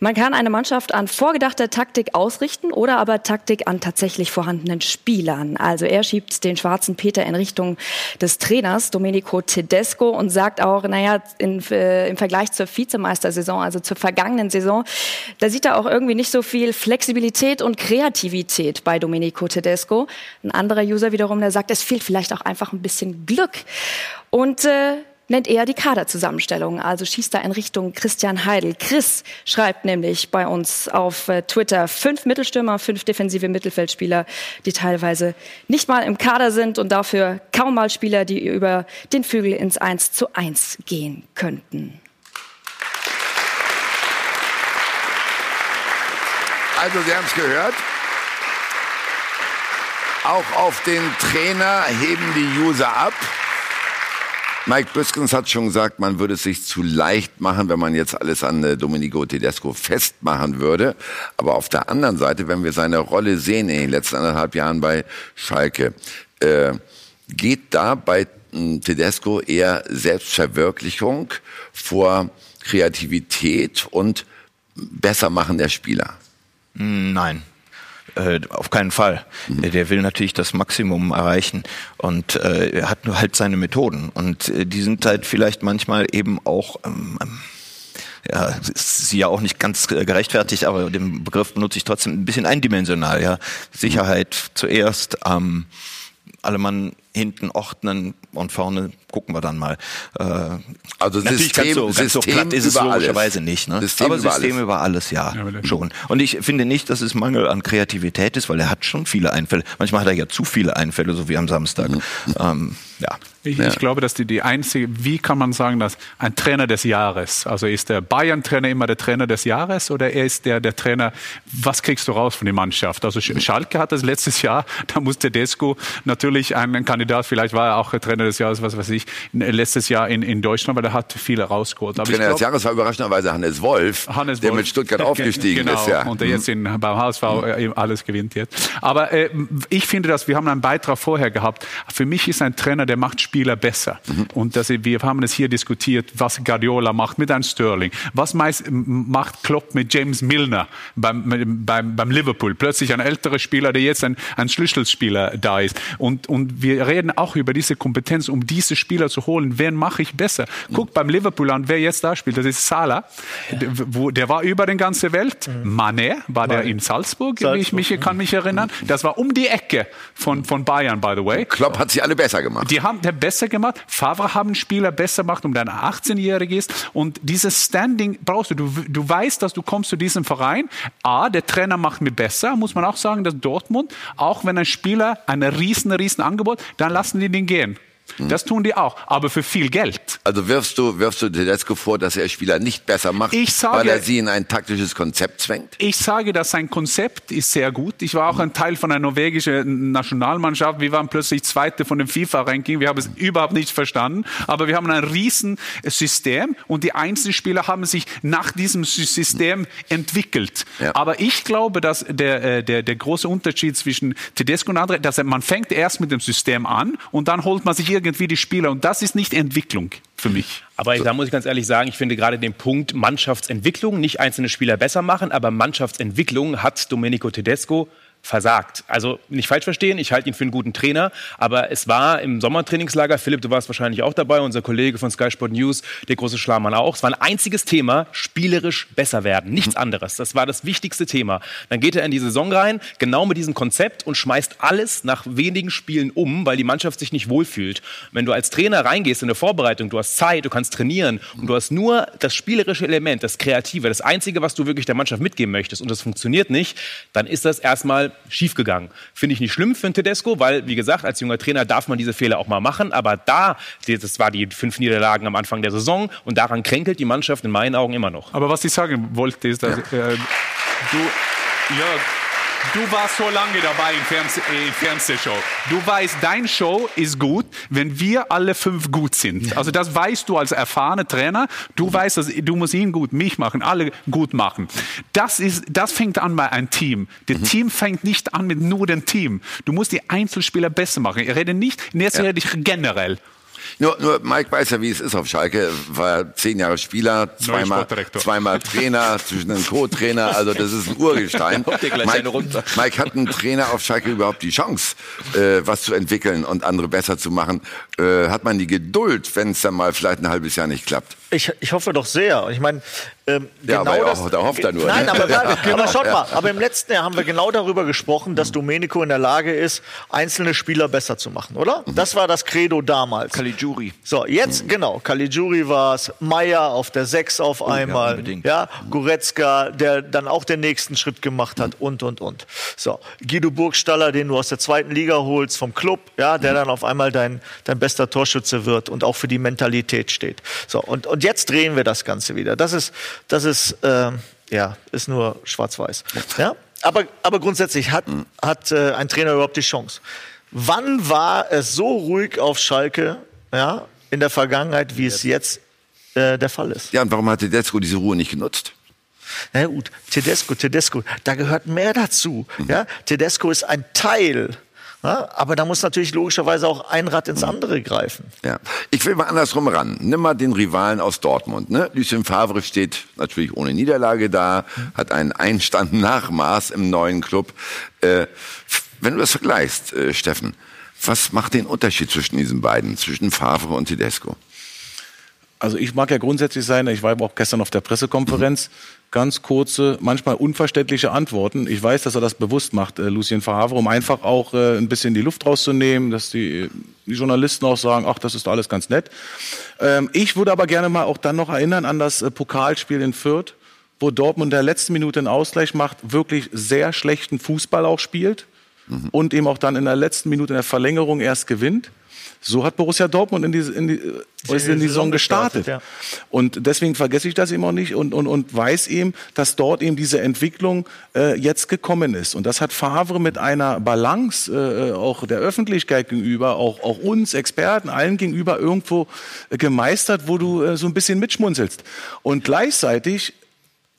man kann eine Mannschaft an vorgedachter Taktik ausrichten oder aber Taktik an tatsächlich vorhandenen Spielern. Also er schiebt den schwarzen Peter in Richtung des Trainers Domenico Tedesco und sagt auch, naja, in, äh, im Vergleich zur Vizemeistersaison, also zur vergangenen Saison, da sieht er auch irgendwie nicht so viel Flexibilität und Kreativität bei Domenico Tedesco. Ein anderer User wiederum, der sagt, es fehlt vielleicht auch einfach ein bisschen Glück. Und äh, nennt er die Kaderzusammenstellung, also schießt da in Richtung Christian Heidel. Chris schreibt nämlich bei uns auf äh, Twitter fünf Mittelstürmer, fünf defensive Mittelfeldspieler, die teilweise nicht mal im Kader sind und dafür kaum mal Spieler, die über den Flügel ins 1 zu 1 gehen könnten. Also, Sie haben es gehört. Auch auf den Trainer heben die User ab. Mike Büskens hat schon gesagt, man würde es sich zu leicht machen, wenn man jetzt alles an äh, Domenico Tedesco festmachen würde. Aber auf der anderen Seite, wenn wir seine Rolle sehen in den letzten anderthalb Jahren bei Schalke, äh, geht da bei mh, Tedesco eher Selbstverwirklichung vor Kreativität und Bessermachen der Spieler? Nein. Äh, auf keinen Fall. Mhm. Der will natürlich das Maximum erreichen und äh, er hat nur halt seine Methoden und äh, die sind halt vielleicht manchmal eben auch ähm, ähm, ja, ist ja auch nicht ganz gerechtfertigt, aber den Begriff benutze ich trotzdem ein bisschen eindimensional, ja. Sicherheit zuerst, ähm, alle Mann hinten ordnen und vorne gucken wir dann mal. Äh, also natürlich System- ganz so, ganz so System platt ist es über alles. logischerweise nicht. Ne? System aber über System alles. über alles, ja, Ja, schon. Und ich finde nicht, dass es Mangel an Kreativität ist, weil er hat schon viele Einfälle. Manchmal hat er ja zu viele Einfälle, so wie am Samstag. Mhm. Ähm, ja. Ich, ja. ich glaube, dass die, die einzige, wie kann man sagen, dass ein Trainer des Jahres, also ist der Bayern-Trainer immer der Trainer des Jahres oder er ist der, der Trainer, was kriegst du raus von der Mannschaft? Also Sch- Schalke hat das letztes Jahr, [laughs] da musste Tedesco natürlich ein, Kandidat, vielleicht war er auch Trainer des Jahres, was weiß ich, letztes Jahr in, in Deutschland, weil er hat viele rausgeholt. Aber Trainer des glaub- Jahres war überraschenderweise Hannes Wolf, Hannes der Wolf. mit Stuttgart Ge- [laughs] aufgestiegen genau, ist. Ja. Und der Mhm. jetzt in, beim HSV äh, eben alles gewinnt jetzt. Aber äh, ich finde, dass wir haben einen Beitrag vorher gehabt. Für mich ist ein Trainer, der macht Spieler besser. Mhm. Und dass wir haben es hier diskutiert, was Guardiola macht mit einem Sterling, was meist, macht Klopp mit James Milner beim, beim, beim Liverpool. Plötzlich ein älterer Spieler, der jetzt ein, ein Schlüsselspieler da ist. Und, und wir reden auch über diese Kompetenz, um diese Spieler zu holen. Wen mache ich besser? Guck beim Liverpool an, wer jetzt da spielt. Das ist Salah. Der, wo, der war über die ganze Welt. Mané war der in Salzburg, wie ich mich, kann mich erinnern. Das war um die Ecke von, von Bayern, by the way. Klopp hat sie alle besser gemacht. Die haben der besser gemacht. Favre haben Spieler besser gemacht, um der 18-Jährige ist. Und dieses Standing brauchst du. du. Du weißt, dass du kommst zu diesem Verein. A, der Trainer macht mir besser, muss man auch sagen, dass Dortmund, auch wenn ein Spieler ein riesen, riesen Angebot, dann lassen die den gehen. Das tun die auch, aber für viel Geld. Also wirfst du, wirfst du Tedesco vor, dass er Spieler nicht besser macht, Ich sage- weil er sie in ein taktisches Konzept zwängt? Ich sage, dass sein Konzept ist sehr gut. Ich war auch ein Teil von einer norwegischen Nationalmannschaft. Wir waren plötzlich Zweite von dem FIFA-Ranking. Wir haben es überhaupt nicht verstanden. Aber wir haben ein riesen System und die Einzelspieler haben sich nach diesem Sy- System entwickelt. Aber ich glaube, dass der, äh, der, der große Unterschied zwischen Tedesco und andere, dass man fängt erst mit dem System an und dann holt man sich irgendwie die Spieler. Und das ist nicht Entwicklung für mich. Aber da muss ich ganz ehrlich sagen, ich finde gerade den Punkt Mannschaftsentwicklung, nicht einzelne Spieler besser machen, aber Mannschaftsentwicklung hat Domenico Tedesco versagt. Also nicht falsch verstehen, ich halte ihn für einen guten Trainer, aber es war im Sommertrainingslager, Philipp, du warst wahrscheinlich auch dabei, unser Kollege von Sky Sport News, der große Schlamann auch, es war ein einziges Thema, spielerisch besser werden, nichts anderes. Das war das wichtigste Thema. Dann geht er in die Saison rein, genau mit diesem Konzept und schmeißt alles nach wenigen Spielen um, weil die Mannschaft sich nicht wohlfühlt. Wenn du als Trainer reingehst in der Vorbereitung, du hast Zeit, du kannst trainieren und du hast nur das spielerische Element, das Kreative, das Einzige, was du wirklich der Mannschaft mitgeben möchtest und das funktioniert nicht, dann ist das erstmal schiefgegangen. Finde ich nicht schlimm für einen Tedesco, weil, wie gesagt, als junger Trainer darf man diese Fehler auch mal machen, aber da, das war die fünf Niederlagen am Anfang der Saison und daran kränkelt die Mannschaft in meinen Augen immer noch. Aber was ich sagen wollte, ist, dass äh, du, Jörg, du warst so lange dabei in, Fernseh, in Fernsehshow. Du weißt, dein Show ist gut, wenn wir alle fünf gut sind. Also das weißt du als erfahrener Trainer. Du weißt, dass du musst ihn gut, mich machen, alle gut machen. Das ist, das fängt an bei einem Team. Das Team fängt nicht an mit nur dem Team. Du musst die Einzelspieler besser machen. Ich rede nicht, jetzt rede ich generell. Nur, nur Mike weiß ja, wie es ist auf Schalke. War zehn Jahre Spieler, zweimal, zweimal [laughs] Trainer, zwischen einem Co-Trainer. Also das ist ein Urgestein. [laughs] Mike. Mike hat ein Trainer auf Schalke überhaupt die Chance, äh, was zu entwickeln und andere besser zu machen? Äh, hat man die Geduld, wenn es dann mal vielleicht ein halbes Jahr nicht klappt? Ich, ich hoffe doch sehr. Ich meine, ähm, Ja, genau aber das, auch, da hofft er nur. Nein, ne? aber, [laughs] Ja, aber schaut ja. mal, aber im letzten Jahr haben wir genau darüber gesprochen, dass Domenico in der Lage ist, einzelne Spieler besser zu machen, oder? Das war das Credo damals. Caligiuri. So, jetzt, genau, Caligiuri war es, Meier auf der 6 auf einmal, unbedingt. ja, Goretzka, der dann auch den nächsten Schritt gemacht hat und, und, und. So, Guido Burgstaller, den du aus der zweiten Liga holst, vom Club, ja, der dann auf einmal dein, dein bester Torschütze wird und auch für die Mentalität steht. So, und, und jetzt drehen wir das Ganze wieder. Das ist, das ist, ähm, ja, ist nur schwarz-weiß. Ja? Aber, aber grundsätzlich hat, hat äh, ein Trainer überhaupt die Chance. Wann war es so ruhig auf Schalke, ja, in der Vergangenheit, wie es jetzt äh, der Fall ist. Ja, und warum hat Tedesco diese Ruhe nicht genutzt? Na gut, Tedesco, Tedesco, da gehört mehr dazu. Mhm. Ja? Tedesco ist ein Teil. Aber da muss natürlich logischerweise auch ein Rad ins andere greifen. Ja. Ich will mal andersrum ran. Nimm mal den Rivalen aus Dortmund. Ne? Lucien Favre steht natürlich ohne Niederlage da, hat einen Einstand nach Maß im neuen Club. Äh, wenn du das vergleichst, äh, Steffen, was macht den Unterschied zwischen diesen beiden, zwischen Favre und Tedesco? Also ich mag ja grundsätzlich sein, ich war aber auch gestern auf der Pressekonferenz, ganz kurze, manchmal unverständliche Antworten. Ich weiß, dass er das bewusst macht, äh, Lucien Favre, um einfach auch äh, ein bisschen die Luft rauszunehmen, dass die, die Journalisten auch sagen, ach, das ist alles ganz nett. Ähm, ich würde aber gerne mal auch dann noch erinnern an das äh, Pokalspiel in Fürth, wo Dortmund in der letzten Minute einen Ausgleich macht, wirklich sehr schlechten Fußball auch spielt und eben auch dann in der letzten Minute in der Verlängerung erst gewinnt. So hat Borussia Dortmund in die, in die, äh, ist in die Saison gestartet. ja. Und deswegen vergesse ich das eben auch nicht und, und, und weiß eben, dass dort eben diese Entwicklung äh, jetzt gekommen ist. Und das hat Favre mit einer Balance äh, auch der Öffentlichkeit gegenüber, auch, auch uns Experten, allen gegenüber irgendwo äh, gemeistert, wo du äh, so ein bisschen mitschmunzelst. Und gleichzeitig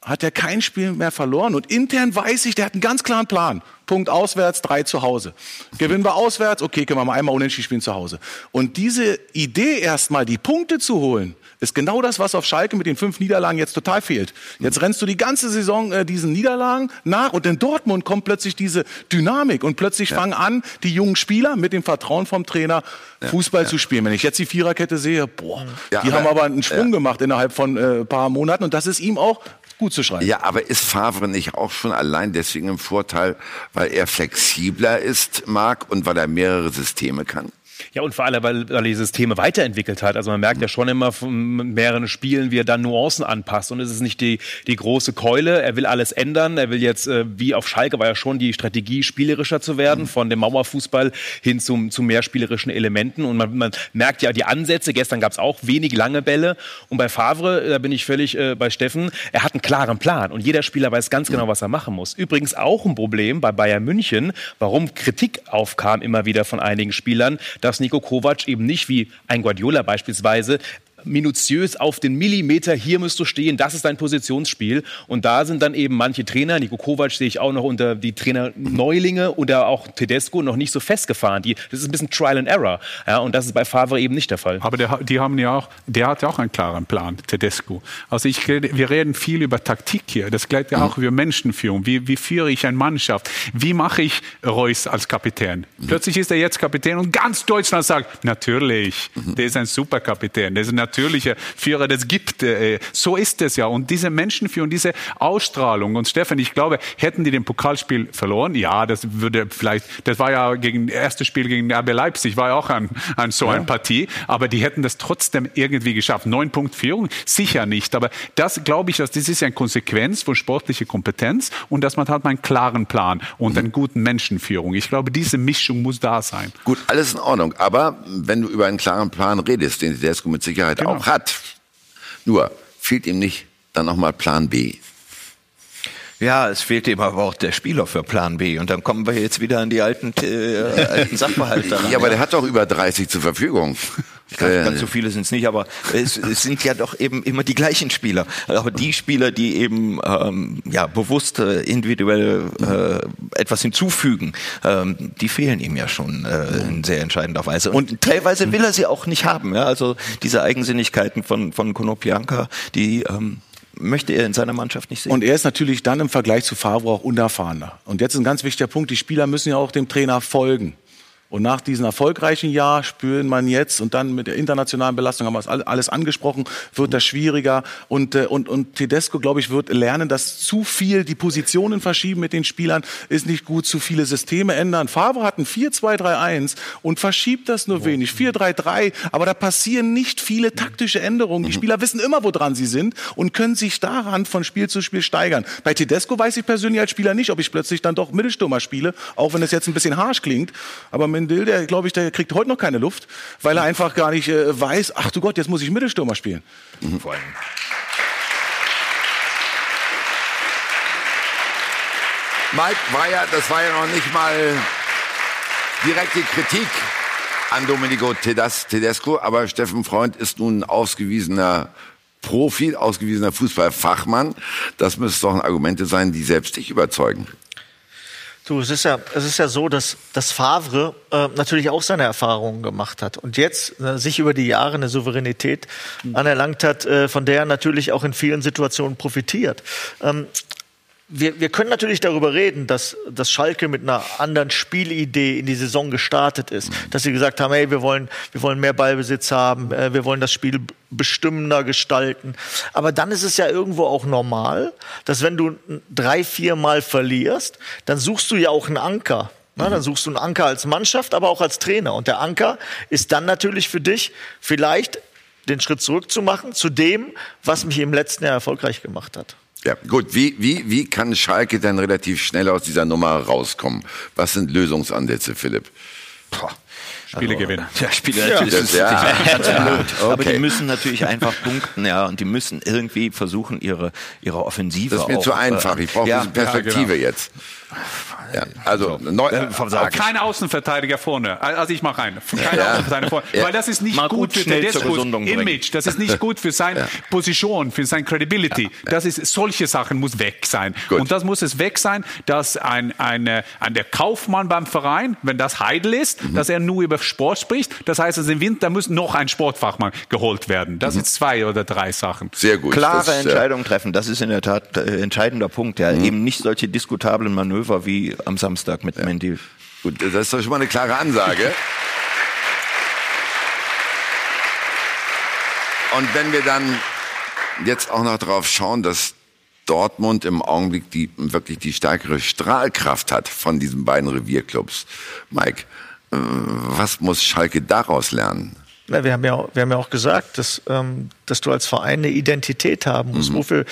hat er kein Spiel mehr verloren. Und intern weiß ich, der hat einen ganz klaren Plan. Punkt auswärts, drei zu Hause. Gewinnen wir auswärts, okay, können wir mal einmal unentschieden spielen zu Hause. Und diese Idee erstmal, die Punkte zu holen, ist genau das, was auf Schalke mit den fünf Niederlagen jetzt total fehlt. Jetzt rennst du die ganze Saison äh, diesen Niederlagen nach und in Dortmund kommt plötzlich diese Dynamik und plötzlich fangen an, die jungen Spieler mit dem Vertrauen vom Trainer Fußball zu spielen. Wenn ich jetzt die Viererkette sehe, boah, Ja, die aber- haben aber einen Sprung ja. gemacht innerhalb von äh, paar Monaten und das ist ihm auch gut zu schreiben. Ja, aber ist Favre nicht auch schon allein deswegen im Vorteil, weil er flexibler ist, Marc, und weil er mehrere Systeme kann? Ja, und vor allem, weil, weil er die Systeme weiterentwickelt hat. Also man merkt ja schon immer von mehreren Spielen, wie er dann Nuancen anpasst. Und es ist nicht die, die große Keule. Er will alles ändern. Er will jetzt, äh, wie auf Schalke war ja schon die Strategie, spielerischer zu werden, von dem Mauerfußball hin zum, zu mehr spielerischen Elementen. Und man, man merkt ja die Ansätze. Gestern gab es auch wenig lange Bälle. Und bei Favre, da bin ich völlig äh, bei Steffen, er hat einen klaren Plan. Und jeder Spieler weiß ganz genau, was er machen muss. Übrigens auch ein Problem bei Bayern München, warum Kritik aufkam immer wieder von einigen Spielern, dass Nico Kovac eben nicht wie ein Guardiola beispielsweise minutiös auf den Millimeter, hier musst du stehen, das ist dein Positionsspiel. Und da sind dann eben manche Trainer, Nico Kovac sehe ich auch noch unter die Trainer Neulinge oder auch Tedesco noch nicht so festgefahren. Die, das ist ein bisschen Trial and Error. Ja, und das ist bei Favre eben nicht der Fall. Aber der, die haben ja auch, der hat ja auch einen klaren Plan, Tedesco. Also ich wir reden viel über Taktik hier. Das gleitet ja auch über Menschenführung. Wie, wie führe ich eine Mannschaft? Wie mache ich Reus als Kapitän? Plötzlich ist er jetzt Kapitän und ganz Deutschland sagt, natürlich, der ist ein Superkapitän, der ist ein natürlicher Führer, das gibt. Äh, so ist es ja. Und diese Menschenführung, diese Ausstrahlung. Und Stefan, ich glaube, hätten die den Pokalspiel verloren, ja, das würde vielleicht, das war ja gegen erste Spiel gegen RB Leipzig, war ja auch ein, ein so eine Partie, aber die hätten das trotzdem irgendwie geschafft. Neun Punkt Führung, sicher nicht. Aber das glaube ich, dass das ist eine Konsequenz von sportlicher Kompetenz und dass man hat einen klaren Plan und eine guten Menschenführung. Ich glaube, diese Mischung muss da sein. Gut, alles in Ordnung. Aber wenn du über einen klaren Plan redest, den Tedesco mit Sicherheit Genau. auch hat, nur fehlt ihm nicht dann nochmal Plan B. Ja, es fehlt eben aber auch der Spieler für Plan B. Und dann kommen wir jetzt wieder an die alten, äh, alten [laughs] Sachverhalte. Ja, aber der hat doch über 30 zur Verfügung. Ganz, Äh, ganz so viele sind es nicht, aber es, es sind ja doch eben immer die gleichen Spieler. Aber die Spieler, die eben ähm, ja bewusst äh, individuell äh, etwas hinzufügen, ähm, die fehlen ihm ja schon äh, in sehr entscheidender Weise. Und teilweise will er sie auch nicht haben. Ja? Also diese Eigensinnigkeiten von von Konopianka, die ähm, möchte er in seiner Mannschaft nicht sehen. Und er ist natürlich dann im Vergleich zu Favre auch unerfahrener. Und jetzt ein ganz wichtiger Punkt, die Spieler müssen ja auch dem Trainer folgen. Und nach diesem erfolgreichen Jahr spüren man jetzt, und dann mit der internationalen Belastung haben wir es all- alles angesprochen, wird das schwieriger. Und, äh, und, und Tedesco, glaube ich, wird lernen, dass zu viel die Positionen verschieben mit den Spielern ist nicht gut, zu viele Systeme ändern. Favre hat ein 4-2-3-1 und verschiebt das nur wenig. 4-3-3, aber da passieren nicht viele taktische Änderungen. Die Spieler wissen immer, woran sie sind und können sich daran von Spiel zu Spiel steigern. Bei Tedesco weiß ich persönlich als Spieler nicht, ob ich plötzlich dann doch Mittelstürmer spiele, auch wenn es jetzt ein bisschen harsch klingt. Aber Mendel, der glaube ich, der kriegt heute noch keine Luft, weil er einfach gar nicht äh, weiß, ach du Gott, jetzt muss ich Mittelstürmer spielen. Vor allem. Mike war ja, das war ja noch nicht mal direkte Kritik an Domenico Tedesco, aber Steffen Freund ist nun ein ausgewiesener Profi, ausgewiesener Fußballfachmann. Das müsste doch Argumente sein, die selbst dich überzeugen. Du, es ist ja, es ist ja so, dass, dass Favre äh, natürlich auch seine Erfahrungen gemacht hat und jetzt äh, sich über die Jahre eine Souveränität anerlangt hat, äh, von der er natürlich auch in vielen Situationen profitiert. Ähm, wir, wir können natürlich darüber reden, dass, dass Schalke mit einer anderen Spielidee in die Saison gestartet ist. Dass sie gesagt haben, hey, wir wollen, wir wollen mehr Ballbesitz haben, äh, wir wollen das Spiel bestimmender gestalten. Aber dann ist es ja irgendwo auch normal, dass wenn du drei, vier Mal verlierst, dann suchst du ja auch einen Anker. Na, dann suchst du einen Anker als Mannschaft, aber auch als Trainer. Und der Anker ist dann natürlich für dich vielleicht den Schritt zurück zu machen zu dem, was mich im letzten Jahr erfolgreich gemacht hat. Ja, gut. Wie, wie, wie kann Schalke denn relativ schnell aus dieser Nummer rauskommen? Was sind Lösungsansätze, Philipp? Spiele gewinnen. Ja, Spiele Ja. natürlich. Das- ja. [laughs] Absolut. Ja. Aber die Okay. müssen natürlich einfach punkten, ja, und die müssen irgendwie versuchen, ihre, ihre Offensive Das ist mir auch, zu einfach. Ich brauche ja, ein bisschen Perspektive ja, genau. jetzt. Ja, also, neu, Äh, vom Sagen. Kein Außenverteidiger vorne. Also ich mache einen. Kein Ja. Außenverteidiger vorne. Ja. Weil das ist nicht Mal gut gut für Tedescos. Image. Das ist nicht [laughs] gut für seine Position, für seine Credibility. Das ist, solche Sachen muss weg sein. Gut. Und das muss es weg sein, dass ein, eine, ein, der Kaufmann beim Verein, wenn das Heidel ist, Mhm. dass er nur über Sport spricht. Das heißt, also im Winter muss noch ein Sportfachmann geholt werden. Das sind zwei oder drei Sachen. Mhm. Sehr gut. Klare Das, äh, Entscheidungen treffen, das ist in der Tat äh, entscheidender Punkt. Mhm. Ja. Eben nicht solche diskutablen Manöver wie am Samstag mit Mendy. Gut, das ist doch schon mal eine klare Ansage. Und wenn wir dann jetzt auch noch darauf schauen, dass Dortmund im Augenblick die, wirklich die stärkere Strahlkraft hat von diesen beiden Revierclubs. Mike, äh, was muss Schalke daraus lernen? Na, wir, haben ja, auch- wir haben ja auch gesagt, dass, ähm, dass du als Verein eine Identität haben musst. Wofür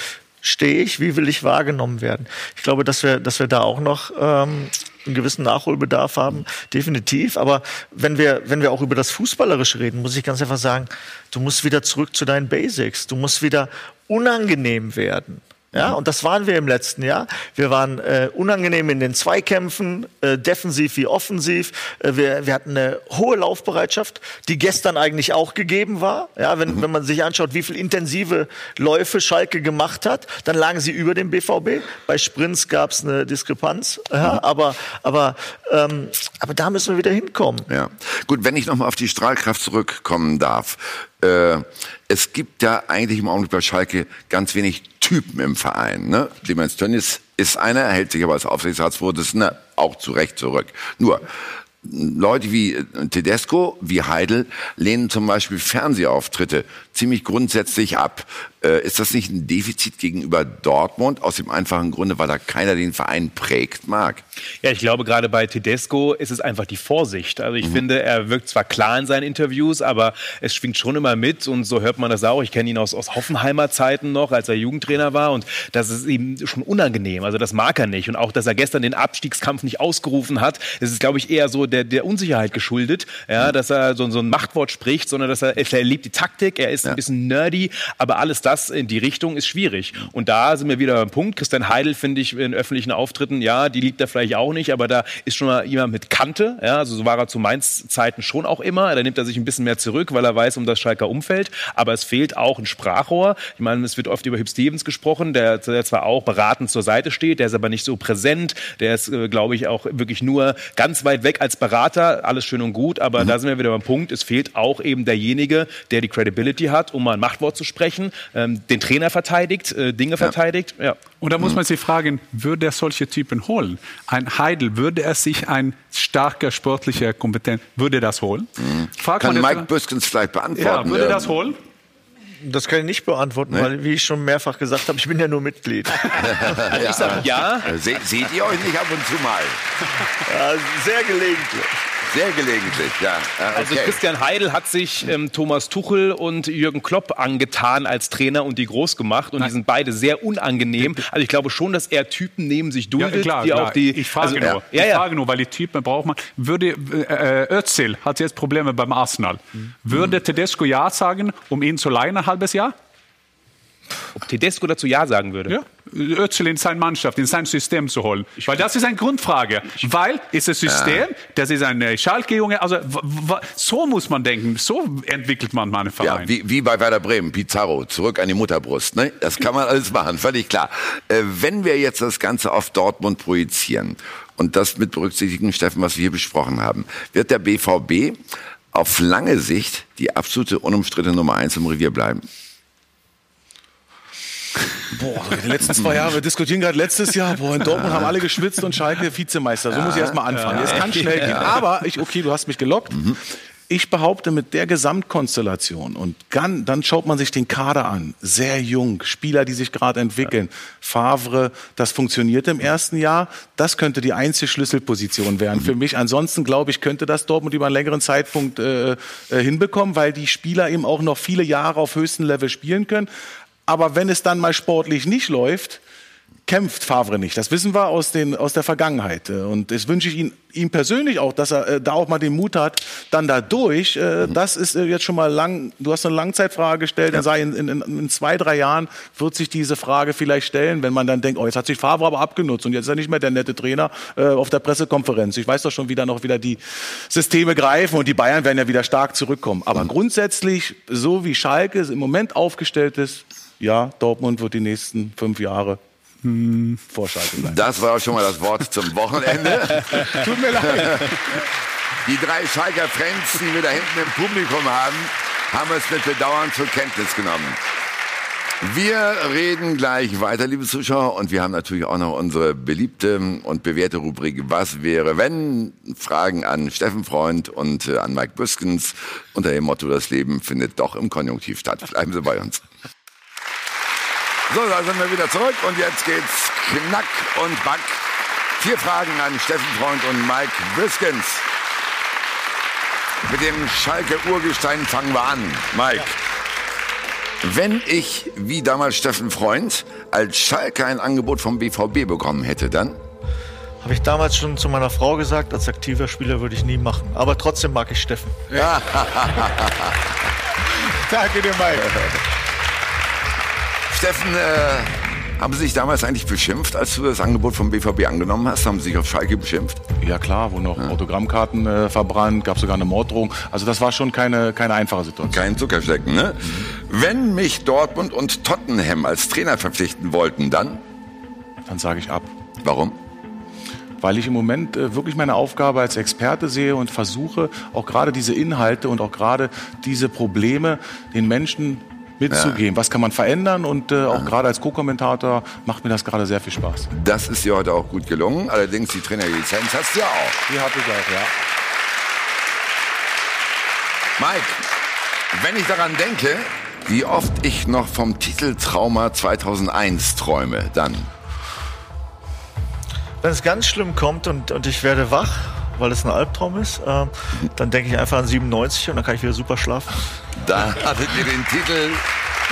stehe ich? Wie will ich wahrgenommen werden? Ich glaube, dass wir, dass wir da auch noch ähm, einen gewissen Nachholbedarf haben, definitiv. Aber wenn wir, wenn wir auch über das Fußballerische reden, muss ich ganz einfach sagen, du musst wieder zurück zu deinen Basics. Du musst wieder unangenehm werden. Ja, und das waren wir im letzten Jahr. Wir waren äh, unangenehm in den Zweikämpfen, äh, defensiv wie offensiv. Äh, wir, wir hatten eine hohe Laufbereitschaft, die gestern eigentlich auch gegeben war. Ja, wenn, wenn man sich anschaut, wie viel intensive Läufe Schalke gemacht hat, dann lagen sie über dem BVB. Bei Sprints gab es eine Diskrepanz. Ja, aber, aber, ähm, aber da müssen wir wieder hinkommen. Ja. Gut, wenn ich nochmal auf die Strahlkraft zurückkommen darf. Äh, es gibt ja eigentlich im Augenblick bei Schalke ganz wenig Typen im Verein. Ne? Clemens Tönnies ist einer, er hält sich aber als Aufsichtsratsvorsitzender auch zu Recht zurück. Nur, Leute wie Tedesco, wie Heidel lehnen zum Beispiel Fernsehauftritte ziemlich grundsätzlich ab. Äh, ist das nicht ein Defizit gegenüber Dortmund? Aus dem einfachen Grunde, weil da keiner den Verein prägt mag. Ja, ich glaube, gerade bei Tedesco ist es einfach die Vorsicht. Also ich finde, er wirkt zwar klar in seinen Interviews, aber es schwingt schon immer mit und so hört man das auch. Ich kenne ihn aus, aus Hoffenheimer Zeiten noch, als er Jugendtrainer war und das ist ihm schon unangenehm. Also das mag er nicht. Und auch, dass er gestern den Abstiegskampf nicht ausgerufen hat, das ist, glaube ich, eher so der, der Unsicherheit geschuldet, ja, dass er so, so ein Machtwort spricht, sondern dass er, er liebt die Taktik, er ist ein bisschen nerdy, aber alles das in die Richtung ist schwierig. Und da sind wir wieder beim Punkt. Christian Heidel finde ich in öffentlichen Auftritten, ja, die liebt er vielleicht auch nicht, aber da ist schon mal jemand mit Kante, ja, also so war er zu Mainz Zeiten schon auch immer. Da nimmt er sich ein bisschen mehr zurück, weil er weiß um das Schalker Umfeld, aber es fehlt auch ein Sprachrohr. Ich meine, es wird oft über Hüb Stevens gesprochen, der, der zwar auch beratend zur Seite steht, der ist aber nicht so präsent, der ist, äh, glaube ich, auch wirklich nur ganz weit weg als Berater, alles schön und gut, aber da sind wir wieder beim Punkt, es fehlt auch eben derjenige, der die Credibility hat, um mal ein Machtwort zu sprechen, ähm, den Trainer verteidigt, äh, Dinge verteidigt, ja. Und da muss man sich fragen, würde er solche Typen holen? Ein Heidel, würde er sich ein starker sportlicher Kompetent, würde er das holen? Fragt Kann man Mike Büskens vielleicht beantworten? ja, würde das holen? Das kann ich nicht beantworten, weil, wie ich schon mehrfach gesagt habe, ich bin ja nur Mitglied. ja. [laughs] Ich sag ja. Se seht ihr euch nicht ab und zu mal? Ja, sehr gelegentlich. Sehr gelegentlich, ja. Ja, Also okay. Christian Heidel hat sich ähm, Thomas Tuchel und Jürgen Klopp angetan als Trainer und die groß gemacht und die sind beide sehr unangenehm. Also ich glaube schon, dass er Typen neben sich Ja, duldet, klar, die klar. auch die. ich frage also, nur, Ja, ich ja. frage nur, weil die Typen braucht man. Würde äh, äh, Özil hat jetzt Probleme beim Arsenal. Würde Tedesco ja sagen, um ihn zu leihen ein halbes Jahr? Ob Tedesco dazu ja sagen würde. Ja. Özil in seine Mannschaft, in sein System zu holen? Weil das ist eine Grundfrage. Weil ist das System, das ist ein Schalke-Junge, also so muss man denken, so entwickelt man mal einen Verein. Ja, wie, wie bei Werder Bremen, Pizarro, zurück an die Mutterbrust. Ne? Das kann man alles machen, völlig klar. Äh, wenn wir jetzt das Ganze auf Dortmund projizieren und das mit berücksichtigen, Steffen, was wir hier besprochen haben, wird der BVB auf lange Sicht die absolute unumstrittene Nummer eins im Revier bleiben? Boah, die letzten zwei Jahre, wir diskutieren gerade letztes Jahr, boah, in Dortmund haben alle geschwitzt und Schalke Vizemeister. So muss ich erstmal anfangen. Es kann schnell gehen. Aber, ich, okay, du hast mich gelockt. Ich behaupte, mit der Gesamtkonstellation und dann, dann schaut man sich den Kader an. Sehr jung, Spieler, die sich gerade entwickeln. Favre, das funktioniert im ersten Jahr. Das könnte die einzige Schlüsselposition werden für mich. Ansonsten glaube ich, könnte das Dortmund über einen längeren Zeitpunkt äh, äh, hinbekommen, weil die Spieler eben auch noch viele Jahre auf höchstem Level spielen können. Aber wenn es dann mal sportlich nicht läuft, kämpft Favre nicht. Das wissen wir aus, den, aus der Vergangenheit. Äh, Und das wünsche ich ihm, ihm persönlich auch, dass er äh, da auch mal den Mut hat, dann da durch. Äh, das ist äh, jetzt schon mal lang, du hast eine Langzeitfrage gestellt, dann ich, in, in, in zwei, drei Jahren wird sich diese Frage vielleicht stellen, wenn man dann denkt, oh, jetzt hat sich Favre aber abgenutzt und jetzt ist er nicht mehr der nette Trainer äh, auf der Pressekonferenz. Ich weiß doch schon, wie dann noch wieder die Systeme greifen und die Bayern werden ja wieder stark zurückkommen. Aber grundsätzlich, so wie Schalke im Moment aufgestellt ist, ja, Dortmund wird die nächsten fünf Jahre vor Schalke bleiben. Das war auch schon mal das Wort zum Wochenende. [laughs] Tut mir leid. Die drei Schalker Fans, die wir da hinten im Publikum haben, haben es mit Bedauern zur Kenntnis genommen. Wir reden gleich weiter, liebe Zuschauer, und wir haben natürlich auch noch unsere beliebte und bewährte Rubrik Was wäre wenn? Fragen an Steffen Freund und äh, an Mike Büskens unter dem Motto Das Leben findet doch im Konjunktiv statt. Bleiben Sie bei uns. So, da sind wir wieder zurück und jetzt geht's knack und back. Vier Fragen an Steffen Freund und Mike Büskens. Mit dem Schalke Urgestein fangen wir an. Mike. Wenn ich, wie damals Steffen Freund, als Schalke ein Angebot vom BVB bekommen hätte, dann? Habe ich damals schon zu meiner Frau gesagt, als aktiver Spieler würde ich nie machen. Aber trotzdem mag ich Steffen. Ja. [laughs] Danke dir, Mike. Steffen, äh, haben Sie sich damals eigentlich beschimpft, als du das Angebot vom BVB angenommen hast? Haben Sie sich auf Schalke beschimpft? Ja klar, wo noch Autogrammkarten äh, verbrannt, gab sogar eine Morddrohung. Also das war schon keine, keine einfache Situation. Kein Zuckerschlecken, ne? Wenn mich Dortmund und Tottenham als Trainer verpflichten wollten, dann? Dann sage ich ab. Warum? Weil ich im Moment äh, wirklich meine Aufgabe als Experte sehe und versuche, auch gerade diese Inhalte und auch gerade diese Probleme den Menschen mitzugeben. Was kann man verändern? Und äh, auch gerade als Co-Kommentator macht mir das gerade sehr viel Spaß. Das ist dir heute auch gut gelungen. Allerdings die Trainerlizenz hast du ja auch. Die habe ich auch, ja. Mike, wenn ich daran denke, wie oft ich noch vom Titeltrauma 2001 träume, dann. Wenn es ganz schlimm kommt und, und ich werde wach, weil es ein Albtraum ist, äh, dann denke ich einfach an 97 und dann kann ich wieder super schlafen. Da hattet ihr den Titel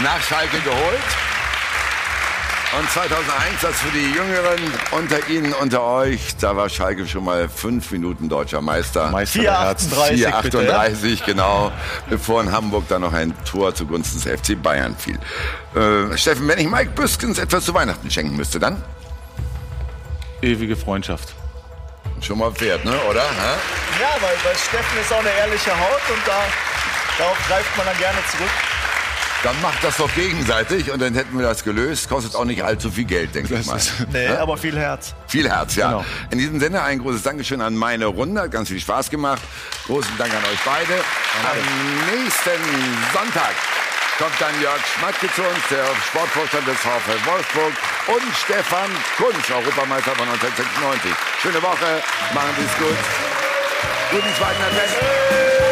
nach Schalke geholt. Und 2001, das für die Jüngeren unter Ihnen, unter euch, da war Schalke schon mal fünf Minuten deutscher Meister. Meister der Herzen. 4,38 bitte, 4,38, genau. Bevor in Hamburg dann noch ein Tor zugunsten des FC Bayern fiel. Äh, Steffen, wenn ich Mike Büskens etwas zu Weihnachten schenken müsste, dann? Ewige Freundschaft. Schon mal Pferd, ne? oder? Hä? Ja, weil, weil Steffen ist auch eine ehrliche Haut und da, darauf greift man dann gerne zurück. Dann macht das doch gegenseitig und dann hätten wir das gelöst. Kostet auch nicht allzu viel Geld, denke ich mal. Nee, Ja? aber viel Herz. Viel Herz, ja. Genau. In diesem Sinne ein großes Dankeschön an meine Runde. Hat ganz viel Spaß gemacht. Großen Dank an euch beide. Am nächsten Sonntag kommt dann Jörg Schmatke zu uns, der Sportvorstand des VfL Wolfsburg und Stefan Kunsch, Europameister von 1996. Schöne Woche, machen Sie es gut. Guten zweiten Advent.